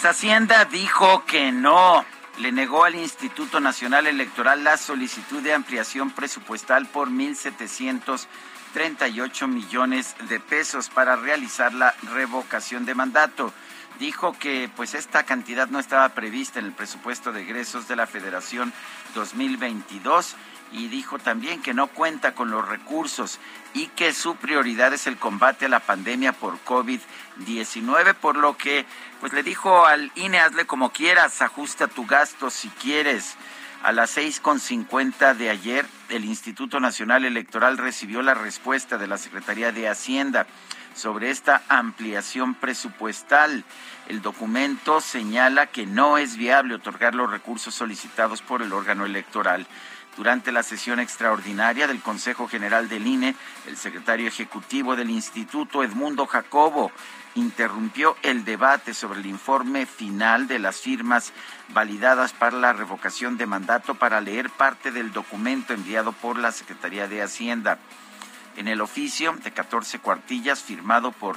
Pues Hacienda dijo que no. Le negó al Instituto Nacional Electoral la solicitud de ampliación presupuestal por 1.738 millones de pesos para realizar la revocación de mandato. Dijo que pues esta cantidad no estaba prevista en el presupuesto de egresos de la Federación 2022 y dijo también que no cuenta con los recursos y que su prioridad es el combate a la pandemia por COVID-19, por lo que pues le dijo al INE, hazle como quieras, ajusta tu gasto si quieres. A las 6.50 de ayer, el Instituto Nacional Electoral recibió la respuesta de la Secretaría de Hacienda sobre esta ampliación presupuestal. El documento señala que no es viable otorgar los recursos solicitados por el órgano electoral. Durante la sesión extraordinaria del Consejo General del INE, el secretario ejecutivo del Instituto, Edmundo Jacobo, interrumpió el debate sobre el informe final de las firmas validadas para la revocación de mandato para leer parte del documento enviado por la Secretaría de Hacienda. En el oficio de 14 cuartillas firmado por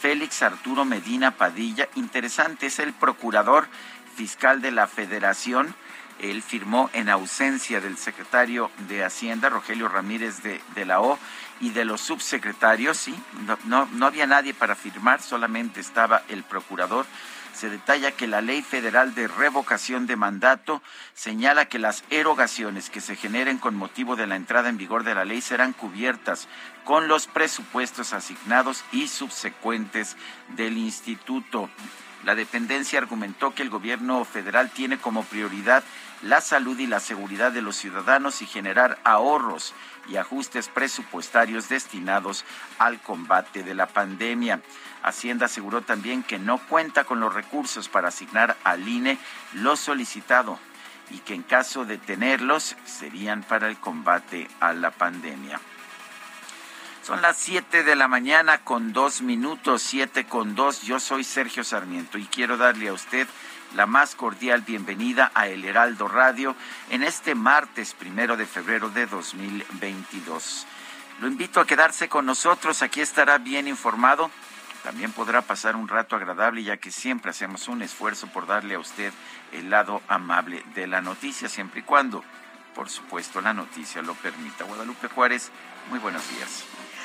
Félix Arturo Medina Padilla, interesante, es el procurador fiscal de la Federación, él firmó en ausencia del secretario de Hacienda, Rogelio Ramírez de, de la O, y de los subsecretarios, sí, no, no, no había nadie para firmar, solamente estaba el procurador. Se detalla que la Ley Federal de Revocación de Mandato señala que las erogaciones que se generen con motivo de la entrada en vigor de la ley serán cubiertas con los presupuestos asignados y subsecuentes del instituto. La dependencia argumentó que el gobierno federal tiene como prioridad la salud y la seguridad de los ciudadanos y generar ahorros y ajustes presupuestarios destinados al combate de la pandemia. Hacienda aseguró también que no cuenta con los recursos para asignar al INE lo solicitado y que en caso de tenerlos serían para el combate a la pandemia. Son las 7 de la mañana con dos minutos, 7 con dos. Yo soy Sergio Sarmiento y quiero darle a usted la más cordial bienvenida a El Heraldo Radio en este martes primero de febrero de 2022. Lo invito a quedarse con nosotros, aquí estará bien informado. También podrá pasar un rato agradable ya que siempre hacemos un esfuerzo por darle a usted el lado amable de la noticia, siempre y cuando, por supuesto, la noticia lo permita. Guadalupe Juárez, muy buenos días.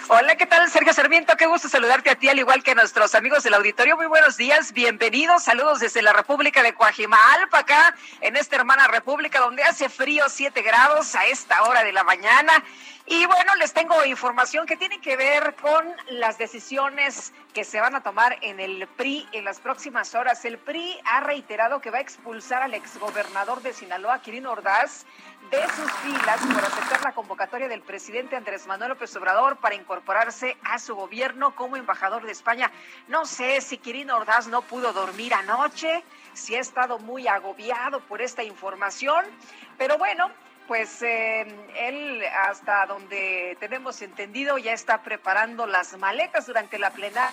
Hola, ¿qué tal? Sergio Sarmiento, qué gusto saludarte a ti, al igual que a nuestros amigos del auditorio. Muy buenos días, bienvenidos, saludos desde la República de Coajimalpa, acá en esta hermana república donde hace frío 7 grados a esta hora de la mañana. Y bueno, les tengo información que tiene que ver con las decisiones que se van a tomar en el PRI en las próximas horas. El PRI ha reiterado que va a expulsar al exgobernador de Sinaloa, Quirino Ordaz, de sus filas por aceptar la convocatoria del presidente Andrés Manuel López Obrador para incorporarse a su gobierno como embajador de España. No sé si Quirino Ordaz no pudo dormir anoche, si ha estado muy agobiado por esta información, pero bueno, pues eh, él, hasta donde tenemos entendido, ya está preparando las maletas durante la plenaria.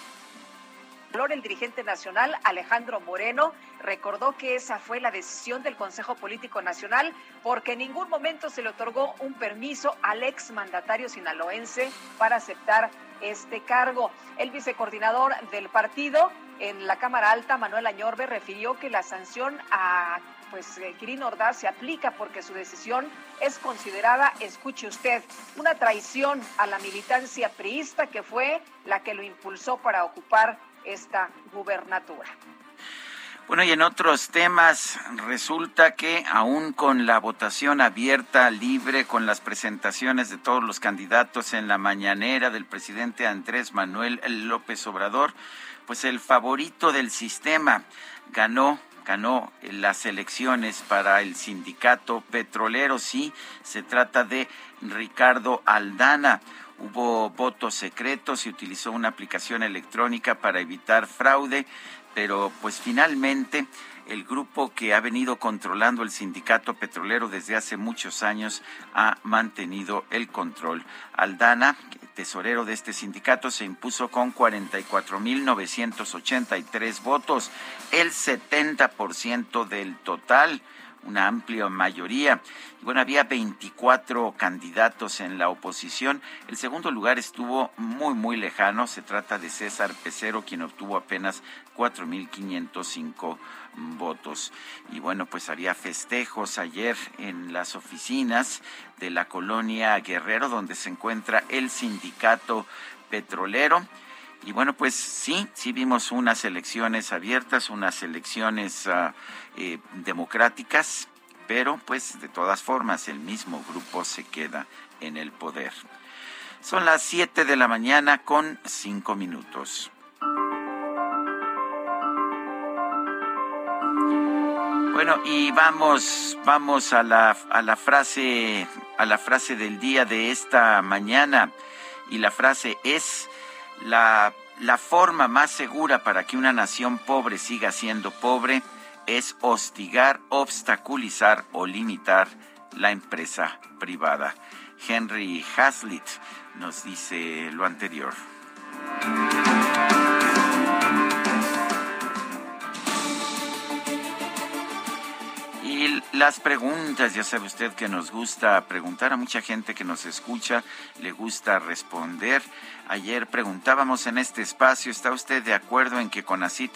El dirigente nacional Alejandro Moreno recordó que esa fue la decisión del Consejo Político Nacional porque en ningún momento se le otorgó un permiso al exmandatario sinaloense para aceptar este cargo. El vicecoordinador del partido en la Cámara Alta, Manuel Añorbe, refirió que la sanción a pues eh, Quirino Ordaz se aplica porque su decisión es considerada, escuche usted, una traición a la militancia priista que fue la que lo impulsó para ocupar esta gubernatura. Bueno, y en otros temas, resulta que aún con la votación abierta, libre, con las presentaciones de todos los candidatos en la mañanera del presidente Andrés Manuel López Obrador, pues el favorito del sistema ganó ganó las elecciones para el sindicato petrolero. Sí, se trata de Ricardo Aldana. Hubo votos secretos y utilizó una aplicación electrónica para evitar fraude pero pues finalmente el grupo que ha venido controlando el sindicato petrolero desde hace muchos años ha mantenido el control. Aldana, tesorero de este sindicato, se impuso con 44.983 votos, el 70% del total una amplia mayoría. bueno, había 24 candidatos en la oposición. El segundo lugar estuvo muy, muy lejano. Se trata de César Pecero, quien obtuvo apenas 4.505 votos. Y bueno, pues había festejos ayer en las oficinas de la colonia Guerrero, donde se encuentra el sindicato petrolero. Y bueno, pues sí, sí vimos unas elecciones abiertas, unas elecciones ah, eh, democráticas, pero pues de todas formas el mismo grupo se queda en el poder. Son las 7 de la mañana con 5 minutos. Bueno, y vamos, vamos a la, a la frase, a la frase del día de esta mañana. Y la frase es la, la forma más segura para que una nación pobre siga siendo pobre es hostigar, obstaculizar o limitar la empresa privada. Henry Hazlitt nos dice lo anterior. Las preguntas, ya sabe usted que nos gusta preguntar a mucha gente que nos escucha, le gusta responder. Ayer preguntábamos en este espacio, ¿está usted de acuerdo en que CONACIT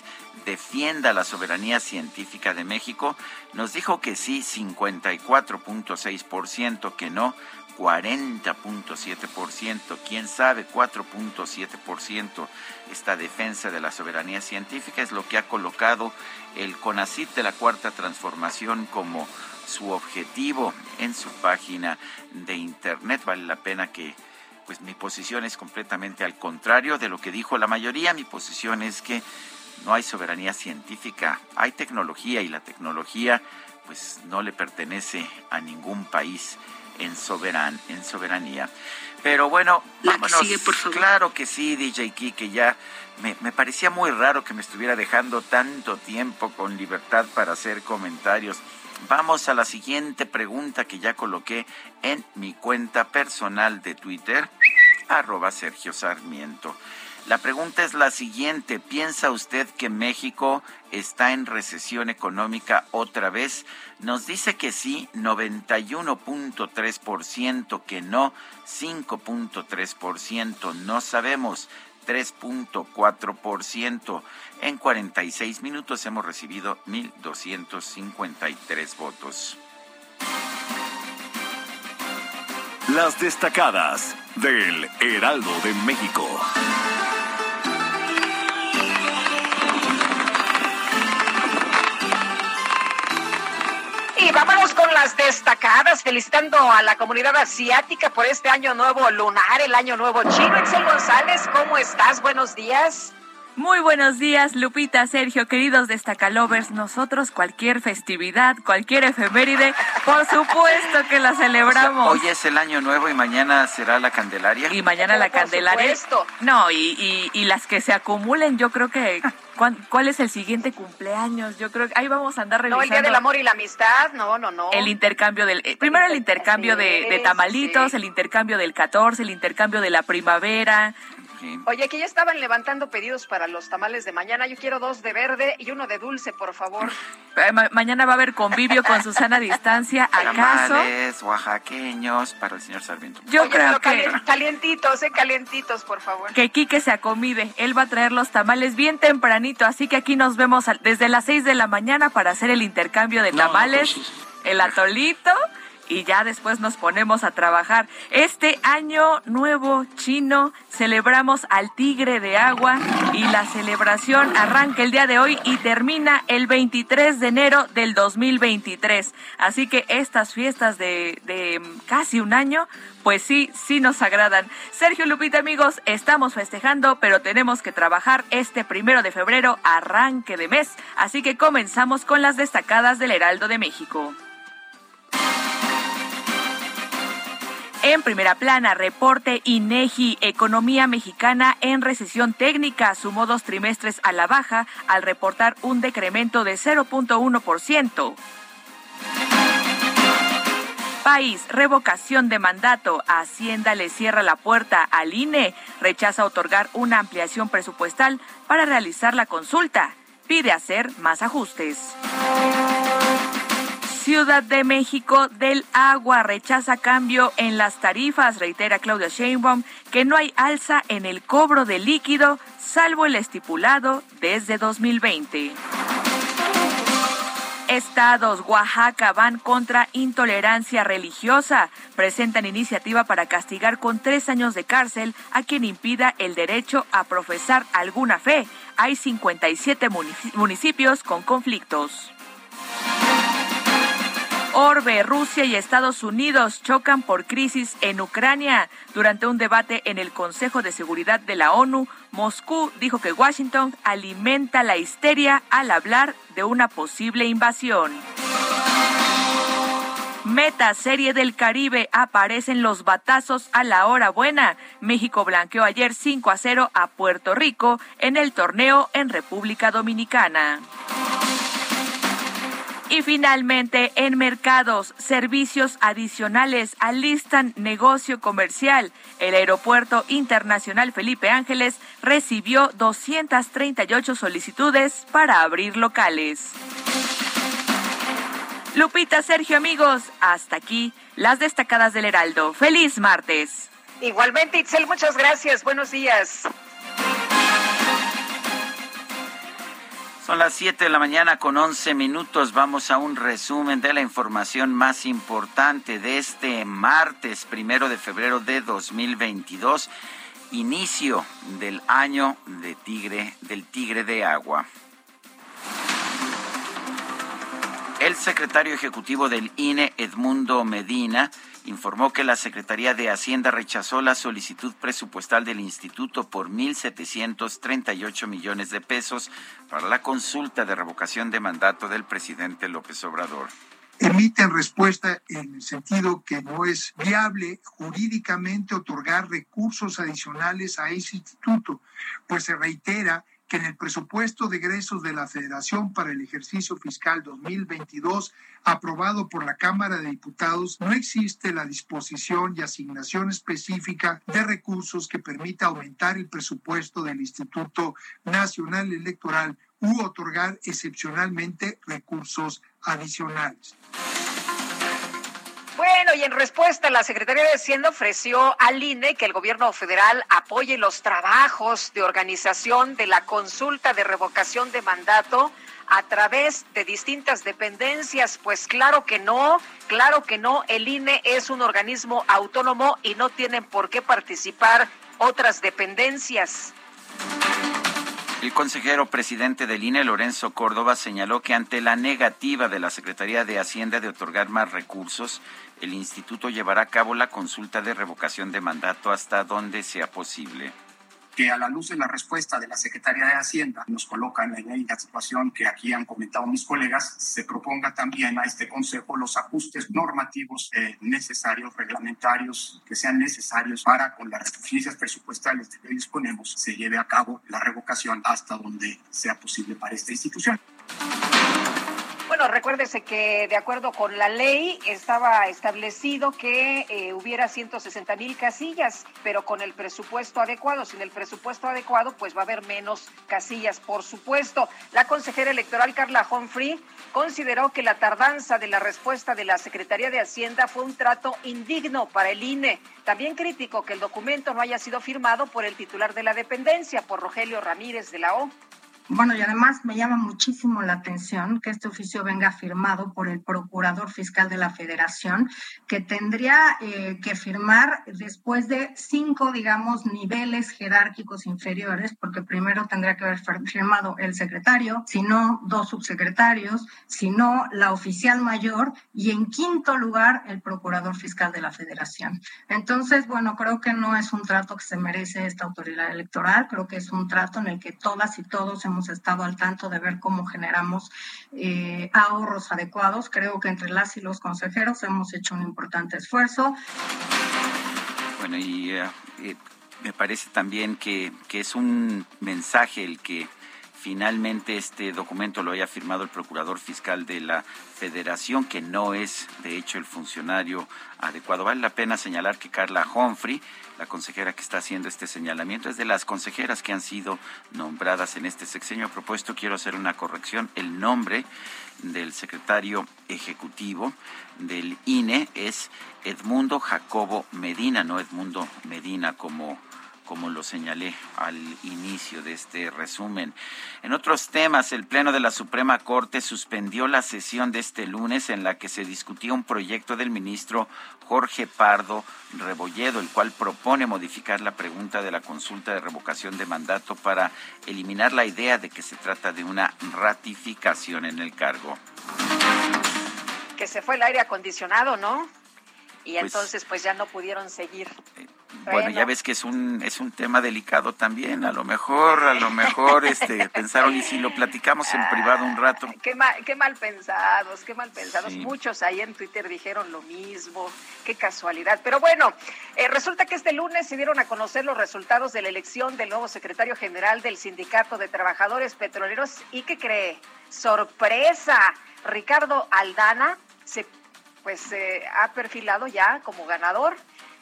defienda la soberanía científica de México? Nos dijo que sí, 54.6%, que no, 40.7%, quién sabe, 4.7%. Esta defensa de la soberanía científica es lo que ha colocado el CONACIT de la Cuarta Transformación como su objetivo en su página de internet. Vale la pena que pues mi posición es completamente al contrario de lo que dijo la mayoría. Mi posición es que no hay soberanía científica, hay tecnología y la tecnología pues no le pertenece a ningún país en, soberan, en soberanía. Pero bueno, vámonos. Claro que sí, DJ que ya me, me, parecía muy raro que me estuviera dejando tanto tiempo con libertad para hacer comentarios. Vamos a la siguiente pregunta que ya coloqué en mi cuenta personal de Twitter, arroba Sergio Sarmiento. La pregunta es la siguiente. ¿Piensa usted que México está en recesión económica otra vez? Nos dice que sí, 91.3%, que no, 5.3%, no sabemos. 3.4%. En 46 minutos hemos recibido 1.253 votos. Las destacadas del Heraldo de México. Y vámonos con las destacadas, felicitando a la comunidad asiática por este año nuevo lunar, el año nuevo chino. Excel González, ¿cómo estás? Buenos días. Muy buenos días, Lupita, Sergio, queridos destacalovers. Nosotros cualquier festividad, cualquier efeméride, por supuesto que la celebramos. Hoy es el año nuevo y mañana será la Candelaria. Y mañana la Candelaria. No, y, y, las que se acumulen, yo creo que ¿Cuál, es el siguiente cumpleaños? Yo creo que ahí vamos a andar revisando. No, el Día del Amor y la Amistad, no, no, no. El intercambio del... Eh, primero el intercambio de, de, tamalitos, el intercambio del 14, el intercambio de la primavera, Oye, que ya estaban levantando pedidos para los tamales de mañana. Yo quiero dos de verde y uno de dulce, por favor. Eh, mañana va a haber convivio con Susana Distancia. ¿Acaso? Tamales oaxaqueños para el señor Sarmiento. Yo creo que... Calientitos, eh, calientitos, por favor. Que Quique se acomide. Él va a traer los tamales bien tempranito. Así que aquí nos vemos desde las 6 de la mañana para hacer el intercambio de tamales, pues el atolito y ya después nos ponemos a trabajar. Este año nuevo chino celebramos al tigre de agua y la celebración arranca el día de hoy y termina el 23 de enero del 2023. Así que estas fiestas de, de casi un año pues sí, sí nos agradan. Sergio Lupita, amigos, estamos festejando, pero tenemos que trabajar este primero de febrero, arranque de mes. Así que comenzamos con las destacadas del Heraldo de México. En primera plana, reporte INEGI, economía mexicana en recesión técnica, sumó dos trimestres a la baja al reportar un decremento de 0.1%. País, revocación de mandato. Hacienda le cierra la puerta al INE. Rechaza otorgar una ampliación presupuestal para realizar la consulta. Pide hacer más ajustes. Ciudad de México del agua rechaza cambio en las tarifas, reitera Claudia Sheinbaum que no hay alza en el cobro de líquido, salvo el estipulado desde 2020. Estados, Oaxaca van contra intolerancia religiosa. Presentan iniciativa para castigar con tres años de cárcel a quien impida el derecho a profesar alguna fe. Hay 57 municipios con conflictos. Orbe, Rusia y Estados Unidos chocan por crisis en Ucrania. Durante un debate en el Consejo de Seguridad de la ONU, Moscú dijo que Washington alimenta la histeria al hablar de una posible invasión. Meta Serie del Caribe aparecen los batazos a la hora buena. México blanqueó ayer 5 a 0 a Puerto Rico en el torneo en República Dominicana. Y finalmente, en mercados, servicios adicionales alistan negocio comercial. El Aeropuerto Internacional Felipe Ángeles recibió 238 solicitudes para abrir locales. Lupita, Sergio, amigos, hasta aquí las destacadas del Heraldo. Feliz martes. Igualmente, Itzel, muchas gracias. Buenos días. Son las 7 de la mañana con 11 minutos. Vamos a un resumen de la información más importante de este martes, primero de febrero de 2022, inicio del año de tigre, del tigre de agua. El secretario ejecutivo del INE, Edmundo Medina, informó que la Secretaría de Hacienda rechazó la solicitud presupuestal del instituto por 1.738 millones de pesos para la consulta de revocación de mandato del presidente López Obrador. Emiten respuesta en el sentido que no es viable jurídicamente otorgar recursos adicionales a ese instituto, pues se reitera que en el presupuesto de egresos de la Federación para el ejercicio fiscal 2022, aprobado por la Cámara de Diputados, no existe la disposición y asignación específica de recursos que permita aumentar el presupuesto del Instituto Nacional Electoral u otorgar excepcionalmente recursos adicionales. Bueno, y en respuesta, la Secretaría de Hacienda ofreció al INE que el gobierno federal apoye los trabajos de organización de la consulta de revocación de mandato a través de distintas dependencias. Pues claro que no, claro que no. El INE es un organismo autónomo y no tienen por qué participar otras dependencias. El consejero presidente del INE, Lorenzo Córdoba, señaló que ante la negativa de la Secretaría de Hacienda de otorgar más recursos, el instituto llevará a cabo la consulta de revocación de mandato hasta donde sea posible que a la luz de la respuesta de la Secretaría de Hacienda nos colocan en la situación que aquí han comentado mis colegas, se proponga también a este Consejo los ajustes normativos eh, necesarios, reglamentarios, que sean necesarios para con las suficiencias presupuestales de que disponemos se lleve a cabo la revocación hasta donde sea posible para esta institución. Bueno, recuérdese que de acuerdo con la ley estaba establecido que eh, hubiera 160 mil casillas, pero con el presupuesto adecuado, sin el presupuesto adecuado, pues va a haber menos casillas, por supuesto. La consejera electoral Carla Humphrey consideró que la tardanza de la respuesta de la Secretaría de Hacienda fue un trato indigno para el INE. También criticó que el documento no haya sido firmado por el titular de la dependencia, por Rogelio Ramírez de la O. Bueno, y además me llama muchísimo la atención que este oficio venga firmado por el Procurador Fiscal de la Federación, que tendría eh, que firmar después de cinco, digamos, niveles jerárquicos inferiores, porque primero tendría que haber firmado el secretario, si no, dos subsecretarios, si no, la oficial mayor, y en quinto lugar, el Procurador Fiscal de la Federación. Entonces, bueno, creo que no es un trato que se merece esta autoridad electoral, creo que es un trato en el que todas y todos hemos hemos estado al tanto de ver cómo generamos eh, ahorros adecuados. Creo que entre las y los consejeros hemos hecho un importante esfuerzo. Bueno, y eh, eh, me parece también que, que es un mensaje el que finalmente este documento lo haya firmado el procurador fiscal de la federación, que no es de hecho el funcionario adecuado. Vale la pena señalar que Carla Humphrey la consejera que está haciendo este señalamiento es de las consejeras que han sido nombradas en este sexenio propuesto. Quiero hacer una corrección. El nombre del secretario ejecutivo del INE es Edmundo Jacobo Medina, no Edmundo Medina como como lo señalé al inicio de este resumen. En otros temas, el Pleno de la Suprema Corte suspendió la sesión de este lunes en la que se discutía un proyecto del ministro Jorge Pardo Rebolledo, el cual propone modificar la pregunta de la consulta de revocación de mandato para eliminar la idea de que se trata de una ratificación en el cargo. Que se fue el aire acondicionado, ¿no? Y pues entonces pues ya no pudieron seguir. Bueno, ya ves que es un es un tema delicado también. A lo mejor, a lo mejor, este, pensaron y si lo platicamos en privado un rato. Qué mal, qué mal pensados, qué mal pensados. Muchos ahí en Twitter dijeron lo mismo. Qué casualidad. Pero bueno, eh, resulta que este lunes se dieron a conocer los resultados de la elección del nuevo secretario general del Sindicato de Trabajadores Petroleros y qué cree sorpresa. Ricardo Aldana se pues ha perfilado ya como ganador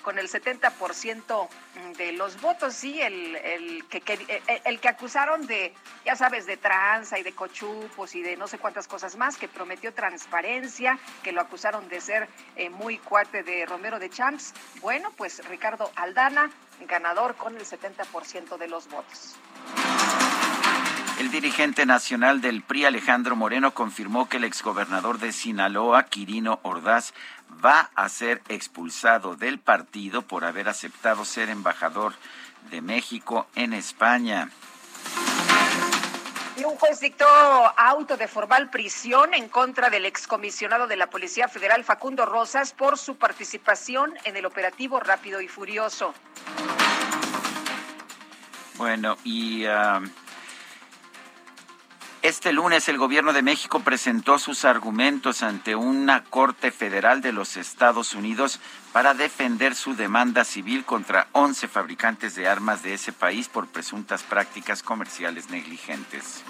con el 70% de los votos, sí, el, el, que, el, que acusaron de, ya sabes, de tranza y de cochupos y de no sé cuántas cosas más, que prometió transparencia, que lo acusaron de ser eh, muy cuate de Romero de Champs. Bueno, pues Ricardo Aldana, ganador con el 70% de los votos. El dirigente nacional del PRI, Alejandro Moreno, confirmó que el exgobernador de Sinaloa, Quirino Ordaz, va a ser expulsado del partido por haber aceptado ser embajador de México en España. Y un juez dictó auto de formal prisión en contra del excomisionado de la Policía Federal Facundo Rosas por su participación en el operativo Rápido y Furioso. Bueno, y uh, este lunes el gobierno de México presentó sus argumentos ante una Corte Federal de los Estados Unidos para defender su demanda civil contra 11 fabricantes de armas de ese país por presuntas prácticas comerciales negligentes.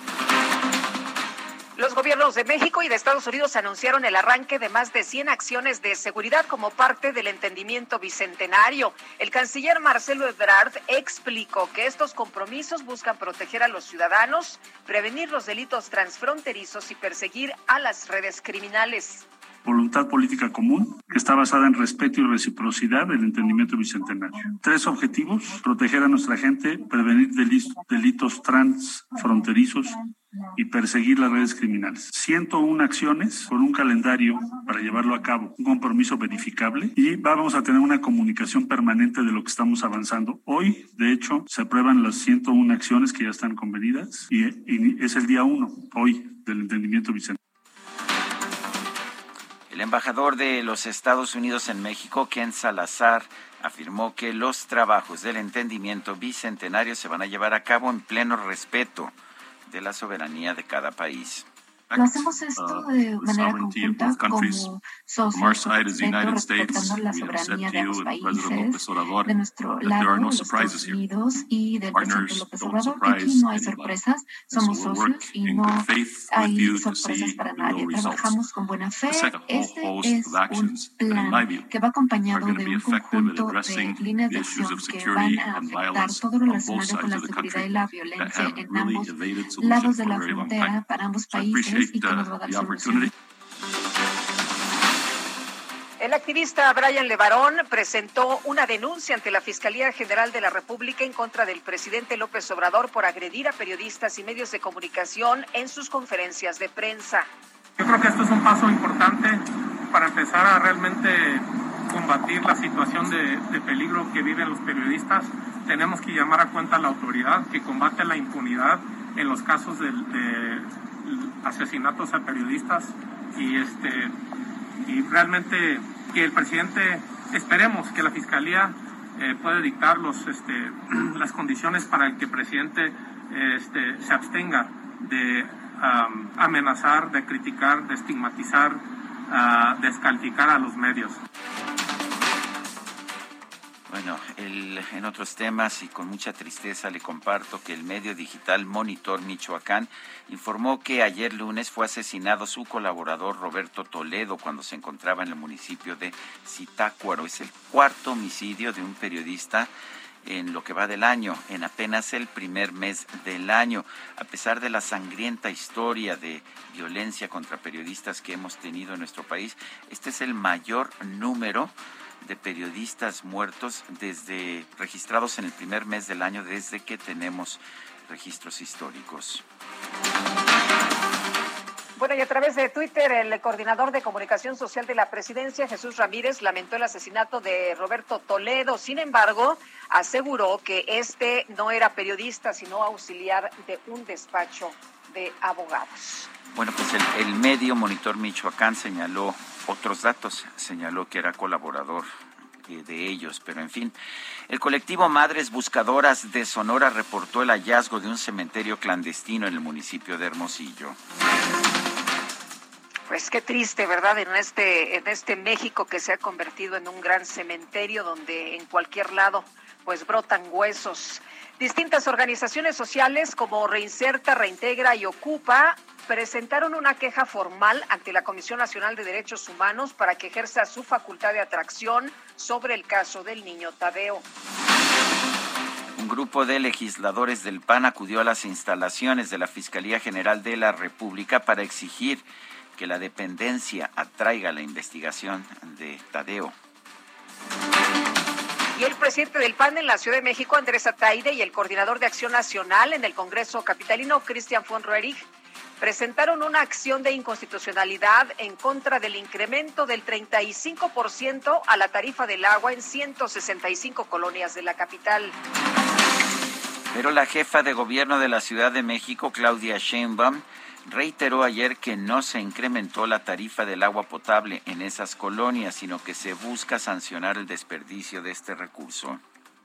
Los gobiernos de México y de Estados Unidos anunciaron el arranque de más de 100 acciones de seguridad como parte del entendimiento bicentenario. El canciller Marcelo Ebrard explicó que estos compromisos buscan proteger a los ciudadanos, prevenir los delitos transfronterizos y perseguir a las redes criminales voluntad política común que está basada en respeto y reciprocidad del entendimiento bicentenario. Tres objetivos, proteger a nuestra gente, prevenir delitos transfronterizos y perseguir las redes criminales. 101 acciones con un calendario para llevarlo a cabo, un compromiso verificable y vamos a tener una comunicación permanente de lo que estamos avanzando. Hoy, de hecho, se aprueban las 101 acciones que ya están convenidas y, y es el día uno, hoy, del entendimiento bicentenario. El embajador de los Estados Unidos en México, Ken Salazar, afirmó que los trabajos del entendimiento bicentenario se van a llevar a cabo en pleno respeto de la soberanía de cada país. Lo hacemos esto uh, de manera conjunta como socios, respetando la soberanía de los países, de nuestro lado, de Estados Unidos y del presidente López Obrador. Aquí no hay sorpresas, somos socios y no hay sorpresas para nadie. Trabajamos con buena fe. Este es un plan que va acompañado de un conjunto de líneas de acción que van a afectar todo lo relacionado con la seguridad y la violencia en ambos lados de la frontera para ambos países El activista Brian Levarón presentó una denuncia ante la Fiscalía General de la República en contra del presidente López Obrador por agredir a periodistas y medios de comunicación en sus conferencias de prensa. Yo creo que esto es un paso importante para empezar a realmente combatir la situación de, peligro que viven los periodistas. Tenemos que llamar a cuenta a la autoridad que combate la impunidad en los casos de, de asesinatos a periodistas y este y realmente que el presidente, esperemos que la Fiscalía eh, pueda dictar los, este, las condiciones para que el presidente este, se abstenga de amenazar, de criticar, de estigmatizar, uh, descalificar a los medios. Bueno, en otros temas y con mucha tristeza le comparto que el medio digital Monitor Michoacán informó que ayer lunes fue asesinado su colaborador Roberto Toledo cuando se encontraba en el municipio de Zitácuaro. Es el cuarto homicidio de un periodista en lo que va del año, en apenas el primer mes del año. A pesar de la sangrienta historia de violencia contra periodistas que hemos tenido en nuestro país, este es el mayor número de periodistas muertos desde registrados en el primer mes del año desde que tenemos registros históricos. Bueno, y a través de Twitter, el coordinador de comunicación social de la presidencia, Jesús Ramírez, lamentó el asesinato de Roberto Toledo. Sin embargo, aseguró que este no era periodista, sino auxiliar de un despacho de abogados. Bueno, pues el, el medio Monitor Michoacán señaló otros datos. Señaló que era colaborador de ellos, pero en fin. El colectivo Madres Buscadoras de Sonora reportó el hallazgo de un cementerio clandestino en el municipio de Hermosillo. Pues qué triste, ¿verdad? En este, en este México que se ha convertido en un gran cementerio donde en cualquier lado pues brotan huesos. Distintas organizaciones sociales como Reinserta, Reintegra y Ocupa presentaron una queja formal ante la Comisión Nacional de Derechos Humanos para que ejerza su facultad de atracción sobre el caso del niño Tadeo. Un grupo de legisladores del PAN acudió a las instalaciones de la Fiscalía General de la República para exigir que la dependencia atraiga la investigación de Tadeo. Y el presidente del PAN en la Ciudad de México, Andrés Ataide, y el coordinador de Acción Nacional en el Congreso Capitalino, Cristian von Roerich, presentaron una acción de inconstitucionalidad en contra del incremento del 35% a la tarifa del agua en 165 colonias de la capital. Pero la jefa de gobierno de la Ciudad de México, Claudia Sheinbaum, reiteró ayer que no se incrementó la tarifa del agua potable en esas colonias, sino que se busca sancionar el desperdicio de este recurso.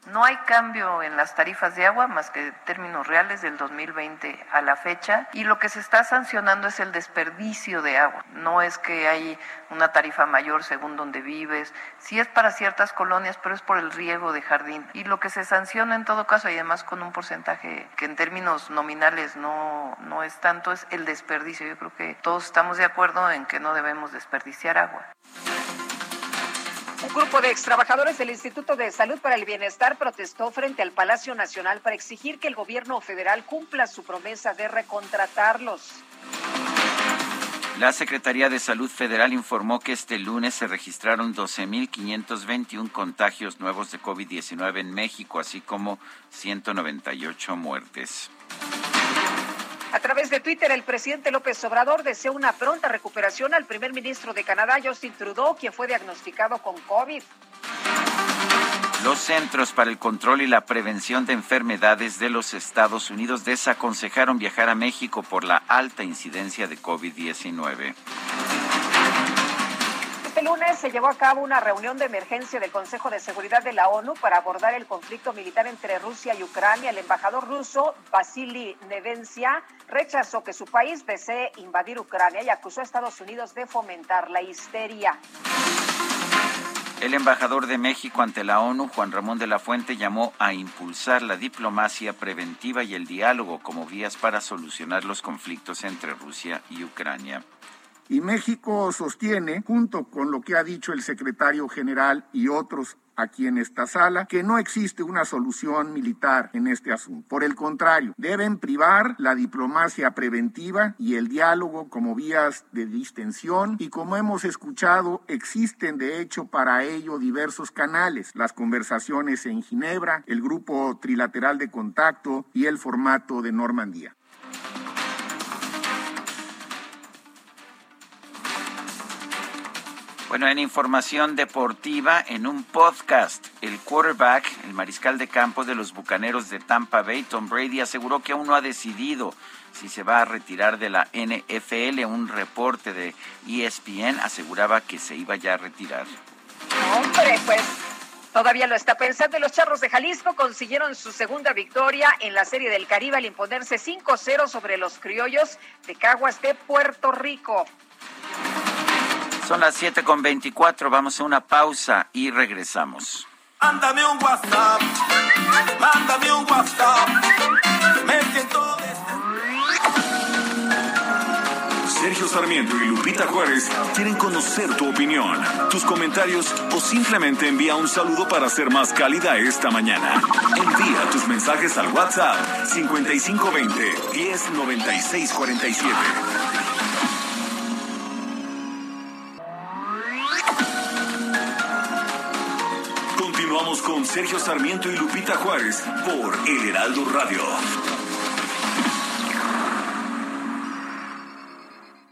No hay cambio en las tarifas de agua más que términos reales del 2020 a la fecha y lo que se está sancionando es el desperdicio de agua. No es que hay una tarifa mayor según donde vives, sí es para ciertas colonias, pero es por el riego de jardín. Y lo que se sanciona en todo caso, y además con un porcentaje que en términos nominales no, no es tanto, es el desperdicio. Yo creo que todos estamos de acuerdo en que no debemos desperdiciar agua. Un grupo de extrabajadores del Instituto de Salud para el Bienestar protestó frente al Palacio Nacional para exigir que el gobierno federal cumpla su promesa de recontratarlos. La Secretaría de Salud Federal informó que este lunes se registraron 12.521 contagios nuevos de COVID-19 en México, así como 198 muertes. A través de Twitter, el presidente López Obrador desea una pronta recuperación al primer ministro de Canadá, Justin Trudeau, quien fue diagnosticado con COVID. Los Centros para el Control y la Prevención de Enfermedades de los Estados Unidos desaconsejaron viajar a México por la alta incidencia de COVID-19. Este lunes se llevó a cabo una reunión de emergencia del Consejo de Seguridad de la ONU para abordar el conflicto militar entre Rusia y Ucrania. El embajador ruso, Vasily Nevencia, rechazó que su país desee invadir Ucrania y acusó a Estados Unidos de fomentar la histeria. El embajador de México ante la ONU, Juan Ramón de la Fuente, llamó a impulsar la diplomacia preventiva y el diálogo como vías para solucionar los conflictos entre Rusia y Ucrania. Y México sostiene, junto con lo que ha dicho el secretario general y otros aquí en esta sala que no existe una solución militar en este asunto. Por el contrario, deben privar la diplomacia preventiva y el diálogo como vías de distensión y como hemos escuchado, existen de hecho para ello diversos canales, las conversaciones en Ginebra, el grupo trilateral de contacto y el formato de Normandía. Bueno, en información deportiva, en un podcast, el quarterback, el mariscal de campo de los Bucaneros de Tampa Bay, Tom Brady, aseguró que aún no ha decidido si se va a retirar de la NFL. Un reporte de ESPN aseguraba que se iba ya a retirar. Hombre, pues todavía lo está pensando. Los Charros de Jalisco consiguieron su segunda victoria en la Serie del Caribe al imponerse 5-0 sobre los criollos de Caguas de Puerto Rico. Son las 7 con 24, vamos a una pausa y regresamos. Mándame un WhatsApp, mándame un WhatsApp, me siento Sergio Sarmiento y Lupita Juárez quieren conocer tu opinión, tus comentarios o simplemente envía un saludo para ser más cálida esta mañana. Envía tus mensajes al WhatsApp 5520 109647. Continuamos con Sergio Sarmiento y Lupita Juárez por El Heraldo Radio.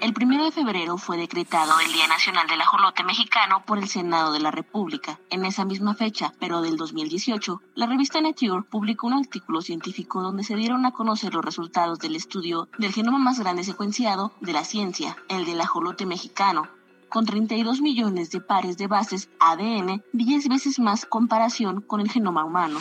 El primero de febrero fue decretado el Día Nacional del Ajolote Mexicano por el Senado de la República. En esa misma fecha, pero del 2018, la revista Nature publicó un artículo científico donde se dieron a conocer los resultados del estudio del genoma más grande secuenciado de la ciencia, el del ajolote mexicano, con 32 millones de pares de bases ADN, 10 veces más comparación con el genoma humano.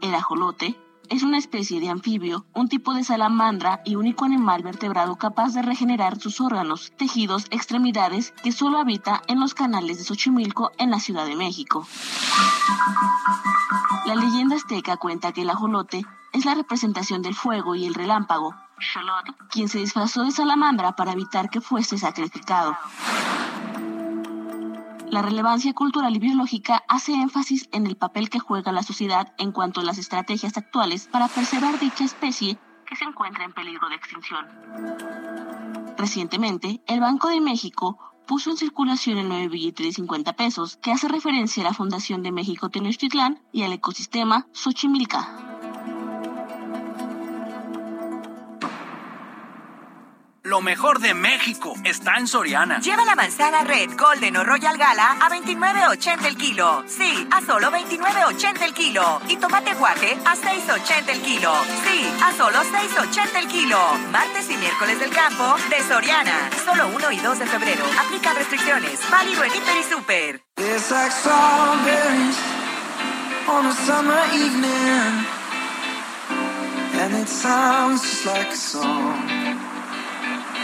El ajolote es una especie de anfibio, un tipo de salamandra y único animal vertebrado capaz de regenerar sus órganos, tejidos, extremidades que solo habita en los canales de Xochimilco en la Ciudad de México. La leyenda azteca cuenta que el ajolote es la representación del fuego y el relámpago, quien se disfrazó de salamandra para evitar que fuese sacrificado. La relevancia cultural y biológica hace énfasis en el papel que juega la sociedad en cuanto a las estrategias actuales para preservar dicha especie que se encuentra en peligro de extinción. Recientemente, el Banco de México puso en circulación el nuevo billete de 50 pesos que hace referencia a la Fundación de México Tenochtitlán y al ecosistema Xochimilca. Lo mejor de México está en Soriana. Lleva la manzana Red, Golden o Royal Gala a 29.80 el kilo. Sí, a solo 29.80 el kilo. Y tomate guaje a 6.80 el kilo. Sí, a solo 6.80 el kilo. Martes y miércoles del campo de Soriana. Solo 1 y 2 de febrero. Aplica restricciones. Válido en Hiper y Super. on a summer evening. And it sounds just like a song.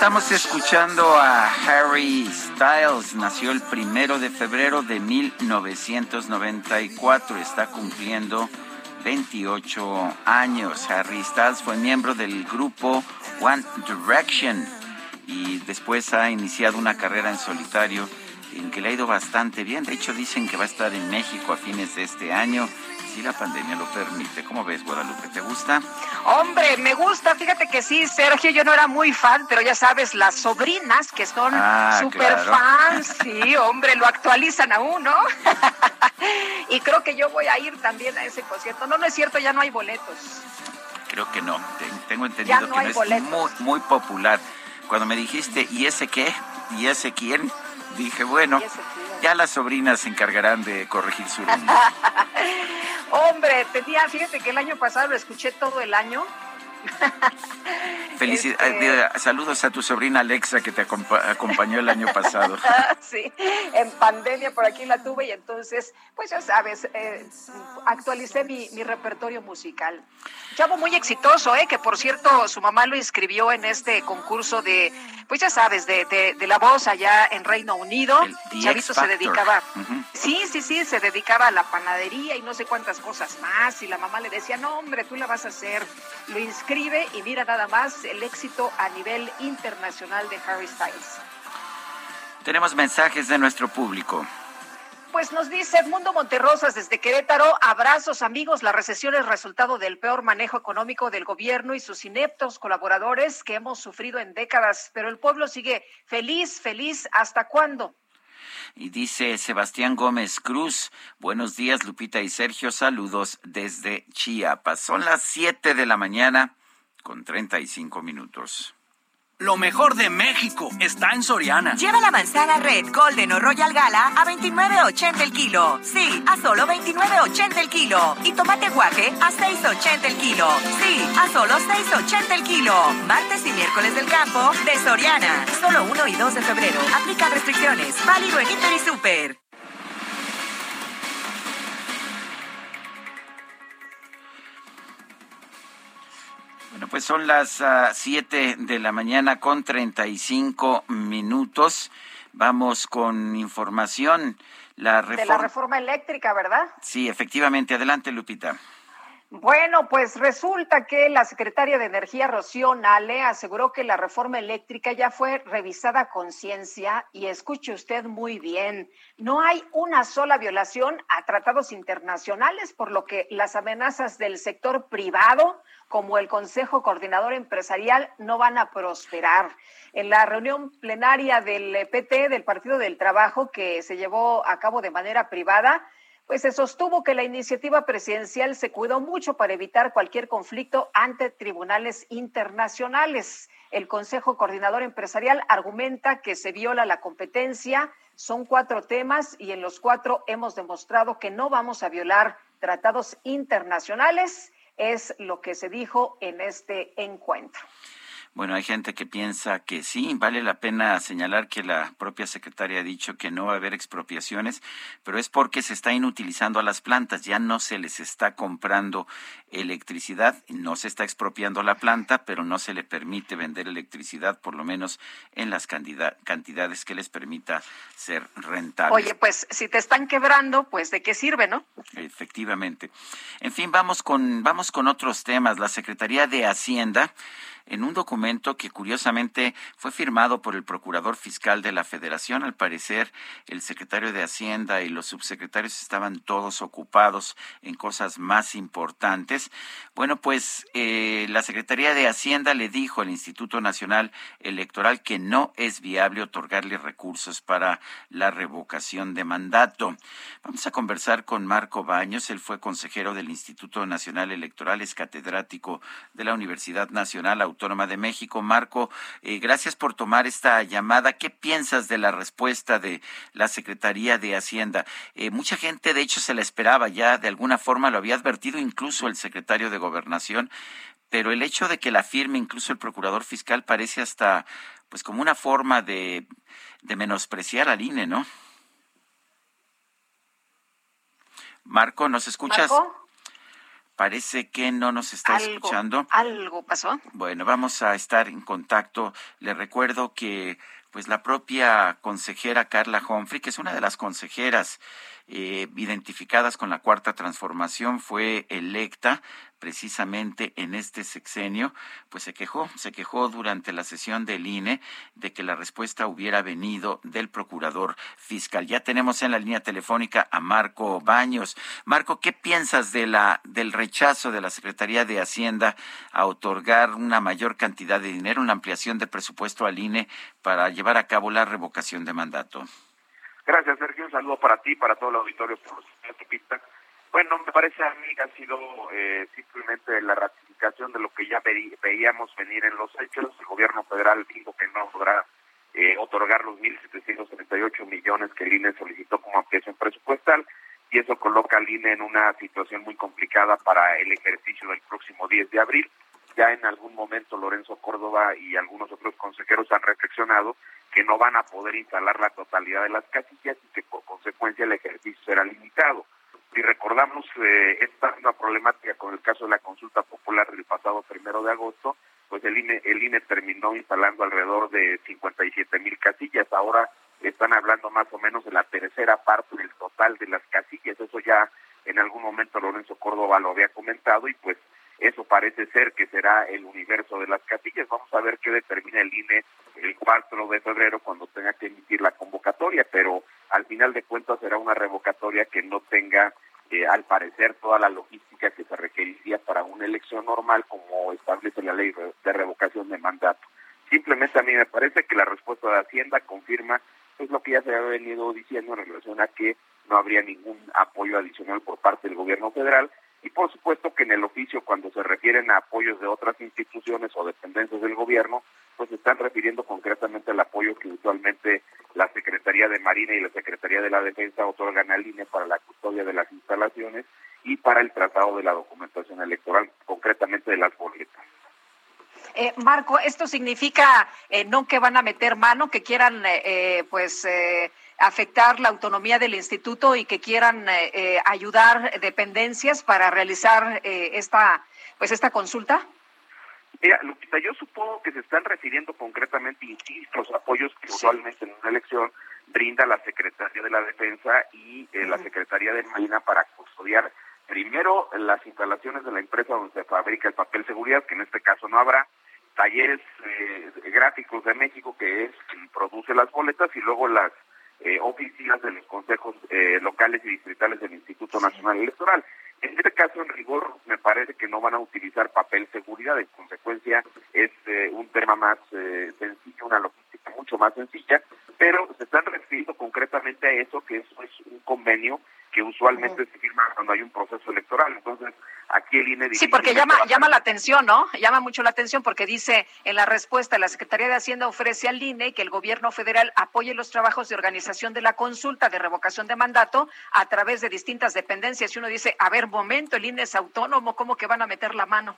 Estamos escuchando a Harry Styles. Nació el primero de febrero de 1994. Está cumpliendo 28 años. Harry Styles fue miembro del grupo One Direction y después ha iniciado una carrera en solitario en que le ha ido bastante bien. De hecho, dicen que va a estar en México a fines de este año si la pandemia lo permite. ¿Cómo ves, Guadalupe? ¿Te gusta? Hombre, me gusta. Fíjate que sí, Sergio, yo no era muy fan, pero ya sabes, las sobrinas que son ah, super fans, sí, hombre, lo actualizan a uno. y creo que yo voy a ir también a ese concierto. No, no es cierto, ya no hay boletos. Creo que no. Tengo entendido que no es muy, muy popular. Cuando me dijiste, ¿y ese qué? ¿Y ese quién? Dije, bueno, ya las sobrinas se encargarán de corregir su Hombre, tenía, fíjate que el año pasado lo escuché todo el año. Felicidades, este, saludos a tu sobrina Alexa que te acompañó el año pasado. sí, en pandemia por aquí la tuve y entonces, pues ya sabes, eh, actualicé mi, mi, repertorio musical. Chavo muy exitoso, ¿eh? que por cierto su mamá lo inscribió en este concurso de pues ya sabes, de, de, la voz allá en Reino Unido. Chavito se dedicaba, sí, sí, sí, se dedicaba a la panadería y no sé cuántas cosas más. Y la mamá le decía, no, hombre, tú la vas a hacer. Lo inscribe y mira nada más el éxito a nivel internacional de Harry Styles. Tenemos mensajes de nuestro público. Pues nos dice Edmundo Monterrosas desde Querétaro, abrazos amigos, la recesión es resultado del peor manejo económico del gobierno y sus ineptos colaboradores que hemos sufrido en décadas, pero el pueblo sigue feliz, feliz, ¿hasta cuándo? Y dice Sebastián Gómez Cruz, buenos días Lupita y Sergio, saludos desde Chiapas. Son las 7 de la mañana con 35 minutos. Lo mejor de México está en Soriana. Lleva la manzana Red, Golden o Royal Gala a 29.80 el kilo. Sí, a solo 29.80 el kilo. Y tomate guaje a 6.80 el kilo. Sí, a solo 6.80 el kilo. Martes y miércoles del campo de Soriana. Solo 1 y 2 de febrero. Aplica restricciones. Válido en Inter y Super. Bueno, pues son las 7 ah, de la mañana con 35 minutos. Vamos con información. La De la reforma eléctrica, ¿verdad? Sí, efectivamente. Adelante, Lupita. Bueno, pues resulta que la secretaria de Energía, Rocío Nale, aseguró que la reforma eléctrica ya fue revisada a conciencia y escuche usted muy bien, no hay una sola violación a tratados internacionales, por lo que las amenazas del sector privado como el Consejo Coordinador Empresarial no van a prosperar. En la reunión plenaria del PT, del Partido del Trabajo, que se llevó a cabo de manera privada, pues se sostuvo que la iniciativa presidencial se cuidó mucho para evitar cualquier conflicto ante tribunales internacionales. El Consejo Coordinador Empresarial argumenta que se viola la competencia. Son cuatro temas y en los cuatro hemos demostrado que no vamos a violar tratados internacionales es lo que se dijo en este encuentro. Bueno, hay gente que piensa que sí, vale la pena señalar que la propia secretaria ha dicho que no va a haber expropiaciones, pero es porque se está inutilizando a las plantas, ya no se les está comprando electricidad, no se está expropiando la planta, pero no se le permite vender electricidad, por lo menos en las cantidades que les permita ser rentable. Oye, pues si te están quebrando, pues de qué sirve, ¿no? Efectivamente. En fin, vamos con vamos con otros temas. La Secretaría de Hacienda en un documento que curiosamente fue firmado por el Procurador Fiscal de la Federación. Al parecer, el secretario de Hacienda y los subsecretarios estaban todos ocupados en cosas más importantes. Bueno, pues eh, la Secretaría de Hacienda le dijo al Instituto Nacional Electoral que no es viable otorgarle recursos para la revocación de mandato. Vamos a conversar con Marco Baños. Él fue consejero del Instituto Nacional Electoral, es catedrático de la Universidad Nacional Autónoma de México. Marco, eh, gracias por tomar esta llamada. ¿Qué piensas de la respuesta de la Secretaría de Hacienda? Eh, mucha gente, de hecho, se la esperaba ya, de alguna forma lo había advertido incluso el secretario de Gobernación, pero el hecho de que la firme incluso el Procurador Fiscal parece hasta, pues, como una forma de, de menospreciar al INE, ¿no? Marco, ¿nos escuchas? Parece que no nos está escuchando. Algo pasó. Bueno, vamos a estar en contacto. Le recuerdo que pues la propia consejera Carla Humphrey, que es una de las consejeras eh, identificadas con la cuarta transformación, fue electa precisamente en este sexenio, pues se quejó, se quejó durante la sesión del INE de que la respuesta hubiera venido del procurador fiscal. Ya tenemos en la línea telefónica a Marco Baños. Marco, ¿qué piensas de la del rechazo de la Secretaría de Hacienda a otorgar una mayor cantidad de dinero, una ampliación de presupuesto al INE para llevar a cabo la revocación de mandato? Gracias. Saludo para ti, para todo el auditorio por pista. Bueno, me parece a mí que ha sido eh, simplemente la ratificación de lo que ya veíamos venir en los hechos. El gobierno federal dijo que no podrá eh, otorgar los 1.738 millones que el INE solicitó como ampliación presupuestal y eso coloca al INE en una situación muy complicada para el ejercicio del próximo 10 de abril. Ya en algún momento Lorenzo Córdoba y algunos otros consejeros han reflexionado que no van a poder instalar la totalidad de las casillas y que por consecuencia el ejercicio será limitado. Si recordamos eh, esta una problemática con el caso de la consulta popular del pasado primero de agosto, pues el INE, el INE terminó instalando alrededor de 57 mil casillas. Ahora están hablando más o menos de la tercera parte del total de las casillas. Eso ya en algún momento Lorenzo Córdoba lo había comentado y pues eso parece ser que será el universo de las casillas. Vamos a ver qué determina el INE el 4 de febrero cuando tenga que emitir la convocatoria, pero al final de cuentas será una revocatoria que no tenga, eh, al parecer, toda la logística que se requeriría para una elección normal como establece la ley de revocación de mandato. Simplemente a mí me parece que la respuesta de Hacienda confirma pues lo que ya se había venido diciendo en relación a que no habría ningún apoyo adicional por parte del gobierno federal y por supuesto que en el oficio, cuando se refieren a apoyos de otras instituciones o dependencias del gobierno, pues se están refiriendo concretamente al apoyo que usualmente la Secretaría de Marina y la Secretaría de la Defensa otorgan al INE para la custodia de las instalaciones y para el tratado de la documentación electoral, concretamente de las boletas. Eh, Marco, ¿esto significa eh, no que van a meter mano, que quieran eh, eh pues afectar la autonomía del instituto y que quieran eh, eh, ayudar dependencias para realizar eh, esta pues esta consulta? Mira, Lupita, yo supongo que se están refiriendo concretamente, insisto, los apoyos que usualmente en una elección brinda la Secretaría de la Defensa y la Secretaría de Marina para custodiar primero las instalaciones de la empresa donde se fabrica el papel seguridad, que en este caso no habrá, talleres gráficos de México, que es quien produce las boletas, y luego las eh, oficinas de los consejos eh, locales y distritales del Instituto Nacional Electoral. En este caso, en rigor, me parece que no van a utilizar papel seguridad, en consecuencia es eh, un tema más sencillo, una logística mucho más sencilla, pero se están refiriendo concretamente a eso, que eso es un convenio que usualmente se firma cuando hay un proceso electoral. Entonces, aquí el INE... Sí, porque llama, llama la atención, ¿no? Llama mucho la atención porque dice en la respuesta, la Secretaría de Hacienda ofrece al INE que el gobierno federal apoye los trabajos de organización de la consulta de revocación de mandato a través de distintas dependencias. Y uno dice, a ver, momento, el INE es autónomo, ¿cómo que van a meter la mano?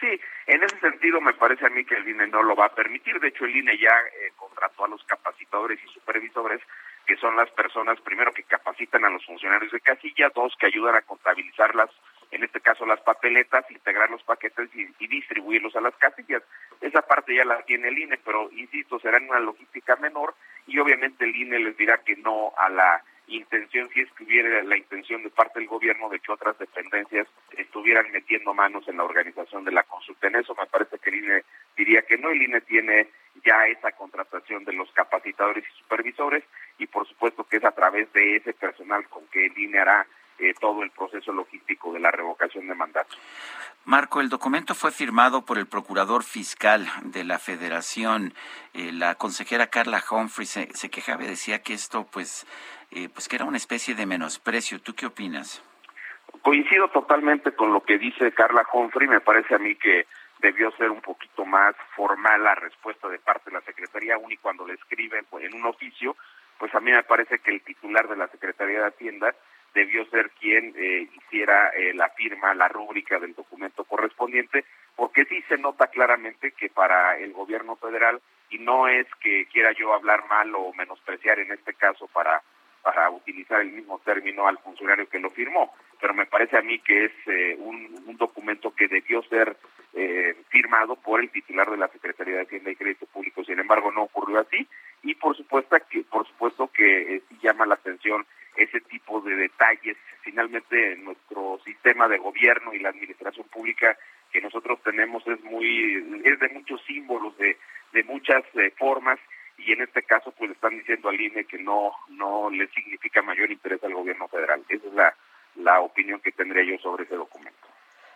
Sí, en ese sentido me parece a mí que el INE no lo va a permitir. De hecho, el INE ya eh, contrató a los capacitadores y supervisores que son las personas, primero, que capacitan a los funcionarios de casilla, dos, que ayudan a contabilizarlas, en este caso las papeletas, integrar los paquetes y, distribuirlos a las casillas. Esa parte ya la tiene el INE, pero insisto, será en una logística menor y obviamente el INE les dirá que no a la intención, si es que hubiera la intención de parte del gobierno de que otras dependencias estuvieran metiendo manos en la organización de la consulta. En eso me parece que el INE diría que no, el INE tiene ya esa contratación de los capacitadores y supervisores y por supuesto que es a través de ese personal con que el INE hará eh, todo el proceso logístico de la revocación de mandato. Marco, el documento fue firmado por el procurador fiscal de la Federación. Eh, la consejera Carla Humphrey se, se quejaba y decía que esto, pues, eh, pues que era una especie de menosprecio. ¿Tú qué opinas? Coincido totalmente con lo que dice Carla Humphrey. Me parece a mí que debió ser un poquito más formal la respuesta de parte de la Secretaría, aún y cuando le escriben pues, en un oficio, pues a mí me parece que el titular de la Secretaría de Hacienda debió ser quien eh, hiciera eh, la firma, la rúbrica del documento correspondiente, porque sí se nota claramente que para el gobierno federal, y no es que quiera yo hablar mal o menospreciar en este caso para para utilizar el mismo término al funcionario que lo firmó. pero me parece a mí que es eh, un, un, documento que debió ser eh, firmado por el titular de la Secretaría de Hacienda y Crédito Público. Sin embargo, no ocurrió así y por supuesto que por supuesto que eh, llama la atención ese tipo de detalles. Finalmente, nuestro sistema de gobierno y la administración pública que nosotros tenemos es muy es de muchos símbolos, de, de muchas eh, formas y en este caso pues están diciendo al INE que no no le significa mayor interés al gobierno federal. Esa es la, la opinión que tendría yo sobre ese documento.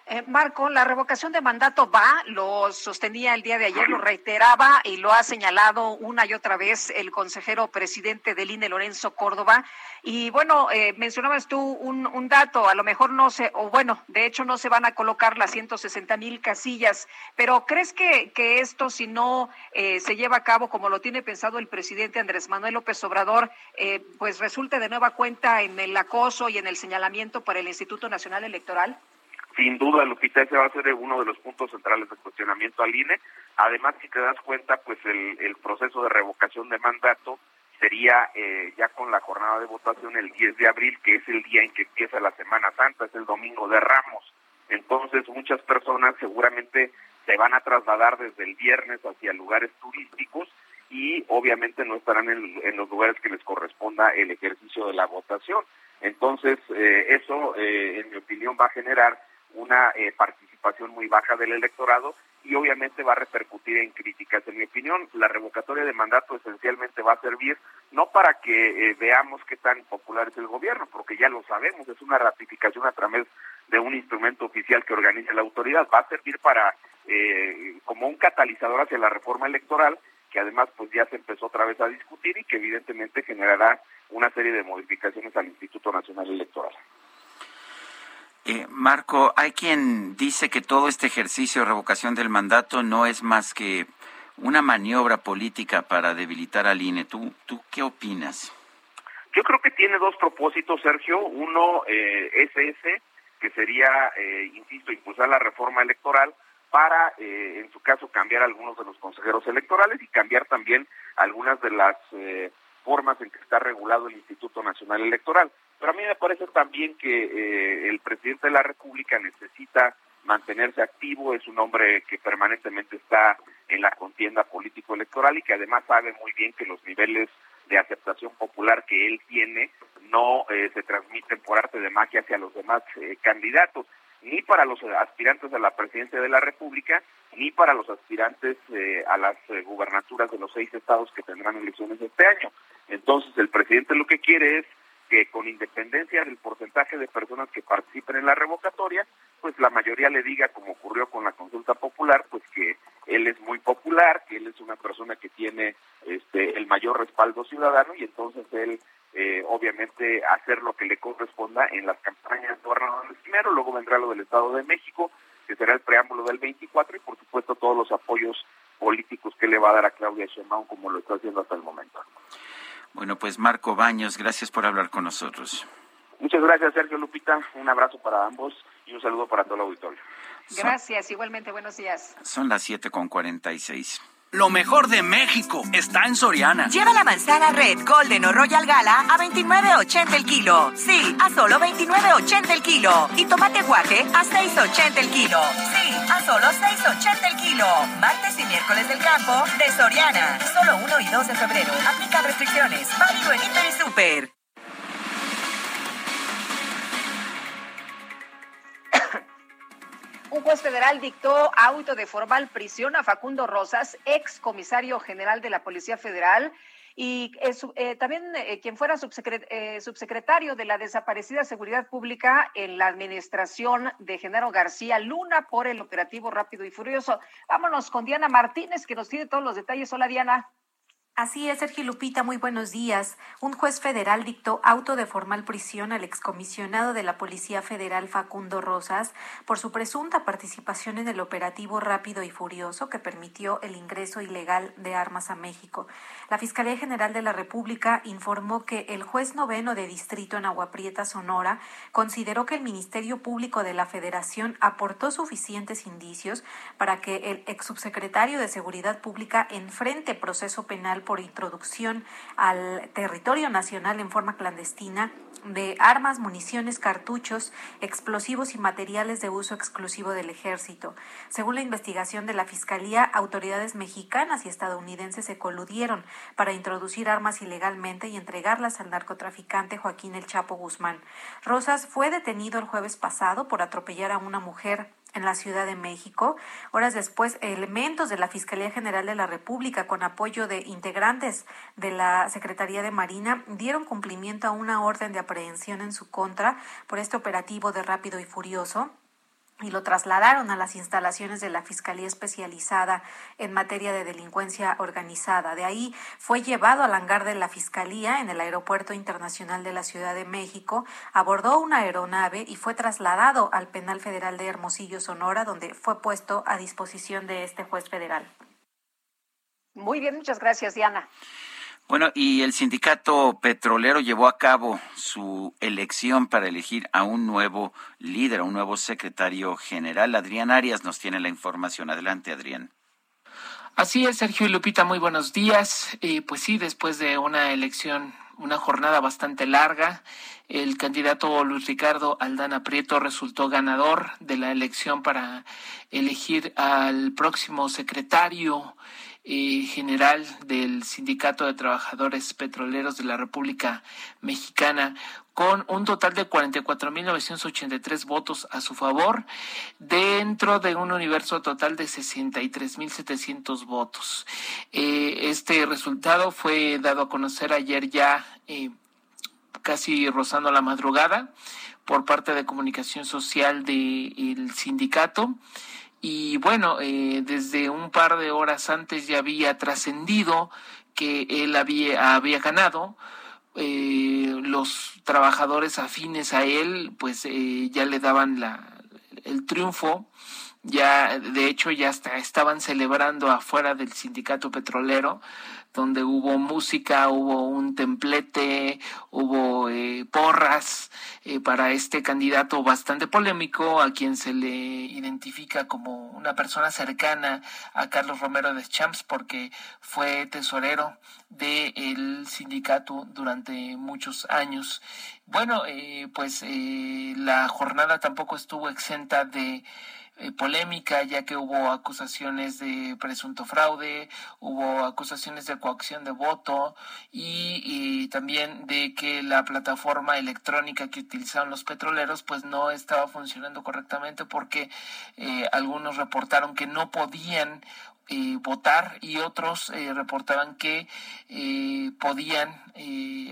Eh, Marco, la revocación de mandato va, lo sostenía el día de ayer, lo reiteraba y lo ha señalado una y otra vez el consejero presidente del INE, Lorenzo Córdoba. Y bueno, eh, mencionabas tú un, dato, a lo mejor no se, o bueno, de hecho no se van a colocar las 160 mil casillas, pero ¿crees que, que esto, si no eh, se lleva a cabo como lo tiene pensado el presidente Andrés Manuel López Obrador, eh, pues resulte de nueva cuenta en el acoso y en el señalamiento para el Instituto Nacional Electoral? Sin duda, Lupita, ese va a ser uno de los puntos centrales de cuestionamiento al INE. Además, si te das cuenta, pues el, el proceso de revocación de mandato sería eh, ya con la jornada de votación el 10 de abril, que es el día en que empieza la Semana Santa, es el domingo de Ramos. Entonces, muchas personas seguramente se van a trasladar desde el viernes hacia lugares turísticos y obviamente no estarán en, en los lugares que les corresponda el ejercicio de la votación. Entonces, eh, eso, eh, en mi opinión, va a generar una eh, participación muy baja del electorado y obviamente va a repercutir en críticas. En mi opinión, la revocatoria de mandato esencialmente va a servir no para que eh, veamos qué tan popular es el gobierno, porque ya lo sabemos, es una ratificación a través de un instrumento oficial que organiza la autoridad, va a servir para eh, como un catalizador hacia la reforma electoral que además pues ya se empezó otra vez a discutir y que evidentemente generará una serie de modificaciones al Instituto Nacional Electoral. Eh, Marco, hay quien dice que todo este ejercicio de revocación del mandato no es más que una maniobra política para debilitar al INE. ¿Tú, tú qué opinas? Yo creo que tiene dos propósitos, Sergio. Uno eh, es ese, que sería, eh, insisto, impulsar la reforma electoral para, eh, en su caso, cambiar algunos de los consejeros electorales y cambiar también algunas de las eh, formas en que está regulado el Instituto Nacional Electoral. Pero a mí me parece también que eh, el presidente de la República necesita mantenerse activo, es un hombre que permanentemente está en la contienda político-electoral y que además sabe muy bien que los niveles de aceptación popular que él tiene no eh, se transmiten por arte de magia hacia los demás eh, candidatos, ni para los aspirantes a la presidencia de la República, ni para los aspirantes eh, a las eh, gubernaturas de los seis estados que tendrán elecciones este año. Entonces, el presidente lo que quiere es que con independencia del porcentaje de personas que participen en la revocatoria, pues la mayoría le diga, como ocurrió con la consulta popular, pues que él es muy popular, que él es una persona que tiene este el mayor respaldo ciudadano y entonces él eh, obviamente hacer lo que le corresponda en las campañas gobernadores primero, luego vendrá lo del Estado de México, que será el preámbulo del 24 y por supuesto todos los apoyos políticos que le va a dar a Claudia Sheinbaum como lo está haciendo hasta el momento. Bueno, pues Marco Baños, gracias por hablar con nosotros. Muchas gracias, Sergio Lupita. Un abrazo para ambos y un saludo para todo el auditorio. Gracias, igualmente, buenos días. Son las siete con cuarenta y seis. Lo mejor de México está en Soriana. Lleva la manzana Red, Golden o Royal Gala a 29.80 el kilo. Sí, a solo 29.80 el kilo. Y tomate guaje a 6.80 el kilo. Sí, a solo 6.80 el kilo. Martes y miércoles del campo de Soriana. Solo 1 y 2 de febrero. Aplica restricciones. Válido en Hiper y Super. Un juez federal dictó auto de formal prisión a Facundo Rosas, ex comisario general de la Policía Federal, y eh, también eh, quien fuera eh, subsecretario de la desaparecida Seguridad Pública en la administración de Genaro García Luna por el operativo rápido y furioso. Vámonos con Diana Martínez, que nos tiene todos los detalles. Hola, Diana. Así es, Sergio Lupita, muy buenos días. Un juez federal dictó auto de formal prisión al excomisionado de la Policía Federal Facundo Rosas por su presunta participación en el operativo rápido y furioso que permitió el ingreso ilegal de armas a México. La Fiscalía General de la República informó que el juez noveno de distrito en Agua Prieta, Sonora, consideró que el Ministerio Público de la Federación aportó suficientes indicios para que el ex subsecretario de Seguridad Pública enfrente proceso penal por introducción al territorio nacional en forma clandestina de armas, municiones, cartuchos, explosivos y materiales de uso exclusivo del ejército. Según la investigación de la Fiscalía, autoridades mexicanas y estadounidenses se coludieron para introducir armas ilegalmente y entregarlas al narcotraficante Joaquín El Chapo Guzmán. Rosas fue detenido el jueves pasado por atropellar a una mujer en la Ciudad de México. Horas después, elementos de la Fiscalía General de la República, con apoyo de integrantes de la Secretaría de Marina, dieron cumplimiento a una orden de aprehensión en su contra por este operativo de rápido y furioso y lo trasladaron a las instalaciones de la Fiscalía Especializada en materia de delincuencia organizada. De ahí fue llevado al hangar de la Fiscalía en el Aeropuerto Internacional de la Ciudad de México, abordó una aeronave y fue trasladado al Penal Federal de Hermosillo, Sonora, donde fue puesto a disposición de este juez federal. Muy bien, muchas gracias, Diana. Bueno, y el sindicato petrolero llevó a cabo su elección para elegir a un nuevo líder, a un nuevo secretario general. Adrián Arias nos tiene la información. Adelante, Adrián. Así es, Sergio y Lupita, muy buenos días. Eh, pues sí, después de una elección, una jornada bastante larga, el candidato Luis Ricardo Aldana Prieto resultó ganador de la elección para elegir al próximo secretario general del Sindicato de Trabajadores Petroleros de la República Mexicana con un total de 44.983 votos a su favor, dentro de un universo total de 63.700 votos. Eh, este resultado fue dado a conocer ayer ya, eh, casi rozando la madrugada, por parte de comunicación social del sindicato y bueno, eh, desde un par de horas antes ya había trascendido que él había, había ganado. Eh, los trabajadores afines a él, pues eh, ya le daban la, el triunfo. Ya, de hecho, ya estaban celebrando afuera del sindicato petrolero donde hubo música, hubo un templete, hubo eh, porras eh, para este candidato bastante polémico, a quien se le identifica como una persona cercana a Carlos Romero de Champs, porque fue tesorero del sindicato durante muchos años. Bueno, eh, pues la jornada tampoco estuvo exenta de eh, polémica, ya que hubo acusaciones de presunto fraude, hubo acusaciones de coacción de voto y, también de que la plataforma electrónica que utilizaron los petroleros pues no estaba funcionando correctamente porque eh, algunos reportaron que no podían eh, votar y otros eh, reportaban que eh, podían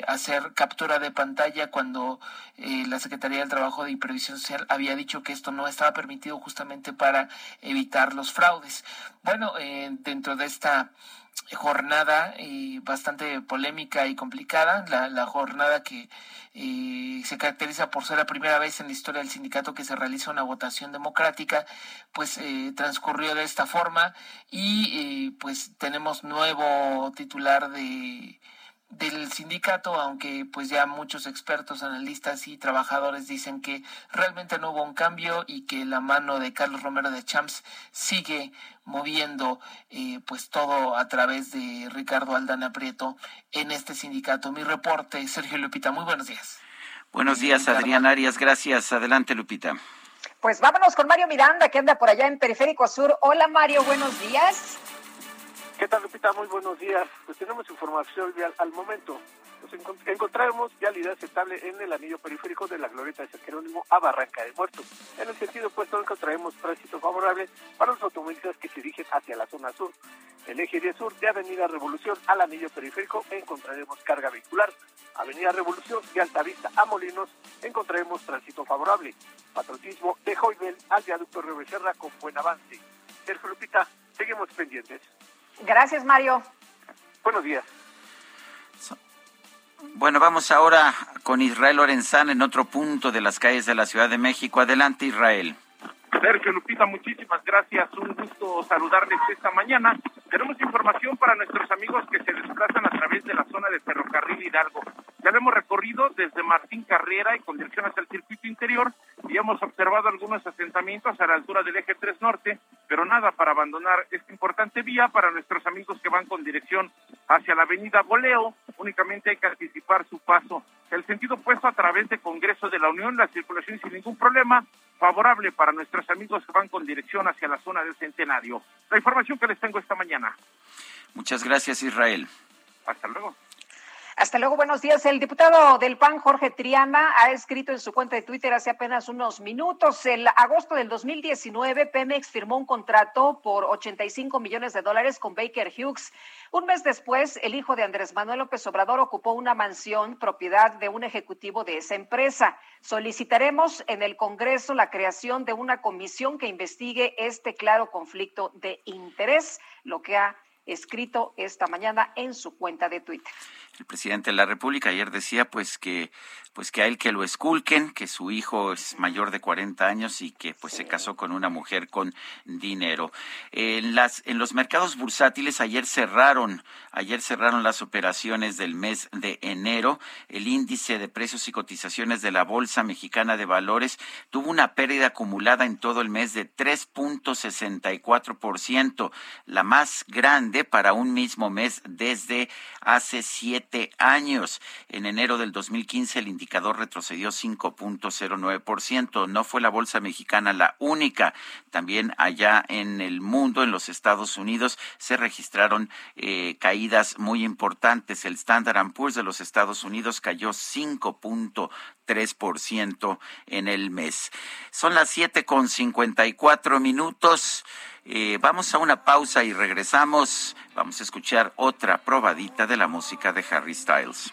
hacer captura de pantalla cuando la Secretaría del Trabajo y Previsión Social había dicho que esto no estaba permitido justamente para evitar los fraudes. Bueno, dentro de esta jornada bastante polémica y complicada, la, la jornada que eh, se caracteriza por ser la primera vez en la historia del sindicato que se realiza una votación democrática, pues eh, transcurrió de esta forma y eh, pues tenemos nuevo titular de del sindicato, aunque pues ya muchos expertos, analistas y trabajadores dicen que realmente no hubo un cambio y que la mano de Carlos Romero de Champs sigue moviendo eh, pues todo a través de Ricardo Aldana Prieto en este sindicato. Mi reporte, Sergio Lupita, muy buenos días. Buenos días, Adrián Arias, gracias. Adelante, Lupita. Pues vámonos con Mario Miranda, que anda por allá en Periférico Sur. Hola, Mario, buenos días. ¿Qué tal, Lupita? Muy buenos días. Pues tenemos información vial al momento. Nos encontramos vialidad estable en el anillo periférico de la Glorieta de San Jerónimo a Barranca de Muertos. En el sentido opuesto encontraremos tránsito favorable para los automovilistas que se dirigen hacia la zona sur. El eje 10 sur de Avenida Revolución al anillo periférico encontraremos carga vehicular. Avenida Revolución de Altavista a Molinos encontraremos tránsito favorable. Patriotismo de Joybel al viaducto Río Becerra con buen avance. Sergio Lupita, seguimos pendientes. Gracias, Mario. Buenos días. Bueno, vamos ahora con Israel Lorenzán en otro punto de las calles de la Ciudad de México. Adelante, Israel. Sergio Lupita, muchísimas gracias. Un gusto saludarles esta mañana. Tenemos información para nuestros amigos que se desplazan a través de la zona de Ferrocarril Hidalgo. Ya lo hemos recorrido desde Martín Carrera y con dirección hacia el circuito interior y hemos observado algunos asentamientos a la altura del eje 3 Norte, pero nada para abandonar esta importante vía para nuestros amigos que van con dirección hacia la avenida Boleo, únicamente hay que anticipar su paso. El sentido opuesto a través de Congreso de la Unión, la circulación sin ningún problema, favorable para nuestros amigos que van con dirección hacia la zona del Centenario. La información que les tengo esta mañana. Muchas gracias, Israel. Hasta luego. Hasta luego, buenos días. El diputado del PAN, Jorge Triana, ha escrito en su cuenta de Twitter hace apenas unos minutos. El agosto del 2019, Pemex firmó un contrato por 85 millones de dólares con Baker Hughes. Un mes después, el hijo de Andrés Manuel López Obrador ocupó una mansión propiedad de un ejecutivo de esa empresa. Solicitaremos en el Congreso la creación de una comisión que investigue este claro conflicto de interés, lo que ha escrito esta mañana en su cuenta de Twitter el presidente de la República ayer decía pues que pues que a él que lo esculquen, que su hijo es mayor de 40 años y que pues se casó con una mujer con dinero. En las en los mercados bursátiles ayer cerraron, ayer cerraron las operaciones del mes de enero. El índice de precios y cotizaciones de la Bolsa Mexicana de Valores tuvo una pérdida acumulada en todo el mes de 3.64%, la más grande para un mismo mes desde hace siete años. En enero del 2015 el indicador retrocedió 5.09%. No fue la bolsa mexicana la única. También allá en el mundo, en los Estados Unidos, se registraron eh, caídas muy importantes. El Standard Poor's de los Estados Unidos cayó 5.3% en el mes. Son las 7.54 minutos. Eh, vamos a una pausa y regresamos. Vamos a escuchar otra probadita de la música de Harry Styles.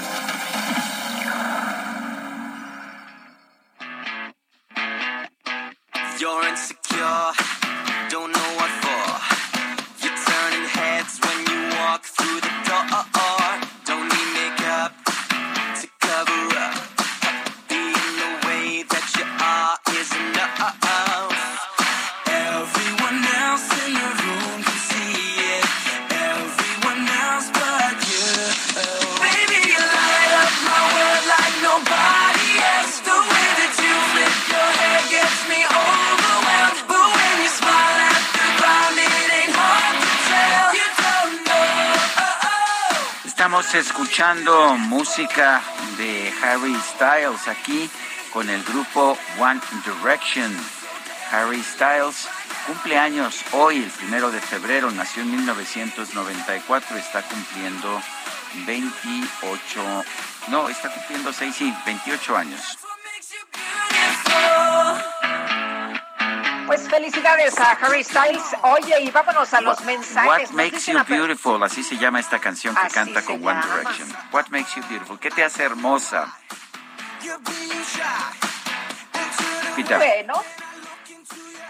You're insecure, Estamos escuchando música de Harry Styles aquí con el grupo One Direction. Harry Styles cumple años hoy, el primero de febrero, nació en 1994, está cumpliendo 28, no, está cumpliendo 6, sí, 28 años. Pues felicidades a Harry Styles. Oye, y vámonos a los mensajes. What makes you beautiful? Así se llama esta canción que canta con One Direction. What makes you beautiful? ¿Qué te hace hermosa? Bueno.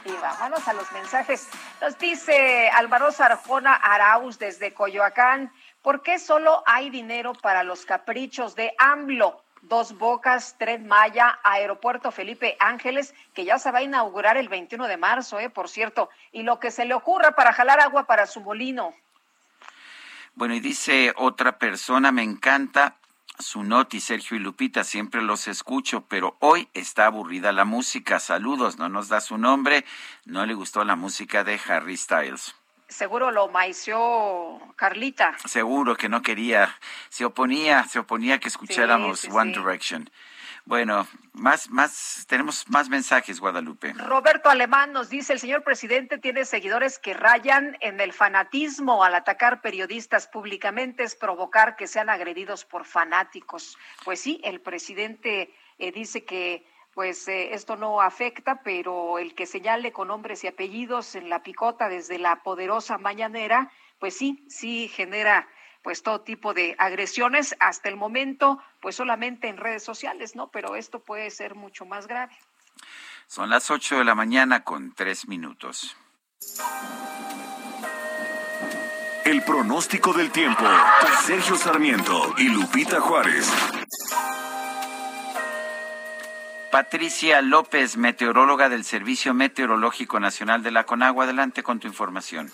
Y vámonos a los mensajes. Nos dice Álvaro Sarjona Arauz desde Coyoacán. ¿Por qué solo hay dinero para los caprichos de AMLO? Dos Bocas, Tren Maya, Aeropuerto Felipe Ángeles, que ya se va a inaugurar el 21 de marzo, eh, por cierto, y lo que se le ocurra para jalar agua para su molino. Bueno, y dice otra persona, me encanta su noti, Sergio y Lupita, siempre los escucho, pero hoy está aburrida la música. Saludos, no nos da su nombre, no le gustó la música de Harry Styles seguro lo maició Carlita. Seguro que no quería, se oponía, se oponía que escucháramos One Direction. Bueno, más, más, tenemos más mensajes, Guadalupe. Roberto Alemán nos dice, el señor presidente tiene seguidores que rayan en el fanatismo al atacar periodistas públicamente, es provocar que sean agredidos por fanáticos. Pues sí, el presidente eh, dice que pues eh, esto no afecta, pero el que señale con nombres y apellidos en la picota desde la poderosa mañanera, pues sí, sí genera pues todo tipo de agresiones hasta el momento, pues solamente en redes sociales, ¿no? Pero esto puede ser mucho más grave. Son las 8 de la mañana con tres minutos. El pronóstico del tiempo. Sergio Sarmiento y Lupita Juárez. Patricia López, meteoróloga del Servicio Meteorológico Nacional de la Conagua. Adelante con tu información.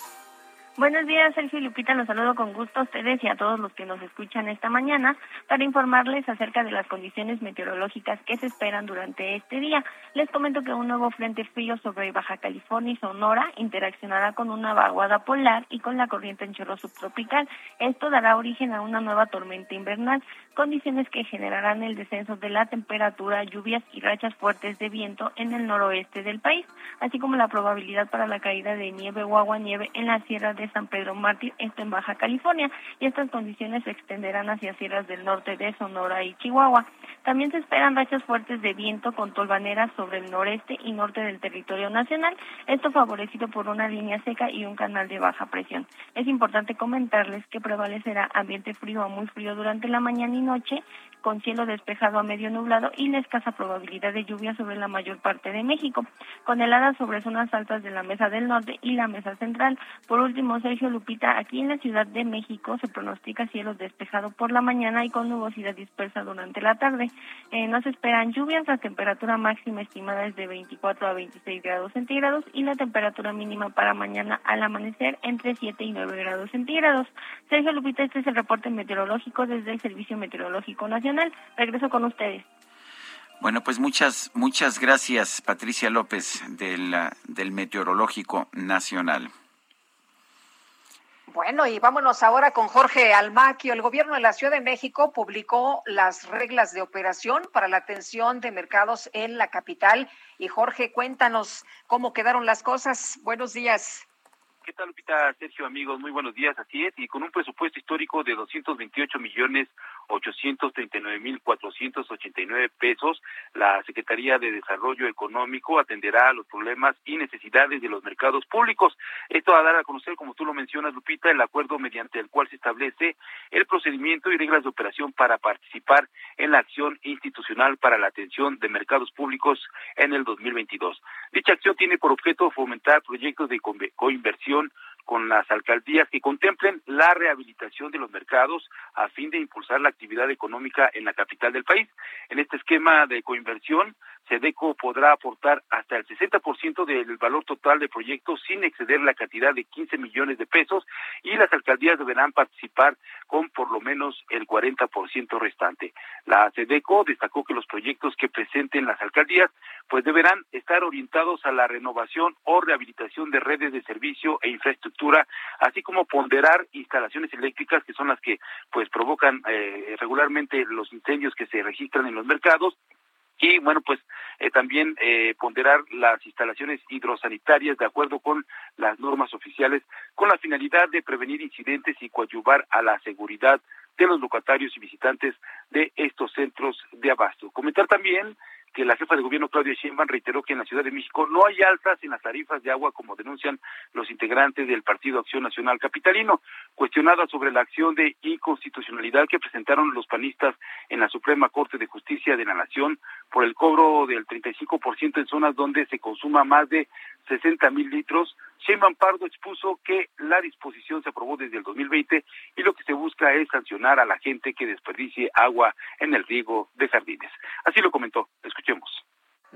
Buenos días, Sergio y Lupita. Los saludo con gusto a ustedes y a todos los que nos escuchan esta mañana para informarles acerca de las condiciones meteorológicas que se esperan durante este día. Les comento que un nuevo frente frío sobre Baja California y Sonora interaccionará con una vaguada polar y con la corriente en chorro subtropical. Esto dará origen a una nueva tormenta invernal, condiciones que generarán el descenso de la temperatura, lluvias y rachas fuertes de viento en el noroeste del país, así como la probabilidad para la caída de nieve o agua nieve en la sierra de San Pedro Mártir, esto en Baja California, y estas condiciones se extenderán hacia sierras del norte de Sonora y Chihuahua. También se esperan rachas fuertes de viento con tolvaneras sobre el noreste y norte del territorio nacional, esto favorecido por una línea seca y un canal de baja presión. Es importante comentarles que prevalecerá ambiente frío a muy frío durante la mañana y noche, con cielo despejado a medio nublado y la escasa probabilidad de lluvia sobre la mayor parte de México, con heladas sobre zonas altas de la Mesa del Norte y la Mesa Central. Por último, Sergio Lupita, aquí en la Ciudad de México se pronostica cielo despejado por la mañana y con nubosidad dispersa durante la tarde. Eh, no se esperan lluvias, la temperatura máxima estimada es de 24 a 26 grados centígrados y la temperatura mínima para mañana al amanecer entre 7 y 9 grados centígrados. Sergio Lupita, este es el reporte meteorológico desde el Servicio Meteorológico Nacional. Regreso con ustedes. Bueno, pues muchas, muchas gracias, Patricia López, del, del Meteorológico Nacional. Bueno, y vámonos ahora con Jorge Almaquio. El gobierno de la Ciudad de México publicó las reglas de operación para la atención de mercados en la capital. Y Jorge, cuéntanos cómo quedaron las cosas. Buenos días. ¿Qué tal, Lupita? Sergio, amigos, muy buenos días. Así es, y con un presupuesto histórico de 228 millones 839 mil 489 pesos, la Secretaría de Desarrollo Económico atenderá a los problemas y necesidades de los mercados públicos. Esto a dar a conocer, como tú lo mencionas, Lupita, el acuerdo mediante el cual se establece el procedimiento y reglas de operación para participar en la acción institucional para la atención de mercados públicos en el 2022. Dicha acción tiene por objeto fomentar proyectos de coinversión con las alcaldías que contemplen la rehabilitación de los mercados a fin de impulsar la actividad económica en la capital del país. En este esquema de coinversión, SEDECO podrá aportar hasta el 60% del valor total de proyectos sin exceder la cantidad de 15 millones de pesos y las alcaldías deberán participar con por lo menos el 40% restante. La SEDECO destacó que los proyectos que presenten las alcaldías pues deberán estar orientados a la renovación o rehabilitación de redes de servicio e infraestructura, así como ponderar instalaciones eléctricas que son las que pues provocan eh, regularmente los incendios que se registran en los mercados y bueno pues eh, también eh, ponderar las instalaciones hidrosanitarias de acuerdo con las normas oficiales con la finalidad de prevenir incidentes y coadyuvar a la seguridad de los locatarios y visitantes de estos centros de abasto. Comentar también que la jefa de gobierno Claudia Sheinbaum reiteró que en la Ciudad de México no hay alzas en las tarifas de agua como denuncian los integrantes del Partido Acción Nacional Capitalino. Cuestionada sobre la acción de inconstitucionalidad que presentaron los panistas en la Suprema Corte de Justicia de la Nación por el cobro del 35% en zonas donde se consuma más de 60 mil litros, Sheinbaum Pardo expuso que la disposición se aprobó desde el 2020 y lo que se busca es sancionar a la gente que desperdicie agua en el riego de jardines. Así lo comentó. Escuchemos.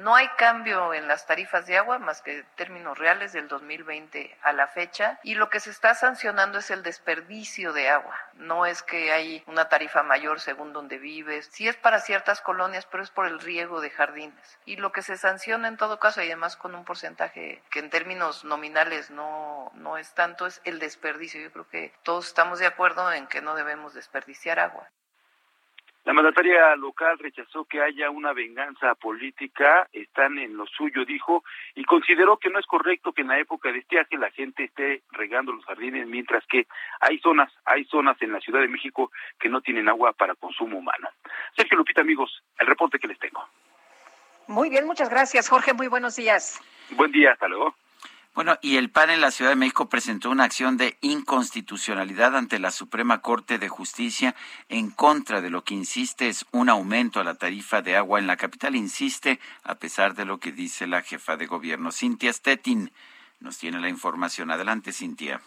No hay cambio en las tarifas de agua más que términos reales del 2020 a la fecha y lo que se está sancionando es el desperdicio de agua. No es que hay una tarifa mayor según donde vives. Sí es para ciertas colonias, pero es por el riego de jardines. Y lo que se sanciona en todo caso y además con un porcentaje que en términos nominales no, no es tanto, es el desperdicio. Yo creo que todos estamos de acuerdo en que no debemos desperdiciar agua. La mandataria local rechazó que haya una venganza política, están en lo suyo, dijo, y consideró que no es correcto que en la época de estiaje la gente esté regando los jardines, mientras que hay zonas, hay zonas en la Ciudad de México que no tienen agua para consumo humano. Sergio Lupita, amigos, el reporte que les tengo. Muy bien, muchas gracias, Jorge. Muy buenos días. Buen día, hasta luego. Bueno, y el PAN en la Ciudad de México presentó una acción de inconstitucionalidad ante la Suprema Corte de Justicia en contra de lo que insiste es un aumento a la tarifa de agua en la capital. Insiste a pesar de lo que dice la jefa de gobierno, Cintia Stettin. Nos tiene la información. Adelante, Cintia.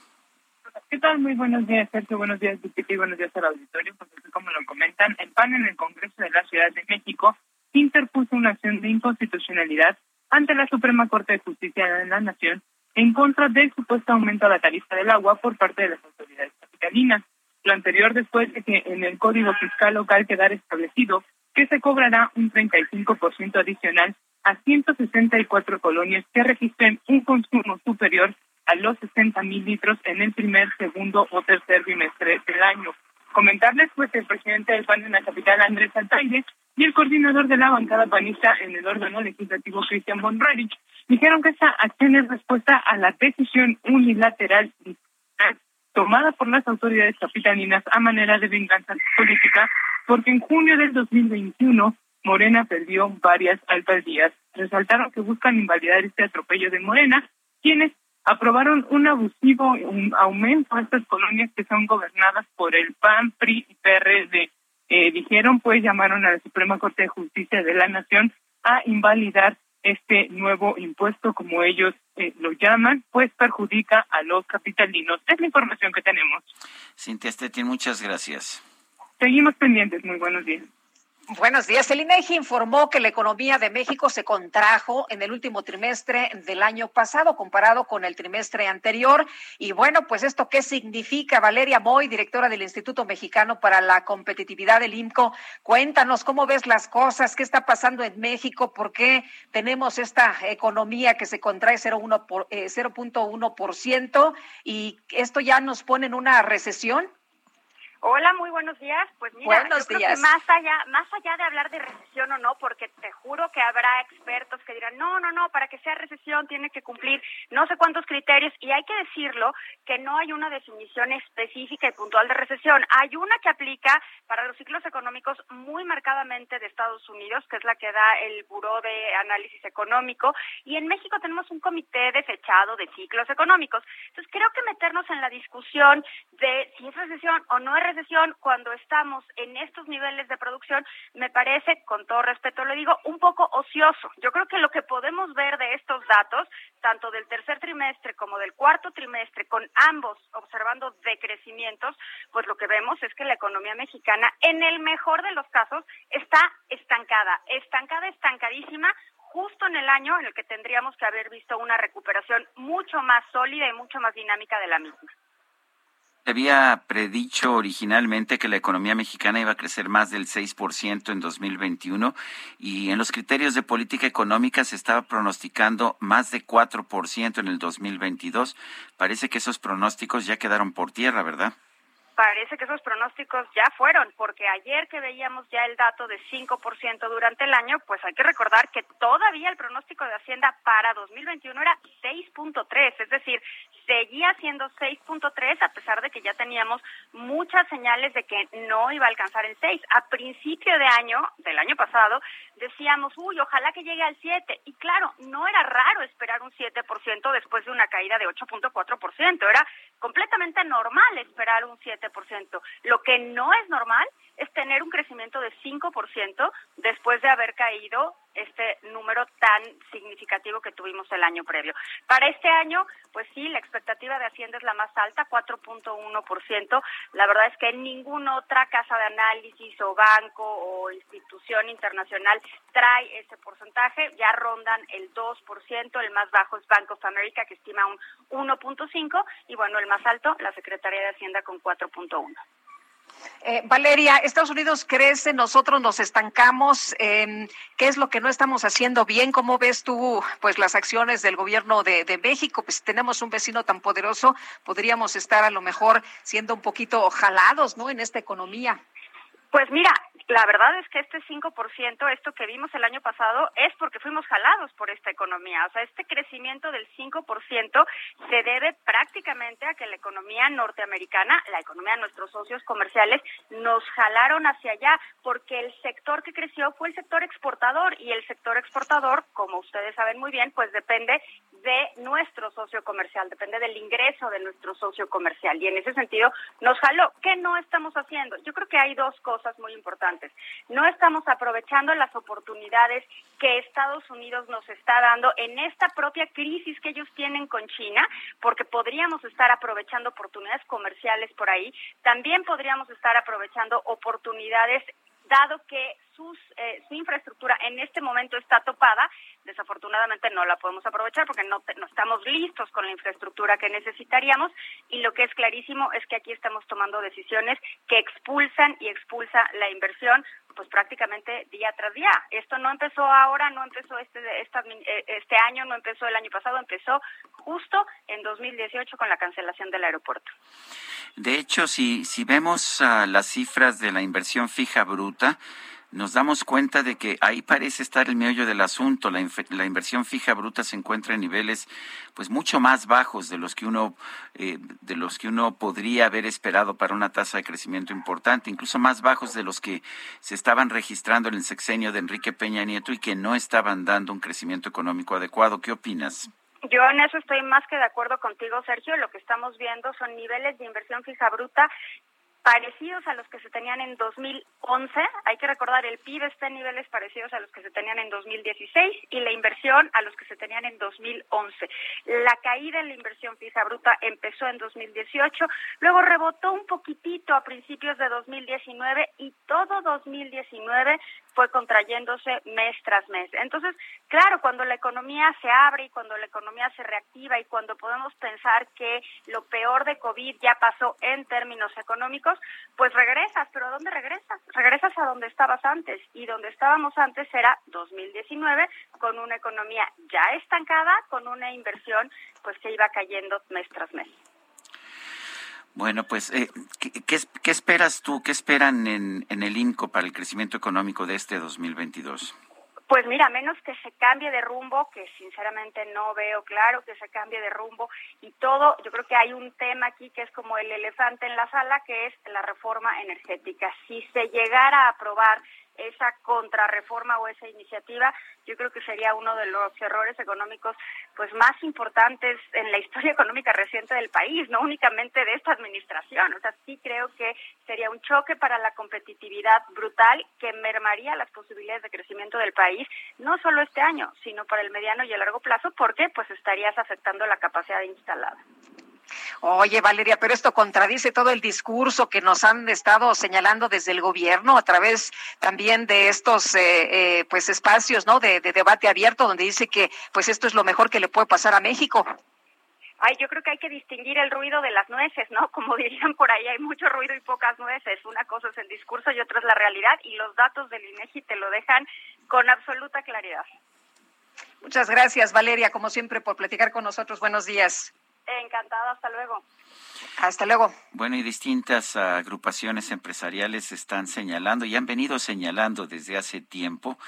¿Qué tal? Muy buenos días, Sergio. Buenos días, y buenos días al auditorio. Pues como lo comentan, el PAN en el Congreso de la Ciudad de México interpuso una acción de inconstitucionalidad ante la Suprema Corte de Justicia de la Nación en contra del supuesto aumento a la tarifa del agua por parte de las autoridades capitalinas. Lo anterior después de que en el Código Fiscal Local quedara establecido que se cobrará un 35% adicional a 164 colonias que registren un consumo superior a los 60 mil litros en el primer, segundo o tercer bimestre del año. Comentarles pues el presidente del PAN en la capital, Andrés Altaire, y el coordinador de la bancada panista en el órgano legislativo, Cristian von dijeron que esta acción es respuesta a la decisión unilateral tomada por las autoridades capitalinas a manera de venganza política, porque en junio del 2021 Morena perdió varias alcaldías. Resaltaron que buscan invalidar este atropello de Morena, quienes aprobaron un abusivo aumento a estas colonias que son gobernadas por el PAN, PRI y PRD. Eh, dijeron, pues, llamaron a la Suprema Corte de Justicia de la Nación a invalidar este nuevo impuesto, como ellos eh, lo llaman, pues perjudica a los capitalinos. Es la información que tenemos. Cintia Stettin, muchas gracias. Seguimos pendientes. Muy buenos días. Buenos días. El INEGI informó que la economía de México se contrajo en el último trimestre del año pasado comparado con el trimestre anterior. Y bueno, pues esto qué significa, Valeria Moy, directora del Instituto Mexicano para la Competitividad del IMCO. Cuéntanos cómo ves las cosas, qué está pasando en México, por qué tenemos esta economía que se contrae 0.1% eh, y esto ya nos pone en una recesión. Hola, muy buenos días. Pues mira, yo creo que más allá, más allá de hablar de recesión o no, porque te juro que habrá expertos que dirán, no, no, no, para que sea recesión tiene que cumplir no sé cuántos criterios y hay que decirlo que no hay una definición específica y puntual de recesión. Hay una que aplica para los ciclos económicos muy marcadamente de Estados Unidos, que es la que da el Buró de Análisis Económico, y en México tenemos un comité desechado de ciclos económicos. Entonces creo que meternos en la discusión de si es recesión o no es recesión cuando estamos en estos niveles de producción me parece, con todo respeto lo digo, un poco ocioso. Yo creo que lo que podemos ver de estos datos, tanto del tercer trimestre como del cuarto trimestre, con ambos observando decrecimientos, pues lo que vemos es que la economía mexicana, en el mejor de los casos, está estancada, estancada, estancadísima, justo en el año en el que tendríamos que haber visto una recuperación mucho más sólida y mucho más dinámica de la misma había predicho originalmente que la economía mexicana iba a crecer más del 6% en 2021 y en los criterios de política económica se estaba pronosticando más de 4% en el 2022. Parece que esos pronósticos ya quedaron por tierra, ¿verdad? parece que esos pronósticos ya fueron, porque ayer que veíamos ya el dato de 5% durante el año, pues hay que recordar que todavía el pronóstico de Hacienda para 2021 era 6.3, es decir, seguía siendo 6.3 a pesar de que ya teníamos muchas señales de que no iba a alcanzar el 6. A principio de año, del año pasado, decíamos, uy, ojalá que llegue al 7. Y claro, no era raro esperar un 7% después de una caída de 8.4%, era completamente normal esperar un 7%. Lo que no es normal es tener un crecimiento de 5% después de haber caído este número tan significativo que tuvimos el año previo. Para este año, pues sí, la expectativa de Hacienda es la más alta, 4.1%. La verdad es que ninguna otra casa de análisis o banco o institución internacional trae ese porcentaje. Ya rondan el 2%, el más bajo es Bank of America, que estima un 1.5%, y bueno, el más alto, la Secretaría de Hacienda con 4.1%. Eh, Valeria, Estados Unidos crece, nosotros nos estancamos. ¿Qué es lo que no estamos haciendo bien? ¿Cómo ves tú pues las acciones del gobierno de, de, México? Pues si tenemos un vecino tan poderoso, podríamos estar a lo mejor siendo un poquito jalados, ¿no? En esta economía. Pues mira, la verdad es que este 5%, esto que vimos el año pasado, es porque fuimos jalados por esta economía. O sea, este crecimiento del 5% se debe prácticamente a que la economía norteamericana, la economía de nuestros socios comerciales, nos jalaron hacia allá, porque el sector que creció fue el sector exportador y el sector exportador, como ustedes saben muy bien, pues depende de nuestro socio comercial, depende del ingreso de nuestro socio comercial. Y en ese sentido nos jaló. ¿Qué no estamos haciendo? Yo creo que hay dos cosas muy importantes. No estamos aprovechando las oportunidades que Estados Unidos nos está dando en esta propia crisis que ellos tienen con China, porque podríamos estar aprovechando oportunidades comerciales por ahí. También podríamos estar aprovechando oportunidades dado que sus, eh, su infraestructura en este momento está topada, desafortunadamente no la podemos aprovechar porque no, no estamos listos con la infraestructura que necesitaríamos y lo que es clarísimo es que aquí estamos tomando decisiones que expulsan y expulsa la inversión pues prácticamente día tras día. Esto no empezó ahora, no empezó este, eh, este año, no empezó el año pasado, empezó justo en 2018 con la cancelación del aeropuerto. De hecho, si, si vemos uh, las cifras de la inversión fija bruta, nos damos cuenta de que ahí parece estar el meollo del asunto. La, la, inversión fija bruta se encuentra en niveles pues mucho más bajos de los que uno eh, de los que uno podría haber esperado para una tasa de crecimiento importante, incluso más bajos de los que se estaban registrando en el sexenio de Enrique Peña Nieto y que no estaban dando un crecimiento económico adecuado. ¿Qué opinas? Yo en eso estoy más que de acuerdo contigo, Sergio. Lo que estamos viendo son niveles de inversión fija bruta parecidos a los que se tenían en 2011. Hay que recordar, el PIB está en niveles parecidos a los que se tenían en 2016 y la inversión a los que se tenían en 2011. La caída en la inversión fija bruta empezó en 2018, luego rebotó un poquitito a principios de 2019 y todo 2019 fue contrayéndose mes tras mes. Entonces, claro, cuando la economía se abre y cuando la economía se reactiva y cuando podemos pensar que lo peor de COVID ya pasó en términos económicos, pues regresas, pero ¿a dónde regresas? Regresas a donde estabas antes y donde estábamos antes era 2019 con una economía ya estancada, con una inversión pues que iba cayendo mes tras mes. Bueno, pues, eh, ¿qué, esperas tú? ¿Qué esperan en, en el INCO para el crecimiento económico de este 2022? Pues mira, menos que se cambie de rumbo, que sinceramente no veo claro que se cambie de rumbo y todo, yo creo que hay un tema aquí que es como el elefante en la sala, que es la reforma energética. Si se llegara a aprobar esa contrarreforma o esa iniciativa, yo creo que sería uno de los errores económicos pues más importantes en la historia económica reciente del país, no únicamente de esta administración. O sea, sí creo que sería un choque para la competitividad brutal que mermaría las posibilidades de crecimiento del país, no solo este año, sino para el mediano y el largo plazo, porque pues estarías afectando la capacidad instalada. Oye, Valeria, pero esto contradice todo el discurso que nos han estado señalando desde el gobierno a través también de estos eh, eh, pues espacios, ¿no? De, debate abierto donde dice que pues esto es lo mejor que le puede pasar a México. Ay, yo creo que hay que distinguir el ruido de las nueces, ¿no? Como dirían por ahí, hay mucho ruido y pocas nueces. Una cosa es el discurso y otra es la realidad y los datos del INEGI te lo dejan con absoluta claridad. Muchas gracias, Valeria, como siempre, por platicar con nosotros. Buenos días. Encantada, hasta luego. Hasta luego. Bueno, y distintas agrupaciones empresariales están señalando y han venido señalando desde hace tiempo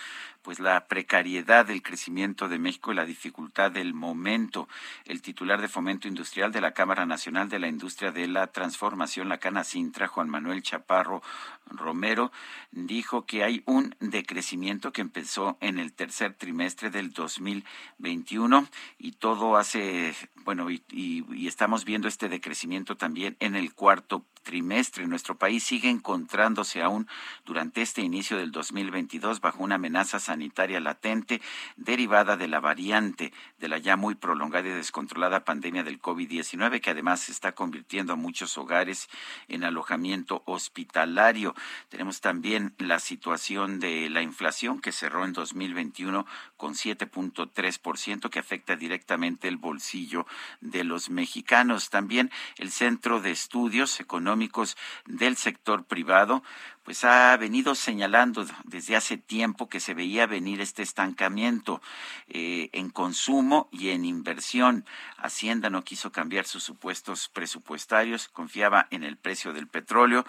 pues la precariedad del crecimiento de México y la dificultad del momento. El titular de Fomento Industrial de la Cámara Nacional de la Industria de la Transformación, la Cana Sintra, Juan Manuel Chaparro Romero, dijo que hay un decrecimiento que empezó en el tercer trimestre del 2021 y todo hace, bueno, y, y estamos viendo este decrecimiento también en el cuarto trimestre. Nuestro país sigue encontrándose aún durante este inicio del 2022 bajo una amenaza sanitaria latente derivada de la variante de la ya muy prolongada y descontrolada pandemia del COVID-19 que además está convirtiendo a muchos hogares en alojamiento hospitalario. Tenemos también la situación de la inflación que cerró en 2021 con 7.3% que afecta directamente el bolsillo de los mexicanos. También el Centro de Estudios Económicos del sector privado pues ha venido señalando desde hace tiempo que se veía venir este estancamiento eh, en consumo y en inversión. Hacienda no quiso cambiar sus supuestos presupuestarios, confiaba en el precio del petróleo,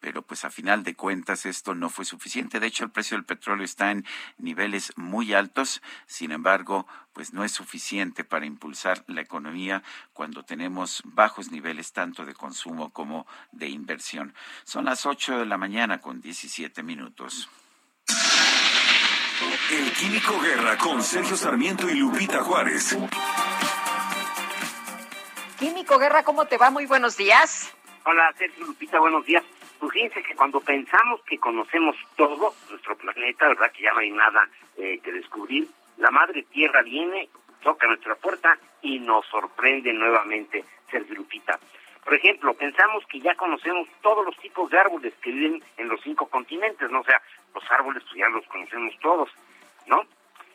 pero pues a final de cuentas esto no fue suficiente. De hecho, el precio del petróleo está en niveles muy altos, sin embargo, pues no es suficiente para impulsar la economía cuando tenemos bajos niveles tanto de consumo como de inversión. Son las 8 de la mañana con 17 minutos. El Químico Guerra con Sergio Sarmiento y Lupita Juárez. Químico Guerra, ¿cómo te va? Muy buenos días. Hola, Sergio Lupita, buenos días. Pues fíjense que cuando pensamos que conocemos todo, nuestro planeta, ¿verdad? Que ya no hay nada eh, que descubrir, la Madre Tierra viene, toca nuestra puerta y nos sorprende nuevamente, Sergio Lupita. Por ejemplo, pensamos que ya conocemos todos los tipos de árboles que viven en los cinco continentes, ¿no? O sea, los árboles pues ya los conocemos todos, ¿no?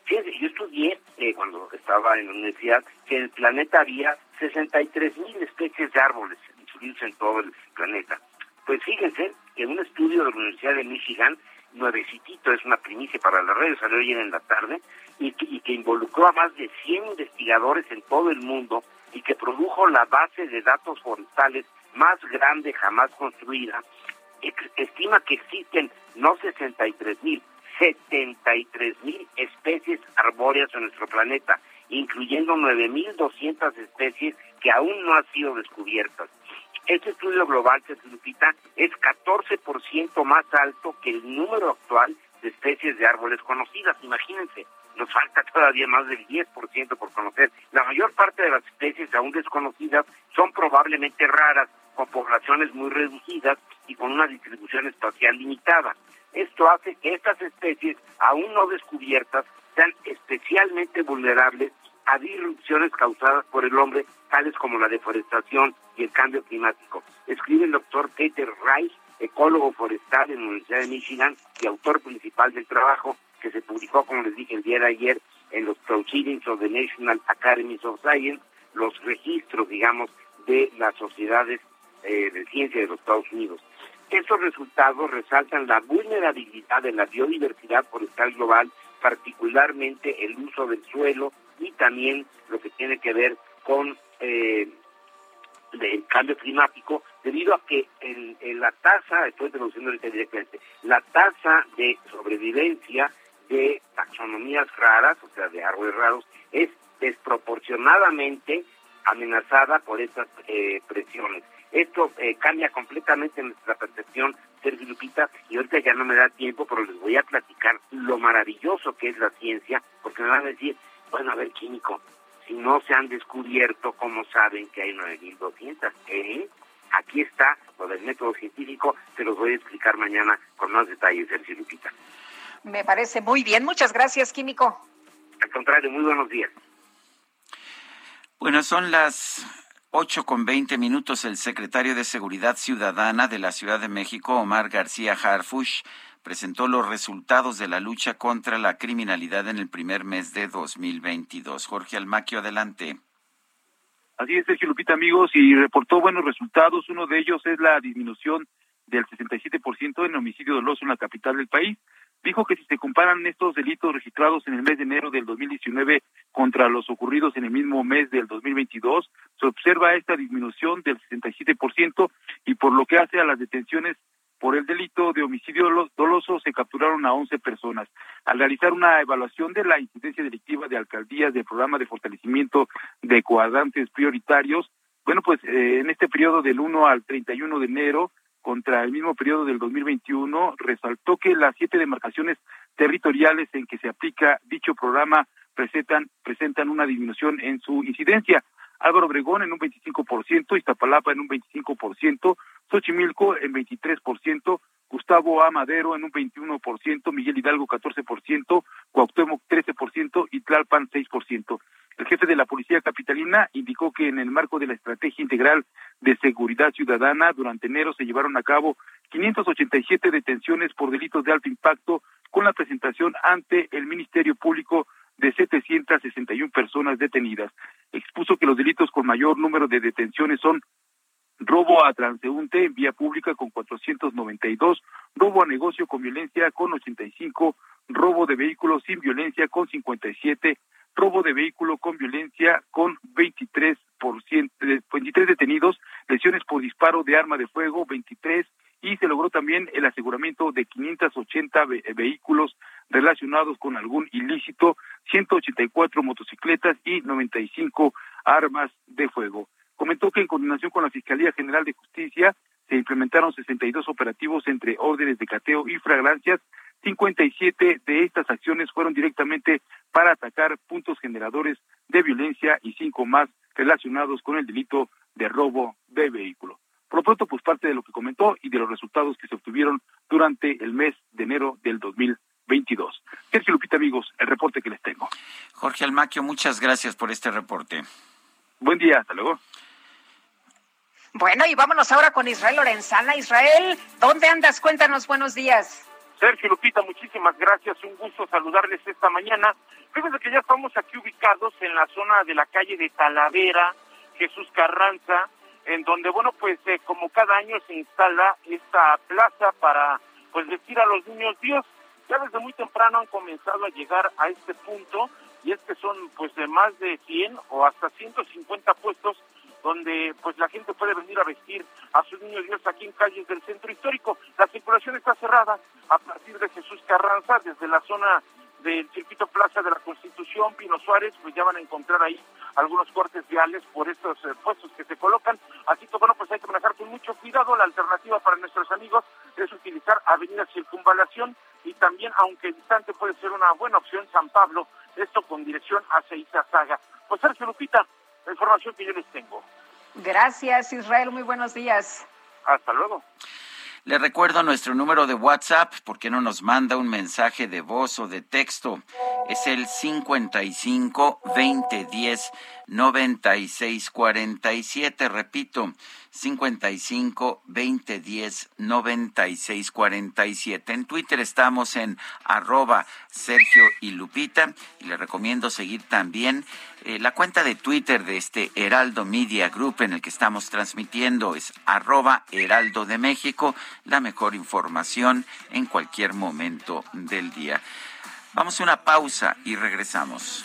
Fíjense, yo estudié eh, cuando estaba en la universidad que el planeta había 63 mil especies de árboles distribuidos en todo el planeta. Pues fíjense que un estudio de la Universidad de Michigan, nuevecitito, es una primicia para la red, salió ayer en la tarde, y que, involucró a más de 100 investigadores en todo el mundo y que produjo la base de datos forestales más grande jamás construida, estima que existen no 63 mil, 73 mil especies arbóreas en nuestro planeta, incluyendo 9.200 especies que aún no han sido descubiertas. Este estudio global, Lupita, es 14% más alto que el número actual de especies de árboles conocidas. Imagínense, nos falta todavía más del 10% por conocer. La mayor parte de las especies aún desconocidas son probablemente raras, con poblaciones muy reducidas y con una distribución espacial limitada. Esto hace que estas especies aún no descubiertas sean especialmente vulnerables a disrupciones causadas por el hombre, tales como la deforestación y el cambio climático. Escribe el doctor Peter Reich, ecólogo forestal en la Universidad de Michigan y autor principal del trabajo que se publicó, como les dije el día de ayer, en los Proceedings of the National Academies of Science, los registros, digamos, de las sociedades eh, de ciencia de los Estados Unidos. Estos resultados resaltan la vulnerabilidad de la biodiversidad forestal global, particularmente el uso del suelo, y también lo que tiene que ver con eh, el cambio climático, debido a que en, la tasa, estoy traduciendo directamente, la tasa de sobrevivencia de taxonomías raras, o sea, de árboles raros, es desproporcionadamente amenazada por estas eh, presiones. Esto eh, cambia completamente nuestra percepción, Sergio Lupita, y ahorita ya no me da tiempo, pero les voy a platicar lo maravilloso que es la ciencia, porque me van a decir, bueno, a ver, químico, si no se han descubierto, ¿cómo saben que hay 9.200? ¿Eh? Aquí está lo del método científico, se los voy a explicar mañana con más detalles, Sergio Lupita. Me parece muy bien, muchas gracias, químico. Al contrario, muy buenos días. Bueno, son las ocho con veinte minutos. El secretario de Seguridad Ciudadana de la Ciudad de México, Omar García Harfush, presentó los resultados de la lucha contra la criminalidad en el primer mes de 2022. Jorge Almaquio, adelante. Así es, Sergio Lupita, amigos, y reportó buenos resultados. Uno de ellos es la disminución del 67% en homicidio doloso en la capital del país. Dijo que si se comparan estos delitos registrados en el mes de enero del 2019 contra los ocurridos en el mismo mes del 2022, se observa esta disminución del 67% y por lo que hace a las detenciones por el delito de homicidio doloso se capturaron a 11 personas. Al realizar una evaluación de la incidencia delictiva de alcaldías del programa de fortalecimiento de cuadrantes prioritarios, bueno, pues eh, en este periodo del 1 al 31 de enero, contra el mismo periodo del 2021, resaltó que las siete demarcaciones territoriales en que se aplica dicho programa presentan, presentan una disminución en su incidencia. Álvaro Obregón en un 25%, Iztapalapa en un 25%, Xochimilco en 23%, Gustavo Amadero en un 21%, Miguel Hidalgo 14%, Cuauhtémoc 13% y Tlalpan 6%. El jefe de la Policía Capitalina indicó que en el marco de la Estrategia Integral de Seguridad Ciudadana, durante enero se llevaron a cabo 587 detenciones por delitos de alto impacto con la presentación ante el Ministerio Público de 761 personas detenidas. Expuso que los delitos con mayor número de detenciones son robo a transeúnte en vía pública con 492, robo a negocio con violencia con 85, robo de vehículos sin violencia con 57, robo de vehículo con violencia con 23 23 detenidos, lesiones por disparo de arma de fuego 23 y se logró también el aseguramiento de 580 vehículos relacionados con algún ilícito, 184 motocicletas y 95 armas de fuego. Comentó que en coordinación con la Fiscalía General de Justicia se implementaron 62 operativos entre órdenes de cateo y fragancias 57 de estas acciones fueron directamente para atacar puntos generadores de violencia y cinco más relacionados con el delito de robo de vehículo. Por lo pronto, pues parte de lo que comentó y de los resultados que se obtuvieron durante el mes de enero del 2022. Sergio Lupita, amigos, el reporte que les tengo. Jorge Almaquio, muchas gracias por este reporte. Buen día, hasta luego. Bueno, y vámonos ahora con Israel Lorenzana. Israel, ¿dónde andas? Cuéntanos, buenos días. Sergio Lupita, muchísimas gracias. Un gusto saludarles esta mañana. Fíjense que ya estamos aquí ubicados en la zona de la calle de Talavera, Jesús Carranza, en donde, bueno, pues eh, como cada año se instala esta plaza para, pues, decir a los niños Dios. Ya desde muy temprano han comenzado a llegar a este punto y es que son, pues, de más de 100 o hasta 150 puestos donde pues la gente puede venir a vestir a sus niños Dios aquí en calles del centro histórico. La circulación está cerrada a partir de Jesús Carranza, desde la zona del circuito Plaza de la Constitución, Pino Suárez, pues ya van a encontrar ahí algunos cortes viales por estos eh, puestos que se colocan. Así que bueno, pues hay que manejar con mucho cuidado. La alternativa para nuestros amigos es utilizar Avenida Circunvalación y también, aunque distante puede ser una buena opción, San Pablo, esto con dirección hacia Izazaga. Pues Sergio Lupita, la información que yo les tengo. Gracias, Israel. Muy buenos días. Hasta luego. Le recuerdo nuestro número de WhatsApp, ¿por qué no nos manda un mensaje de voz o de texto? Es el 55 20 10 96 47, repito, 55 20 10 96 47. En Twitter estamos en arroba Sergio y Lupita y le recomiendo seguir también eh, la cuenta de Twitter de este Heraldo Media Group en el que estamos transmitiendo es arroba Heraldo de México, la mejor información en cualquier momento del día. Vamos a una pausa y regresamos.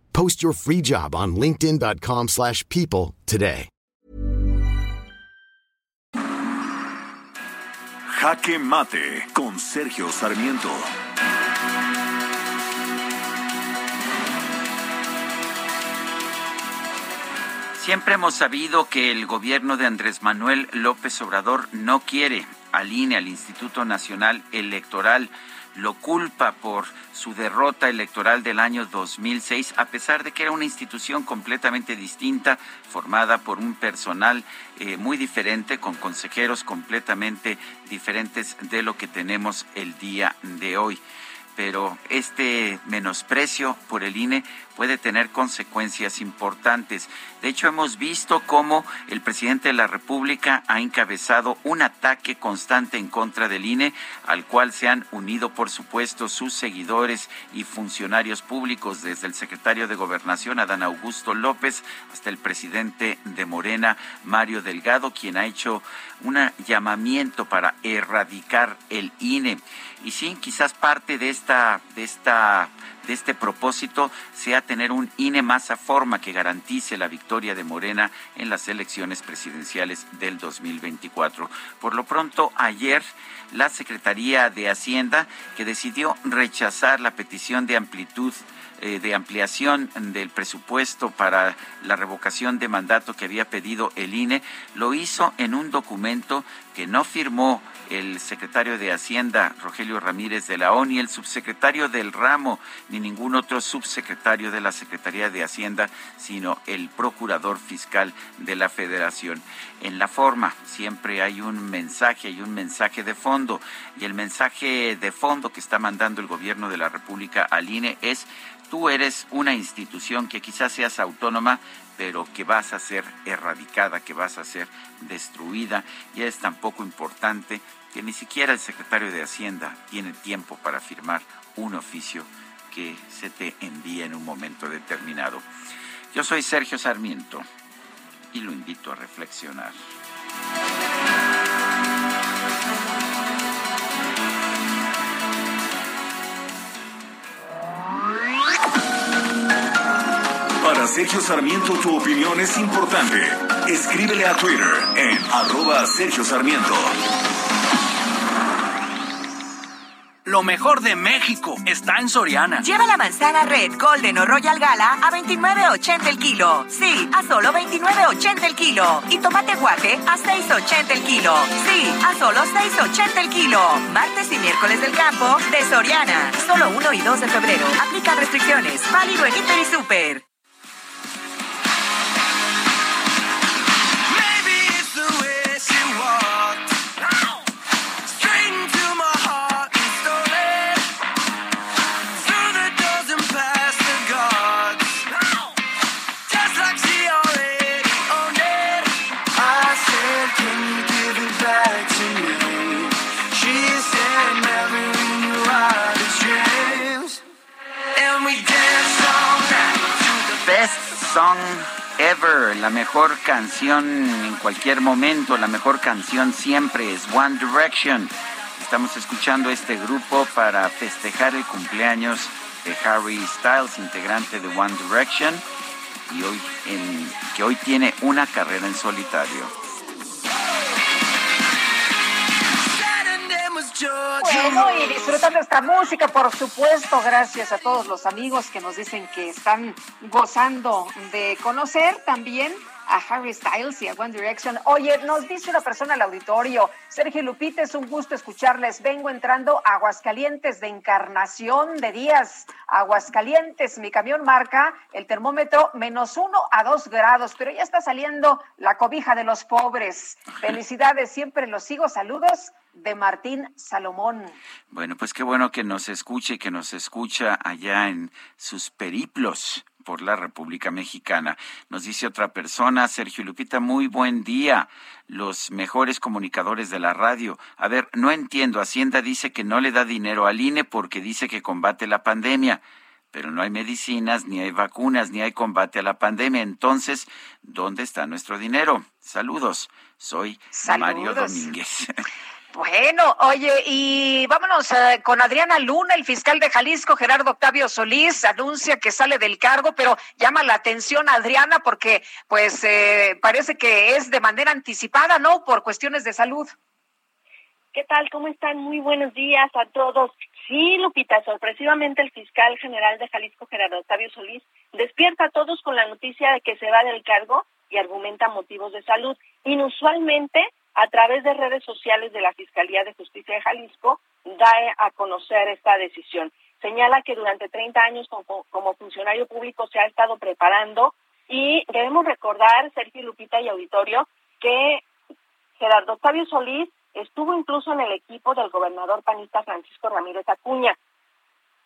Post your free job on linkedin.com/people slash people today. Jaque Mate con Sergio Sarmiento. Siempre hemos sabido que el gobierno de Andrés Manuel López Obrador no quiere al INE, al Instituto Nacional Electoral, lo culpa por su derrota electoral del año 2006, a pesar de que era una institución completamente distinta, formada por un personal eh, muy diferente, con consejeros completamente diferentes de lo que tenemos el día de hoy pero este menosprecio por el INE puede tener consecuencias importantes. De hecho, hemos visto cómo el presidente de la República ha encabezado un ataque constante en contra del INE, al cual se han unido, por supuesto, sus seguidores y funcionarios públicos, desde el secretario de Gobernación, Adán Augusto López, hasta el presidente de Morena, Mario Delgado, quien ha hecho un llamamiento para erradicar el INE. Y sí, quizás parte de esta, de esta, de este propósito sea tener un INE más a forma que garantice la victoria de Morena en las elecciones presidenciales del 2024. Por lo pronto, ayer la Secretaría de Hacienda, que decidió rechazar la petición de amplitud de ampliación del presupuesto para la revocación de mandato que había pedido el INE, lo hizo en un documento que no firmó el secretario de Hacienda, Rogelio Ramírez de la ONU, ni el subsecretario del ramo, ni ningún otro subsecretario de la Secretaría de Hacienda, sino el procurador fiscal de la Federación. En la forma siempre hay un mensaje, hay un mensaje de fondo, y el mensaje de fondo que está mandando el gobierno de la República al INE es tú eres una institución que quizás seas autónoma, pero que vas a ser erradicada, que vas a ser destruida, y es tan poco importante que ni siquiera el secretario de Hacienda tiene tiempo para firmar un oficio que se te envía en un momento determinado. Yo soy Sergio Sarmiento y lo invito a reflexionar. Para Sergio Sarmiento tu opinión es importante. Escríbele a Twitter en arroba Sergio Sarmiento. Lo mejor de México está en Soriana. Lleva la manzana Red, Golden o Royal Gala a 29.80 el kilo. Sí, a solo 29.80 el kilo. Y tomate guaje a 6.80 el kilo. Sí, a solo 6.80 el kilo. Martes y miércoles del campo de Soriana. Solo 1 y 2 de febrero. Aplica restricciones. Válido en Inter y Super. Song Ever, la mejor canción en cualquier momento, la mejor canción siempre es One Direction. Estamos escuchando este grupo para festejar el cumpleaños de Harry Styles, integrante de One Direction, y hoy que hoy tiene una carrera en solitario. Bueno, y disfrutando esta música, por supuesto, gracias a todos los amigos que nos dicen que están gozando de conocer también a Harry Styles y a One Direction. Oye, nos dice una persona al auditorio, Sergio Lupita, es un gusto escucharles. Vengo entrando a Aguascalientes de Encarnación de Díaz. Aguascalientes, mi camión marca el termómetro menos uno a dos grados, pero ya está saliendo la cobija de los pobres. Felicidades, siempre los sigo. Saludos de Martín Salomón. Bueno, pues qué bueno que nos escuche, que nos escucha allá en sus periplos por la República Mexicana. Nos dice otra persona, Sergio Lupita, muy buen día. Los mejores comunicadores de la radio. A ver, no entiendo. Hacienda dice que no le da dinero al INE porque dice que combate la pandemia. Pero no hay medicinas, ni hay vacunas, ni hay combate a la pandemia. Entonces, ¿dónde está nuestro dinero? Saludos. Soy Mario Domínguez. Bueno, oye, y vámonos eh, con Adriana Luna, el fiscal de Jalisco, Gerardo Octavio Solís, anuncia que sale del cargo, pero llama la atención a Adriana porque pues eh, parece que es de manera anticipada, ¿no? Por cuestiones de salud. ¿Qué tal? ¿Cómo están? Muy buenos días a todos. Sí, Lupita, sorpresivamente el fiscal general de Jalisco, Gerardo Octavio Solís, despierta a todos con la noticia de que se va del cargo y argumenta motivos de salud. Inusualmente, a través de redes sociales de la Fiscalía de Justicia de Jalisco, da a conocer esta decisión. Señala que durante 30 años como, funcionario público se ha estado preparando y debemos recordar, Sergio Lupita y Auditorio, que Gerardo Octavio Solís estuvo incluso en el equipo del gobernador panista Francisco Ramírez Acuña.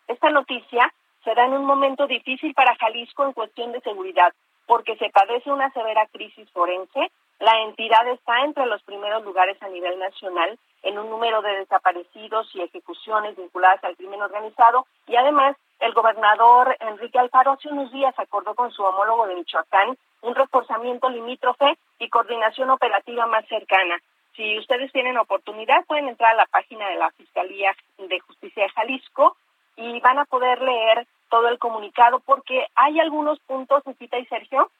Esta noticia será en un momento difícil para Jalisco en cuestión de seguridad, porque se padece una severa crisis forense. La entidad está entre los primeros lugares a nivel nacional en un número de desaparecidos y ejecuciones vinculadas al crimen organizado y además el gobernador Enrique Alfaro hace unos días acordó con su homólogo de Michoacán un reforzamiento limítrofe y coordinación operativa más cercana. Si ustedes tienen oportunidad, pueden entrar a la página de la Fiscalía de Justicia de Jalisco y van a poder leer todo el comunicado porque hay algunos puntos, Lupita y Sergio,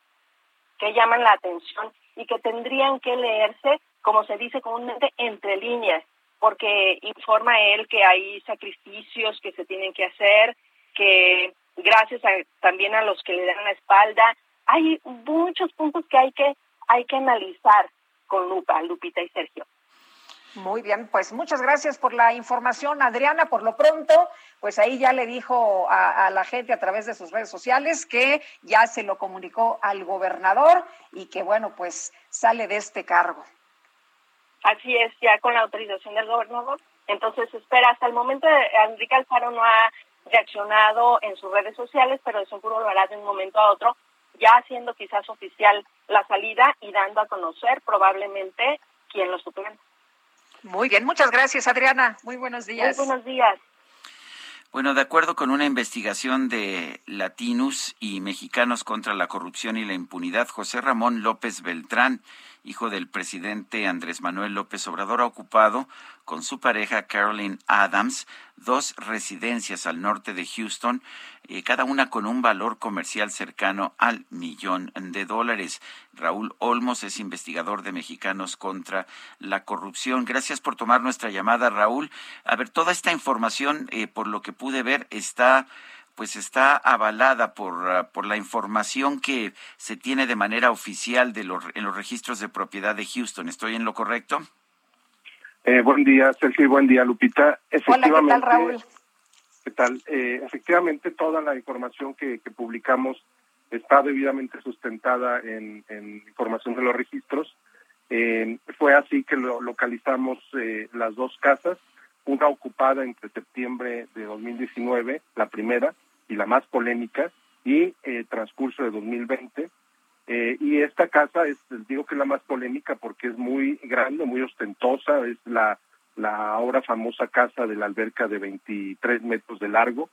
que llaman la atención y que tendrían que leerse, como se dice comúnmente, entre líneas, porque informa él que hay sacrificios que se tienen que hacer, que gracias también a los que le dan la espalda, hay muchos puntos que hay que hay que analizar con lupa, Lupita y Sergio. Muy bien, pues muchas gracias por la información, Adriana. Por lo pronto, pues ahí ya le dijo a, la gente a través de sus redes sociales que ya se lo comunicó al gobernador y que, bueno, pues sale de este cargo. Así es, ya con la autorización del gobernador. Entonces, espera, hasta el momento Enrique Alfaro no ha reaccionado en sus redes sociales, pero de seguro lo hará de un momento a otro, ya haciendo quizás oficial la salida y dando a conocer probablemente quién lo suplente. Muy bien, muchas gracias Adriana. Muy buenos días. Muy buenos días. Bueno, de acuerdo con una investigación de Latinus y Mexicanos contra la Corrupción y la Impunidad, José Ramón López Beltrán hijo del presidente Andrés Manuel López Obrador, ha ocupado con su pareja Carolyn Adams dos residencias al norte de Houston, eh, cada una con un valor comercial cercano al millón de dólares. Raúl Olmos es investigador de Mexicanos contra la Corrupción. Gracias por tomar nuestra llamada, Raúl. A ver, toda esta información, eh, por lo que pude ver, está pues está avalada por, ah, por la información que se tiene de manera oficial de en los registros de propiedad de Houston. ¿Estoy en lo correcto? Eh, buen día, Sergio, buen día, Lupita. Efectivamente, Hola, ¿qué tal, Raúl? ¿Qué tal? Eh, efectivamente, toda la información que, publicamos está debidamente sustentada en, información de los registros. Eh, fue así que lo, localizamos las dos casas, una ocupada entre septiembre de 2019, la primera, y la más polémica, y eh, transcurso de 2020. Eh, y esta casa es, digo que es la más polémica porque es muy grande, muy ostentosa, es la, la ahora famosa casa de la alberca de 23 metros de largo.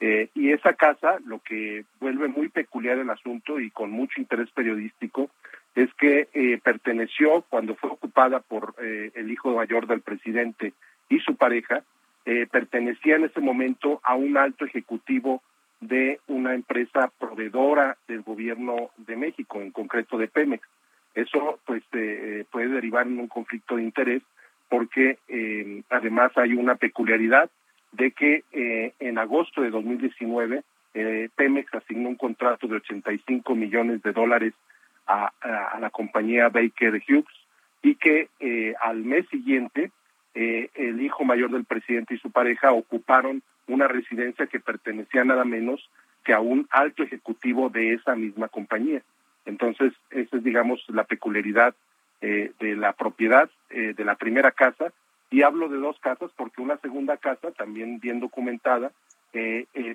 Eh, y esa casa, lo que vuelve muy peculiar el asunto y con mucho interés periodístico, es que eh, perteneció, cuando fue ocupada por el hijo mayor del presidente y su pareja, pertenecía en ese momento a un alto ejecutivo de una empresa proveedora del gobierno de México, en concreto de Pemex. Eso pues eh, puede derivar en un conflicto de interés porque eh, además hay una peculiaridad de que en agosto de 2019 Pemex asignó un contrato de 85 millones de dólares a, a la compañía Baker Hughes y que al mes siguiente eh, el hijo mayor del presidente y su pareja ocuparon una residencia que pertenecía nada menos que a un alto ejecutivo de esa misma compañía. Entonces, esa es, digamos, la peculiaridad eh, de la propiedad eh, de la primera casa. Y hablo de dos casas porque una segunda casa, también bien documentada,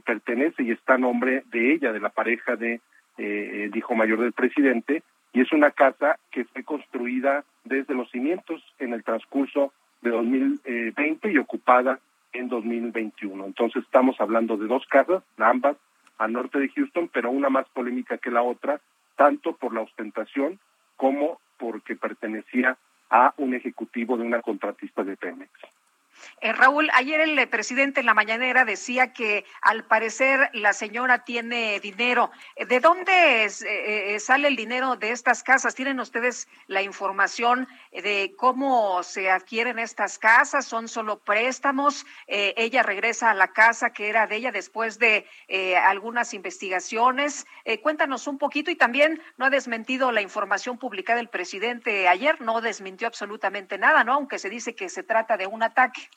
pertenece y está a nombre de ella, de la pareja de el hijo mayor del presidente, y es una casa que fue construida desde los cimientos en el transcurso de 2020 y ocupada en 2021. Entonces estamos hablando de dos casas, ambas al norte de Houston, pero una más polémica que la otra, tanto por la ostentación como porque pertenecía a un ejecutivo de una contratista de Pemex. Eh, Raúl, ayer el eh, presidente en la mañanera decía que al parecer la señora tiene dinero. Eh, ¿De dónde sale el dinero de estas casas? ¿Tienen ustedes la información de cómo se adquieren estas casas? ¿Son solo préstamos? ella regresa a la casa que era de ella después de algunas investigaciones. cuéntanos un poquito y también no ha desmentido la información publicada el presidente ayer, no desmintió absolutamente nada, ¿no? Aunque se dice que se trata de un ataque.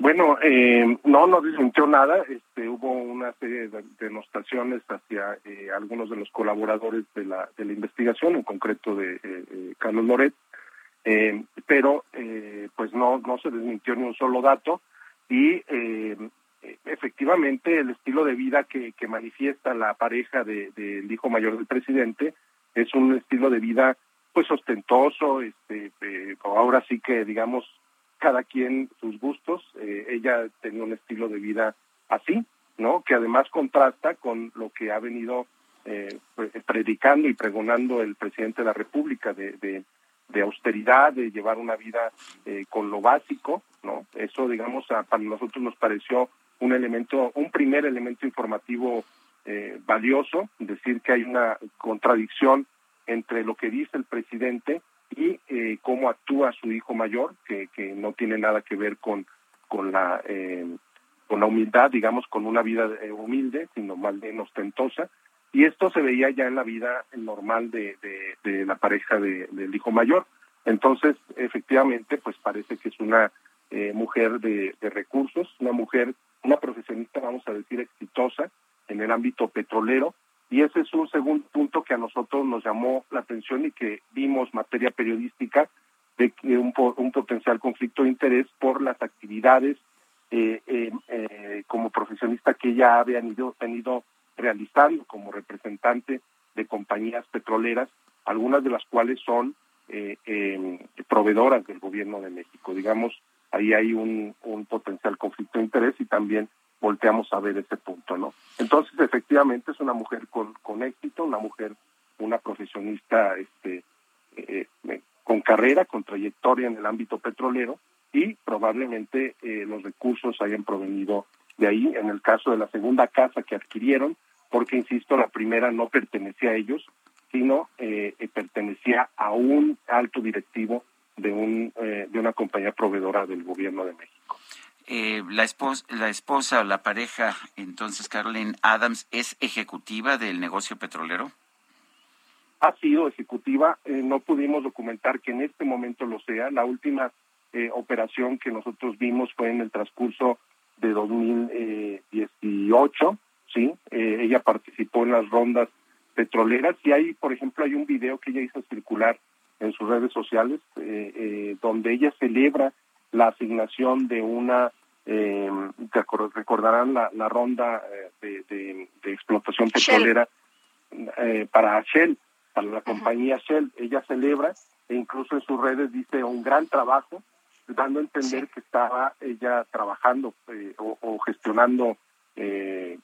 Bueno, eh, no, no desmintió nada. Este, hubo una serie de denostaciones hacia eh, algunos de los colaboradores de la, de la investigación, en concreto de eh, eh Carlos Loret, pero pues no, no se desmintió ni un solo dato y eh, efectivamente el estilo de vida que, que manifiesta la pareja del de, hijo mayor del presidente es un estilo de vida pues ostentoso, este, eh, ahora sí que digamos cada quien sus gustos, eh, ella tenía un estilo de vida así, ¿no? Que además contrasta con lo que ha venido eh, predicando y pregonando el presidente de la República de, de, de austeridad, de llevar una vida eh, con lo básico, ¿no? Eso, digamos, a, para nosotros nos pareció un elemento, un primer elemento informativo eh, valioso, decir que hay una contradicción entre lo que dice el presidente y eh, cómo actúa su hijo mayor, que, que no tiene nada que ver con, con la eh, con la humildad, digamos, con una vida eh, humilde, sino más bien ostentosa. Y esto se veía ya en la vida normal de, de, la pareja de, del hijo mayor. Entonces, efectivamente, pues parece que es una eh, mujer de, de recursos, una mujer, una profesionista, vamos a decir, exitosa en el ámbito petrolero, y ese es un segundo punto que a nosotros nos llamó la atención y que vimos materia periodística de un, un potencial conflicto de interés por las actividades eh, eh, eh, como profesionista que ella había venido, venido realizando como representante de compañías petroleras, algunas de las cuales son eh, eh, proveedoras del gobierno de México. Digamos, ahí hay un potencial conflicto de interés y también volteamos a ver ese punto, ¿no? Entonces, efectivamente, es una mujer con, con éxito, una mujer, una profesionista este, eh, eh, con carrera, con trayectoria en el ámbito petrolero y probablemente eh, los recursos hayan provenido de ahí. En el caso de la segunda casa que adquirieron, porque, insisto, la primera no pertenecía a ellos, sino eh, pertenecía a un alto directivo de, un, de una compañía proveedora del gobierno de México. Eh, la, esposa, la esposa o la pareja, entonces, Carolyn Adams, ¿es ejecutiva del negocio petrolero? Ha sido ejecutiva, eh, no pudimos documentar que en este momento lo sea. La última eh, operación que nosotros vimos fue en el transcurso de 2018, ¿sí? Eh, ella participó en las rondas petroleras y hay, por ejemplo, hay un video que ella hizo circular en sus redes sociales eh, eh, donde ella celebra la asignación de una eh, recordarán la, la ronda de, de, de, explotación petrolera eh, para Shell, para la compañía. Shell. Ella celebra e incluso en sus redes dice un gran trabajo, dando a entender sí. que estaba ella trabajando eh, o, o, gestionando eh,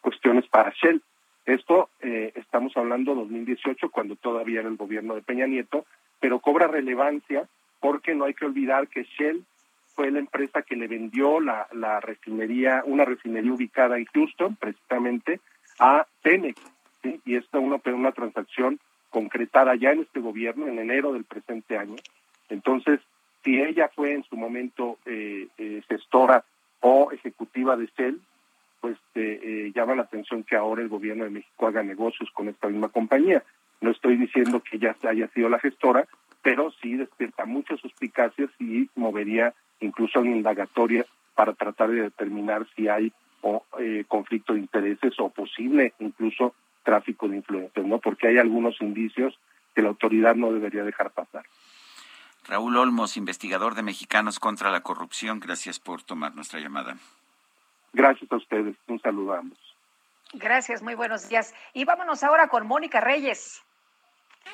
cuestiones para Shell. Esto estamos hablando 2018, cuando todavía era el gobierno de Peña Nieto, pero cobra relevancia porque no hay que olvidar que Shell fue la empresa que le vendió la, refinería, una refinería ubicada en Houston, precisamente, a Pemex. Y esta una, una transacción concretada ya en este gobierno, en enero del presente año. Entonces, si ella fue en su momento eh, eh, gestora o ejecutiva de Shell, pues eh, eh, llama la atención que ahora el gobierno de México haga negocios con esta misma compañía. No estoy diciendo que ella haya sido la gestora, pero sí despierta muchas suspicacias y movería incluso en indagatoria para tratar de determinar si hay o, eh, conflicto de intereses o posible incluso tráfico de influencias, ¿no? Porque hay algunos indicios que la autoridad no debería dejar pasar. Raúl Olmos, investigador de Mexicanos contra la Corrupción, gracias por tomar nuestra llamada. Gracias a ustedes, un saludo a ambos. Gracias, muy buenos días. Y vámonos ahora con Mónica Reyes.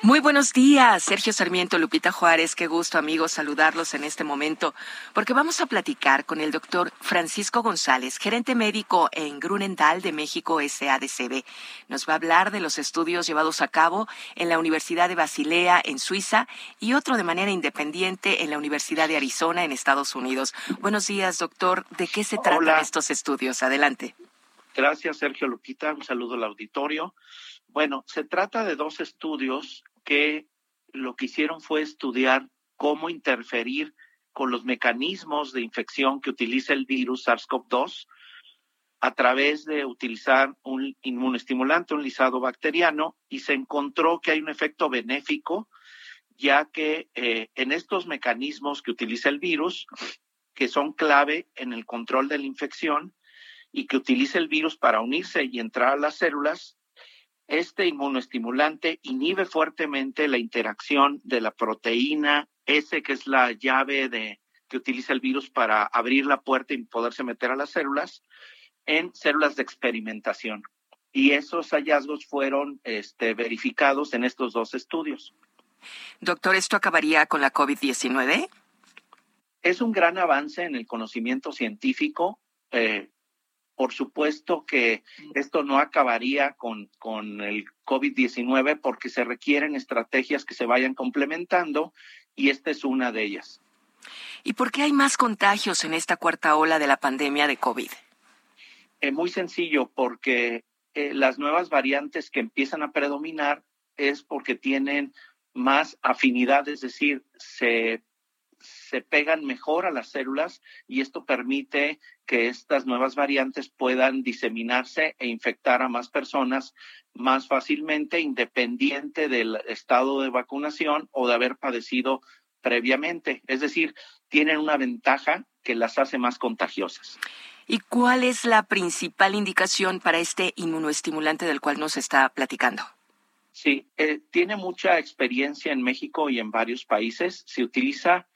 Muy buenos días, Sergio Sarmiento, Lupita Juárez, qué gusto amigos saludarlos en este momento, porque vamos a platicar con el doctor Francisco González, gerente médico en Grunenthal de México SADCB. Nos va a hablar de los estudios llevados a cabo en la Universidad de Basilea en Suiza y otro de manera independiente en la Universidad de Arizona en Estados Unidos. Buenos días, doctor. ¿De qué se tratan Hola. estos estudios? Adelante. Gracias, Sergio Lupita. Un saludo al auditorio. Bueno, se trata de dos estudios que lo que hicieron fue estudiar cómo interferir con los mecanismos de infección que utiliza el virus SARS-CoV-2 a través de utilizar un inmunoestimulante, un lisado bacteriano, y se encontró que hay un efecto benéfico, ya que eh, en estos mecanismos que utiliza el virus, que son clave en el control de la infección y que utiliza el virus para unirse y entrar a las células, este inmunoestimulante inhibe fuertemente la interacción de la proteína S, que es la llave de, que utiliza el virus para abrir la puerta y poderse meter a las células en células de experimentación. Y esos hallazgos fueron este, verificados en estos dos estudios. Doctor, ¿esto acabaría con la COVID-19? Es un gran avance en el conocimiento científico. Eh, por supuesto que esto no acabaría con, con el COVID-19 porque se requieren estrategias que se vayan complementando y esta es una de ellas. ¿Y por qué hay más contagios en esta cuarta ola de la pandemia de COVID? Es muy sencillo, porque eh, las nuevas variantes que empiezan a predominar es porque tienen más afinidad, es decir, se se pegan mejor a las células y esto permite que estas nuevas variantes puedan diseminarse e infectar a más personas más fácilmente, independiente del estado de vacunación o de haber padecido previamente. Es decir, tienen una ventaja que las hace más contagiosas. ¿Y cuál es la principal indicación para este inmunoestimulante del cual nos está platicando? Sí, eh, tiene mucha experiencia en México y en varios países. Se utiliza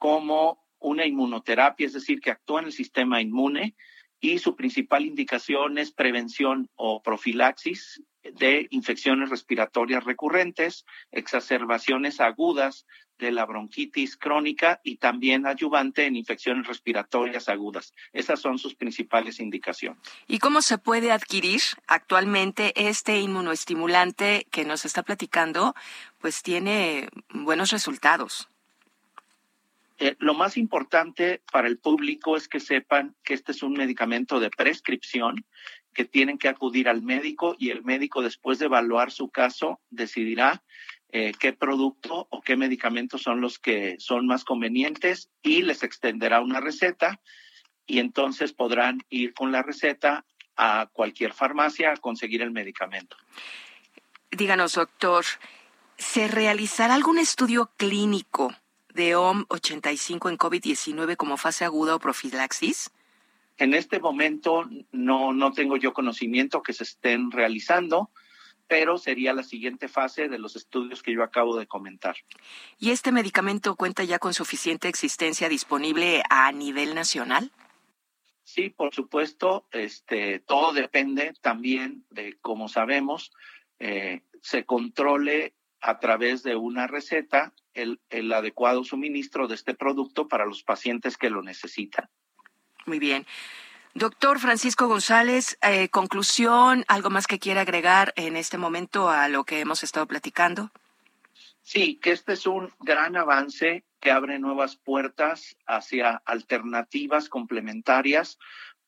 como una inmunoterapia, es decir, que actúa en el sistema inmune y su principal indicación es prevención o profilaxis de infecciones respiratorias recurrentes, exacerbaciones agudas de la bronquitis crónica y también ayudante en infecciones respiratorias agudas. Esas son sus principales indicaciones. ¿Y cómo se puede adquirir actualmente este inmunoestimulante que nos está platicando? Pues tiene buenos resultados. Eh, lo más importante para el público es que sepan que este es un medicamento de prescripción, que tienen que acudir al médico y el médico después de evaluar su caso decidirá eh, qué producto o qué medicamentos son los que son más convenientes y les extenderá una receta y entonces podrán ir con la receta a cualquier farmacia a conseguir el medicamento. Díganos, doctor, ¿se realizará algún estudio clínico de OM85 en COVID-19 como fase aguda o profilaxis? En este momento no, no tengo yo conocimiento que se estén realizando, pero sería la siguiente fase de los estudios que yo acabo de comentar. ¿Y este medicamento cuenta ya con suficiente existencia disponible a nivel nacional? Sí, por supuesto, este, todo depende también de, como sabemos, eh, se controle a través de una receta el, adecuado suministro de este producto para los pacientes que lo necesitan. Muy bien. Doctor Francisco González, eh, conclusión, ¿algo más que quiera agregar en este momento a lo que hemos estado platicando? Sí, que este es un gran avance que abre nuevas puertas hacia alternativas complementarias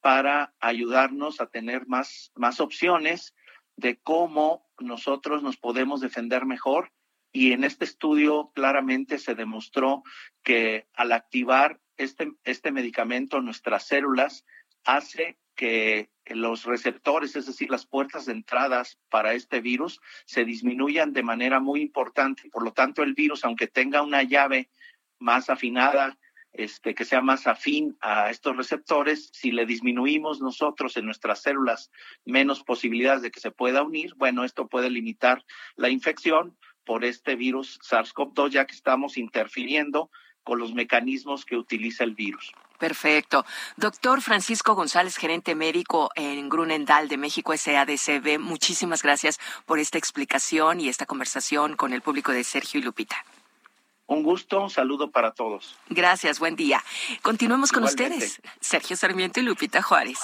para ayudarnos a tener más, más opciones de cómo nosotros nos podemos defender mejor y en este estudio claramente se demostró que al activar este, este medicamento nuestras células hace que los receptores, es decir, las puertas de entradas para este virus, se disminuyan de manera muy importante. Por lo tanto, el virus, aunque tenga una llave más afinada, este, que sea más afín a estos receptores, si le disminuimos nosotros en nuestras células menos posibilidades de que se pueda unir, bueno, esto puede limitar la infección, por este virus SARS-CoV-2, ya que estamos interfiriendo con los mecanismos que utiliza el virus. Perfecto. Doctor Francisco González, gerente médico en Grunendal de México SADCB, muchísimas gracias por esta explicación y esta conversación con el público de Sergio y Lupita. Un gusto, un saludo para todos. Gracias, buen día. Continuemos con ustedes. Sergio Sarmiento y Lupita Juárez.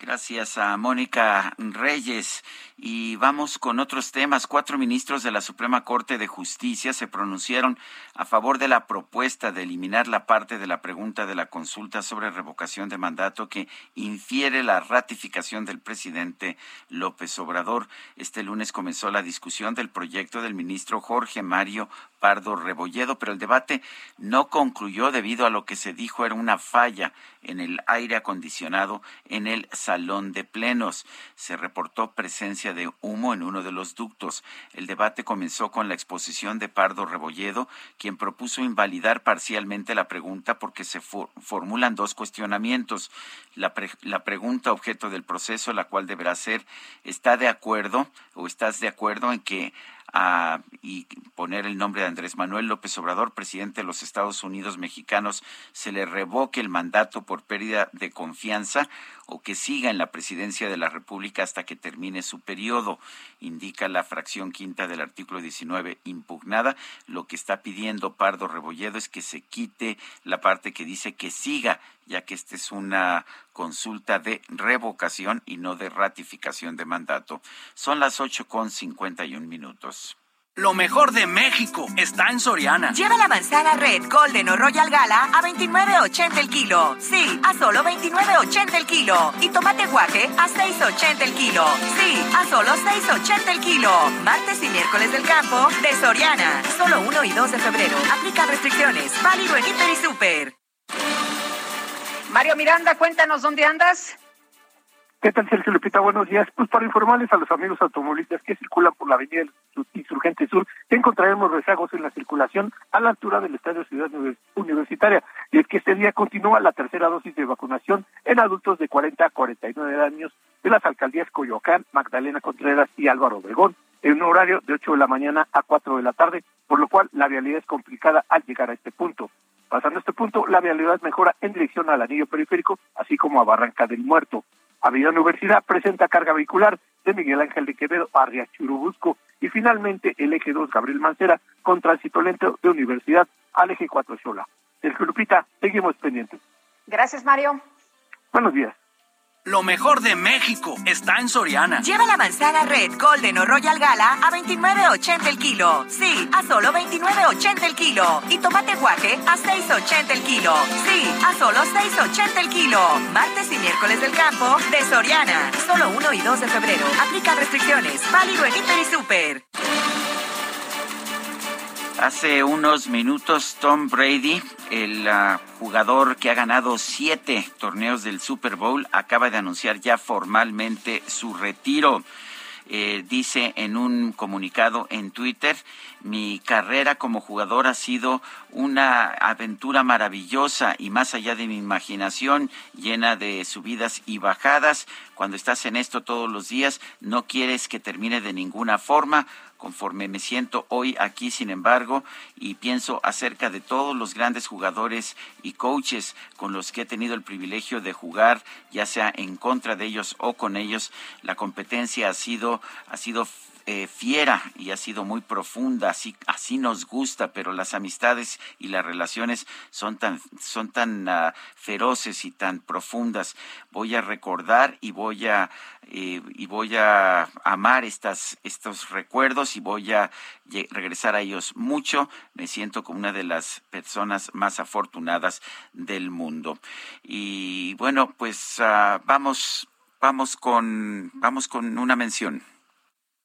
Gracias a Mónica Reyes. Y vamos con otros temas. Cuatro ministros de la Suprema Corte de Justicia se pronunciaron a favor de la propuesta de eliminar la parte de la pregunta de la consulta sobre revocación de mandato que infiere la ratificación del presidente López Obrador. Este lunes comenzó la discusión del proyecto del ministro Jorge Mario Pardo Rebolledo, pero el debate no concluyó debido a lo que se dijo era una falla en el aire acondicionado en el salón de plenos. Se reportó presencia de humo en uno de los ductos. El debate comenzó con la exposición de Pardo Rebolledo, quien propuso invalidar parcialmente la pregunta porque se formulan dos cuestionamientos. La, la pregunta objeto del proceso, la cual deberá ser, ¿está de acuerdo o estás de acuerdo en que y poner el nombre de Andrés Manuel López Obrador, presidente de los Estados Unidos mexicanos, se le revoque el mandato por pérdida de confianza o que siga en la presidencia de la República hasta que termine su periodo, indica la fracción quinta del artículo 19 impugnada. Lo que está pidiendo Pardo Rebolledo es que se quite la parte que dice que siga, ya que esta es una consulta de revocación y no de ratificación de mandato. Son las ocho con cincuenta y un minutos. Lo mejor de México está en Soriana. Lleva la manzana Red, Golden o Royal Gala a 29.80 el kilo. Sí, a solo 29.80 el kilo. Y tomate guaje a 6.80 el kilo. Sí, a solo 6.80 el kilo. Martes y miércoles del campo de Soriana. Solo 1 y 2 de febrero. Aplica restricciones. Válido en Hiper y Super. Mario Miranda, cuéntanos dónde andas. ¿Qué tal, Sergio Lupita? Buenos días. Pues para informarles a los amigos automovilistas que circulan por la avenida Insurgente Sur, encontraremos rezagos en la circulación a la altura del Estadio Ciudad Universitaria. Y es que este día continúa la tercera dosis de vacunación en adultos de 40 a 49 años de las alcaldías Coyoacán, Magdalena Contreras y Álvaro Obregón, en un horario de 8 de la mañana a 4 de la tarde, por lo cual la vialidad es complicada al llegar a este punto. Pasando este punto, la vialidad mejora en dirección al anillo periférico, así como a Barranca del Muerto. Avenida Universidad presenta carga vehicular de Miguel Ángel de Quevedo a Churubusco y finalmente el eje 2 Gabriel Mancera con tránsito lento de Universidad al eje 4 Xola. El Lupita, seguimos pendientes. Gracias, Mario. Buenos días. Lo mejor de México está en Soriana. Lleva la manzana Red, Golden o Royal Gala a 29.80 el kilo. Sí, a solo 29.80 el kilo. Y tomate guaje a 6.80 el kilo. Sí, a solo 6.80 el kilo. Martes y miércoles del campo de Soriana. Solo 1 y 2 de febrero. Aplica restricciones. Válido en Inter y Super. Hace unos minutos Tom Brady, el ah, jugador que ha ganado siete torneos del Super Bowl, acaba de anunciar ya formalmente su retiro. Eh, dice en un comunicado en Twitter, mi carrera como jugador ha sido una aventura maravillosa y más allá de mi imaginación, llena de subidas y bajadas. Cuando estás en esto todos los días, no quieres que termine de ninguna forma conforme me siento hoy aquí, sin embargo, y pienso acerca de todos los grandes jugadores y coaches con los que he tenido el privilegio de jugar, ya sea en contra de ellos o con ellos, la competencia ha sido, ha sido eh, fiera y ha sido muy profunda, así, así nos gusta, pero las amistades y las relaciones son tan, son tan ah, feroces y tan profundas. Voy a recordar y voy a, eh, y voy a amar estas, estos recuerdos y voy a regresar a ellos mucho. Me siento como una de las personas más afortunadas del mundo. Y bueno, pues ah, vamos, vamos con, vamos con una mención.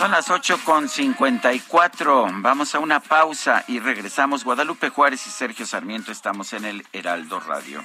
Son las ocho con cincuenta y cuatro. Vamos a una pausa y regresamos. Guadalupe Juárez y Sergio Sarmiento estamos en el Heraldo Radio.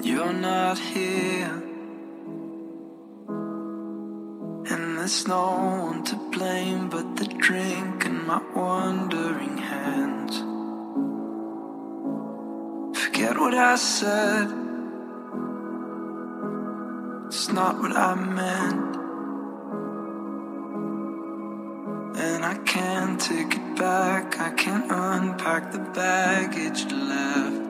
You're not here, and there's no one to blame but the drink and my wandering hands. Forget what I said, it's not what I meant. And I can't take it back, I can't unpack the baggage left.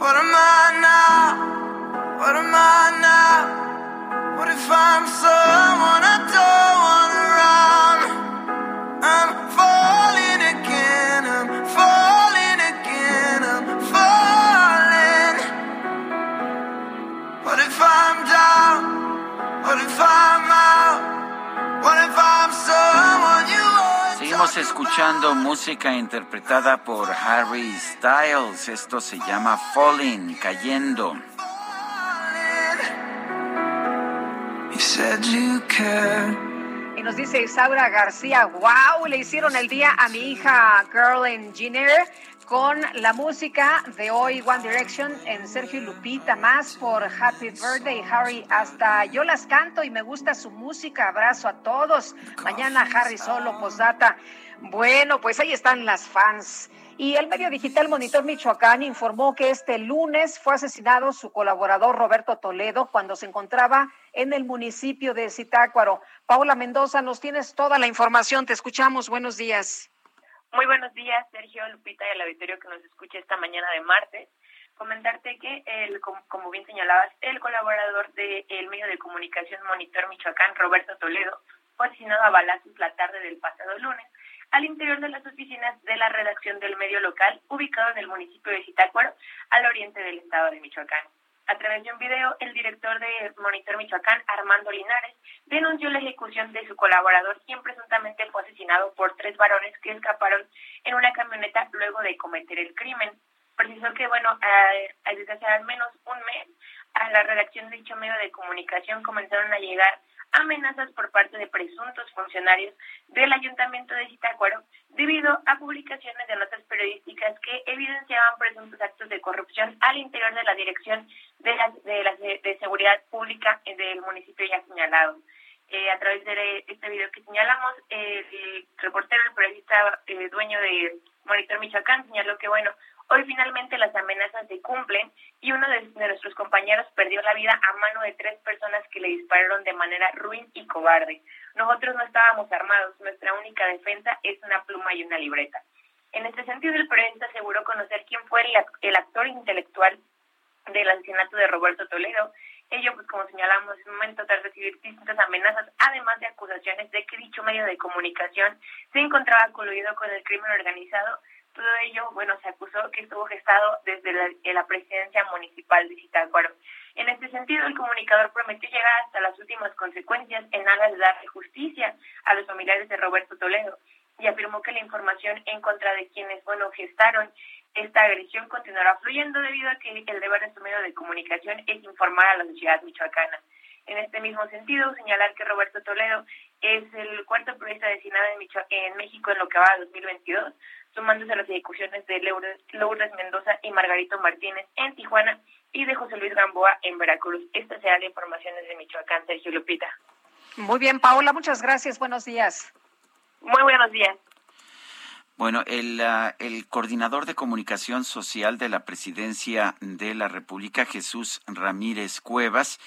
What am I now? What am I now? What if I'm someone I don't want? I'm falling again, I'm falling again, I'm falling. What if I'm down? What if I'm out? What if I'm you Seguimos escuchando música interpretada por Harry Styles. Esto se llama Falling, cayendo. Y nos dice Isaura García, wow, le hicieron el día a mi hija Girl Engineer con la música de hoy One Direction en Sergio y Lupita, más por Happy Birthday Harry. Hasta yo las canto y me gusta su música. Abrazo a todos. Mañana Harry solo, posdata. Bueno, pues ahí están las fans. Y el medio digital Monitor Michoacán informó que este lunes fue asesinado su colaborador Roberto Toledo cuando se encontraba en el municipio de Zitácuaro. Paula Mendoza, nos tienes toda la información. Te escuchamos. Buenos días. Muy buenos días, Sergio, Lupita y al auditorio que nos escucha esta mañana de martes. Comentarte que, el, como, bien señalabas, el colaborador del medio de comunicación Monitor Michoacán, Roberto Toledo, fue asesinado a balazos la tarde del pasado lunes al interior de las oficinas de la redacción del medio local, ubicado en el municipio de Zitácuaro, al oriente del estado de Michoacán. A través de un video, el director de Monitor Michoacán, Armando Linares, denunció la ejecución de su colaborador, quien presuntamente fue asesinado por tres varones que escaparon en una camioneta luego de cometer el crimen. Precisó que, bueno, desde hace al menos un mes, a la redacción de dicho medio de comunicación comenzaron a llegar amenazas por parte de presuntos funcionarios del Ayuntamiento de Zitácuaro debido a publicaciones de notas periodísticas que evidenciaban presuntos actos de corrupción al interior de la Dirección de, la, de, Seguridad Pública del municipio ya señalado. Eh, a través de este video que señalamos, el reportero, el periodista eh, dueño de Monitor Michoacán señaló que, bueno, Hoy finalmente las amenazas se cumplen y uno de, nuestros compañeros perdió la vida a mano de tres personas que le dispararon de manera ruin y cobarde. Nosotros no estábamos armados, nuestra única defensa es una pluma y una libreta. En este sentido, el periodista aseguró conocer quién fue el, actor intelectual del asesinato de Roberto Toledo. Ello, pues como señalamos, en un momento tras recibir distintas amenazas, además de acusaciones de que dicho medio de comunicación se encontraba coludido con el crimen organizado, todo ello, bueno, se acusó que estuvo gestado desde la, presidencia municipal de Zitácuaro. En este sentido, el comunicador prometió llegar hasta las últimas consecuencias en aras de darle justicia a los familiares de Roberto Toledo y afirmó que la información en contra de quienes, bueno, gestaron esta agresión continuará fluyendo debido a que el deber de su medio de comunicación es informar a la sociedad michoacana. En este mismo sentido, señalar que Roberto Toledo es el cuarto periodista destinado en, en México en lo que va a 2022, sumándose a las ejecuciones de Lourdes Mendoza y Margarito Martínez en Tijuana y de José Luis Gamboa en Veracruz. Esta será la información desde Michoacán, Sergio Lupita. Muy bien, Paola, muchas gracias. Buenos días. Muy buenos días. Bueno, el, ah, el, coordinador de comunicación social de la presidencia de la República, Jesús Ramírez Cuevas,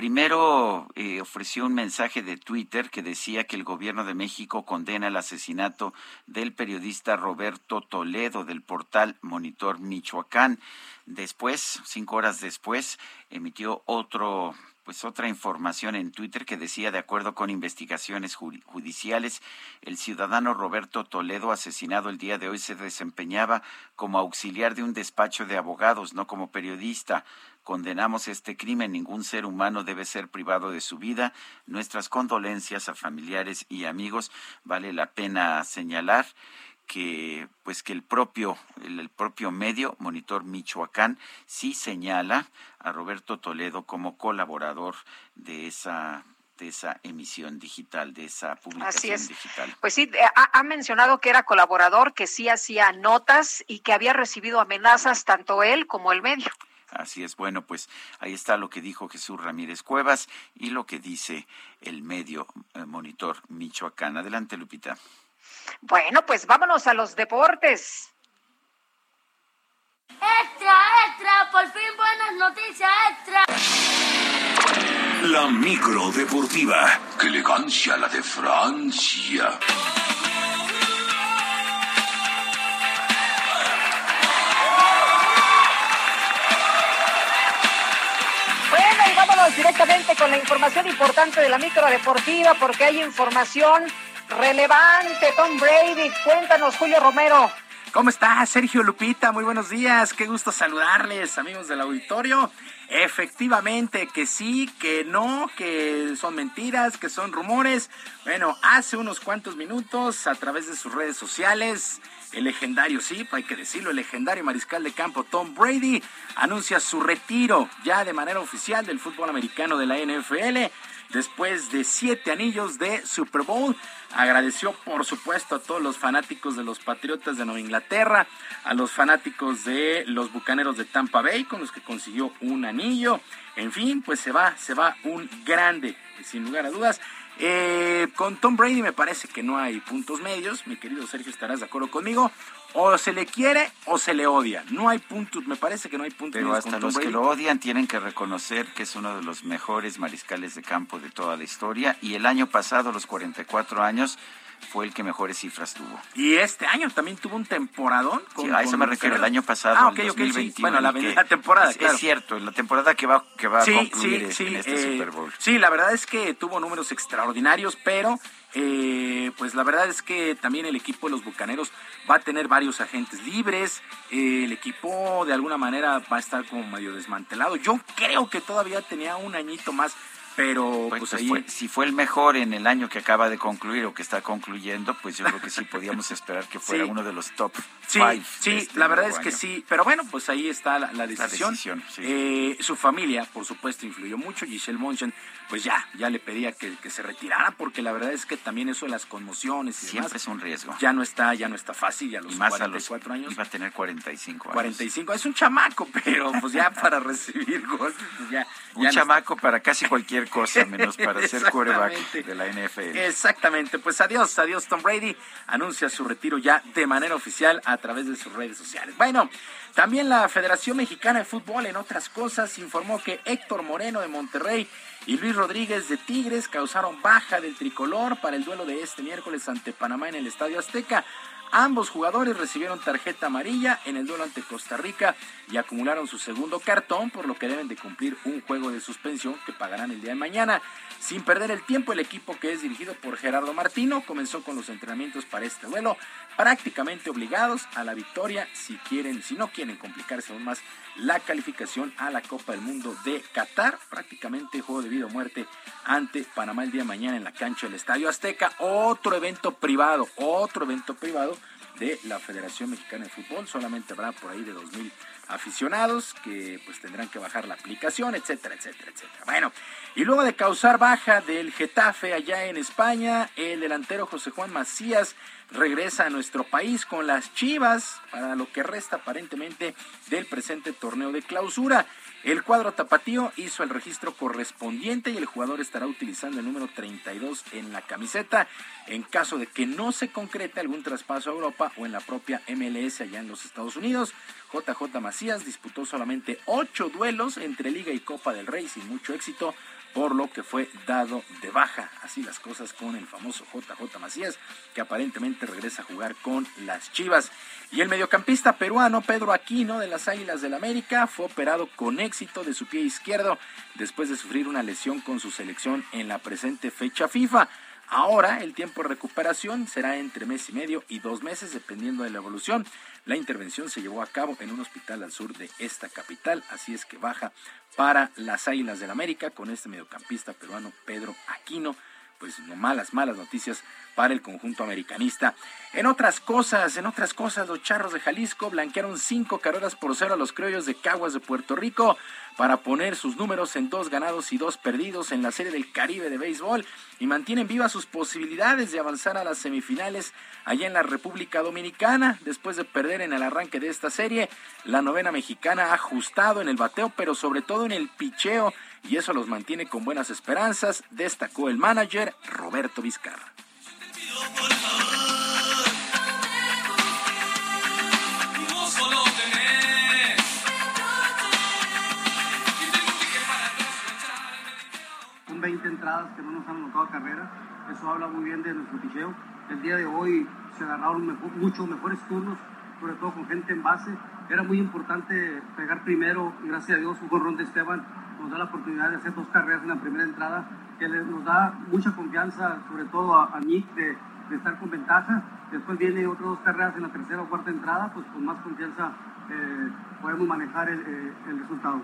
Primero eh, ofreció un mensaje de Twitter que decía que el gobierno de México condena el asesinato del periodista Roberto Toledo del portal Monitor Michoacán. Después, cinco horas después, emitió otro pues otra información en Twitter que decía, de acuerdo con investigaciones judiciales, el ciudadano Roberto Toledo, asesinado el día de hoy, se desempeñaba como auxiliar de un despacho de abogados, no como periodista. Condenamos este crimen, ningún ser humano debe ser privado de su vida. Nuestras condolencias a familiares y amigos. Vale la pena señalar que pues que el propio el, propio medio Monitor Michoacán sí señala a Roberto Toledo como colaborador de esa de esa emisión digital, de esa publicación Así es. digital. Pues sí, ha, ha, mencionado que era colaborador, que sí hacía notas y que había recibido amenazas tanto él como el medio. Así es, bueno, pues ahí está lo que dijo Jesús Ramírez Cuevas y lo que dice el medio eh, Monitor Michoacán. Adelante, Lupita. Bueno, pues vámonos a los deportes. Extra, extra, por fin buenas noticias, extra. La micro deportiva. ¡Qué elegancia la de Francia! Directamente con la información importante de la micro deportiva, porque hay información relevante. Tom Brady, cuéntanos, Julio Romero. ¿Cómo está Sergio Lupita? Muy buenos días, qué gusto saludarles, amigos del auditorio. Efectivamente, que sí, que no, que son mentiras, que son rumores. Bueno, hace unos cuantos minutos, a través de sus redes sociales, el legendario, sí, hay que decirlo, el legendario mariscal de campo Tom Brady anuncia su retiro ya de manera oficial del fútbol americano de la NFL después de siete anillos de Super Bowl. Agradeció, por supuesto, a todos los fanáticos de los Patriotas de Nueva Inglaterra, a los fanáticos de los Bucaneros de Tampa Bay, con los que consiguió un anillo. En fin, pues se va, se va un grande, sin lugar a dudas. Eh, con Tom Brady me parece que no hay puntos medios. Mi querido Sergio, estarás de acuerdo conmigo. O se le quiere o se le odia. No hay puntos, me parece que no hay puntos Pero medios. hasta con Tom los que lo odian tienen que reconocer que es uno de los mejores mariscales de campo de toda la historia. Y el año pasado, a los 44 años, fue el que mejores cifras tuvo. Y este año también tuvo un temporadón. Sí, a eso me refiero, el año pasado, Ah, el ok, ok, sí. 2021, Bueno, la, el que- la temporada, es, claro. es cierto, en la temporada que va, que va sí, a concluir en este eh, Super Bowl. Sí, la verdad es que tuvo números extraordinarios, pero eh, pues la verdad es que también el equipo de los Bucaneros va a tener varios agentes libres, eh, el equipo de alguna manera va a estar como medio desmantelado. Yo creo que todavía tenía un añito más, pero pues, Pues ahí... fue- si fue el mejor en el año que acaba de concluir o que está concluyendo, pues yo creo que sí podíamos esperar que fuera Sí. uno de los top Sí, five. sí, este la verdad es que año. sí, pero bueno, pues ahí está la, la decisión. decisión, sí. Eh, su familia, por supuesto, influyó mucho. Giselle Monchen, pues ya, ya le pedía que, que se retirara, porque la verdad es que también eso de las conmociones y Siempre demás, es un riesgo. ya no está, ya no está fácil, ya a los y más a los 44 años. iba a tener 45 años. 45, es un chamaco, pero pues ya para recibir golpes, pues ya. Un ya no chamaco para casi cualquier cosa, menos para ser quarterback de la NFL. Exactamente, pues adiós, adiós Tom Brady anuncia su retiro ya de manera oficial a través de sus redes sociales. Bueno, también la Federación Mexicana de Fútbol, en otras cosas, informó que Héctor Moreno de Monterrey y Luis Rodríguez de Tigres causaron baja del tricolor para el duelo de este miércoles ante Panamá en el Estadio Azteca. Ambos jugadores recibieron tarjeta amarilla en el duelo ante Costa Rica y acumularon su segundo cartón, por lo que deben de cumplir un juego de suspensión que pagarán el día de mañana. Sin perder el tiempo, el equipo que es dirigido por Gerardo Martino comenzó con los entrenamientos para este duelo, prácticamente obligados a la victoria si quieren, si no quieren complicarse aún más la calificación a la Copa del Mundo de Qatar, prácticamente juego de vida o muerte ante Panamá el día de mañana en la cancha del Estadio Azteca, otro evento privado, otro evento privado de la Federación Mexicana de Fútbol, solamente habrá por ahí de 2000 aficionados que pues tendrán que bajar la aplicación, etcétera, etcétera, etcétera. Bueno, y luego de causar baja del Getafe allá en España, el delantero José Juan Macías regresa a nuestro país con las Chivas para lo que resta aparentemente del presente torneo de clausura. El cuadro tapatío hizo el registro correspondiente y el jugador estará utilizando el número 32 en la camiseta en caso de que no se concrete algún traspaso a Europa o en la propia MLS allá en los Estados Unidos. JJ Macías disputó solamente ocho duelos entre Liga y Copa del Rey sin mucho éxito por lo que fue dado de baja. Así las cosas con el famoso JJ Macías, que aparentemente regresa a jugar con las Chivas. Y el mediocampista peruano Pedro Aquino de las Águilas del América fue operado con éxito de su pie izquierdo después de sufrir una lesión con su selección en la presente fecha FIFA. Ahora el tiempo de recuperación será entre mes y medio y dos meses dependiendo de la evolución. La intervención se llevó a cabo en un hospital al sur de esta capital, así es que baja para las Águilas del América con este mediocampista peruano Pedro Aquino pues no malas, malas noticias para el conjunto americanista. En otras cosas, en otras cosas, los charros de Jalisco blanquearon cinco carreras por cero a los criollos de Caguas de Puerto Rico para poner sus números en dos ganados y dos perdidos en la Serie del Caribe de Béisbol y mantienen vivas sus posibilidades de avanzar a las semifinales allá en la República Dominicana. Después de perder en el arranque de esta serie, la novena mexicana ha ajustado en el bateo, pero sobre todo en el picheo y eso los mantiene con buenas esperanzas, destacó el manager Roberto Vizcarra. Son 20 entradas que no nos han anotado carrera, eso habla muy bien de nuestro picheo. El día de hoy se agarraron muchos mejores turnos, sobre todo con gente en base. Era muy importante pegar primero, gracias a Dios, un gorrón de Esteban nos da la oportunidad de hacer dos carreras en la primera entrada, que nos da mucha confianza, sobre todo a, Nick, de, estar con ventaja. Después viene otras dos carreras en la tercera o cuarta entrada, pues con más confianza eh, podemos manejar el, eh, resultado.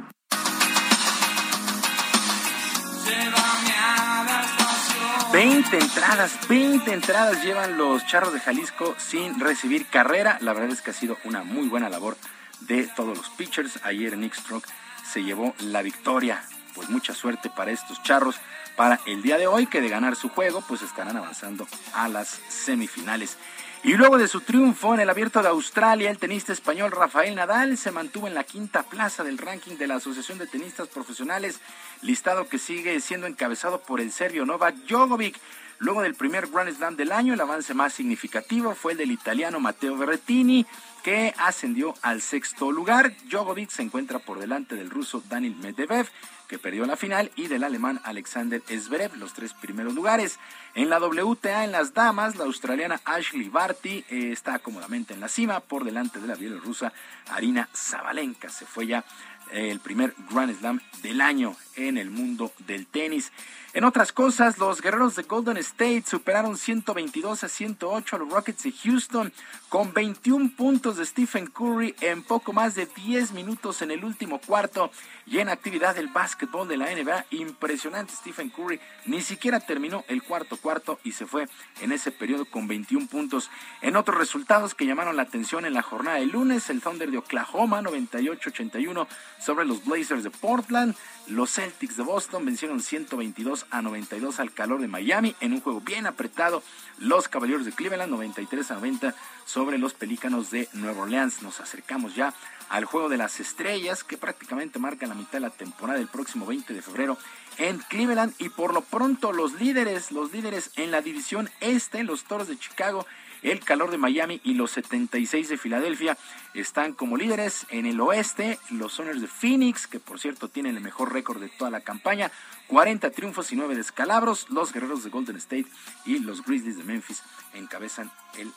20 entradas, 20 entradas llevan los Charros de Jalisco sin recibir carrera. La verdad es que ha sido una muy buena labor de todos los pitchers. Ayer Nick Stroke se llevó la victoria. Pues mucha suerte para estos charros para el día de hoy, que de ganar su juego, pues estarán avanzando a las semifinales. Y luego de su triunfo en el Abierto de Australia, el tenista español Rafael Nadal se mantuvo en la quinta plaza del ranking de la Asociación de Tenistas Profesionales, listado que sigue siendo encabezado por el serbio Novak Djokovic. Luego del primer Grand Slam del año, el avance más significativo fue el del italiano Matteo Berrettini, que ascendió al sexto lugar. Djokovic se encuentra por delante del ruso Daniel Medvedev, que perdió la final, y del alemán Alexander Zverev, los tres primeros lugares. En la WTA en las damas, la australiana Ashley Barty eh, está cómodamente en la cima, por delante de la bielorrusa Arina Zabalenka. Se fue ya eh, el primer Grand Slam del año en el mundo del tenis. En otras cosas, los guerreros de Golden State superaron 122 a 108 a los Rockets de Houston con 21 puntos de Stephen Curry en poco más de 10 minutos en el último cuarto y en actividad del básquetbol de la NBA. Impresionante Stephen Curry, ni siquiera terminó el cuarto cuarto y se fue en ese periodo con 21 puntos. En otros resultados que llamaron la atención en la jornada de lunes, el Thunder de Oklahoma 98-81 sobre los Blazers de Portland. Los Celtics de Boston vencieron 122 a 92 al calor de Miami en un juego bien apretado. Los Caballeros de Cleveland 93 a 90 sobre los Pelícanos de Nueva Orleans. Nos acercamos ya al juego de las estrellas que prácticamente marca la mitad de la temporada del próximo 20 de febrero en Cleveland y por lo pronto los líderes, los líderes en la división este, los Toros de Chicago el calor de Miami y los 76 de Filadelfia están como líderes en el oeste. Los Soners de Phoenix, que por cierto tienen el mejor récord de toda la campaña, 40 triunfos y 9 descalabros. Los Guerreros de Golden State y los Grizzlies de Memphis encabezan el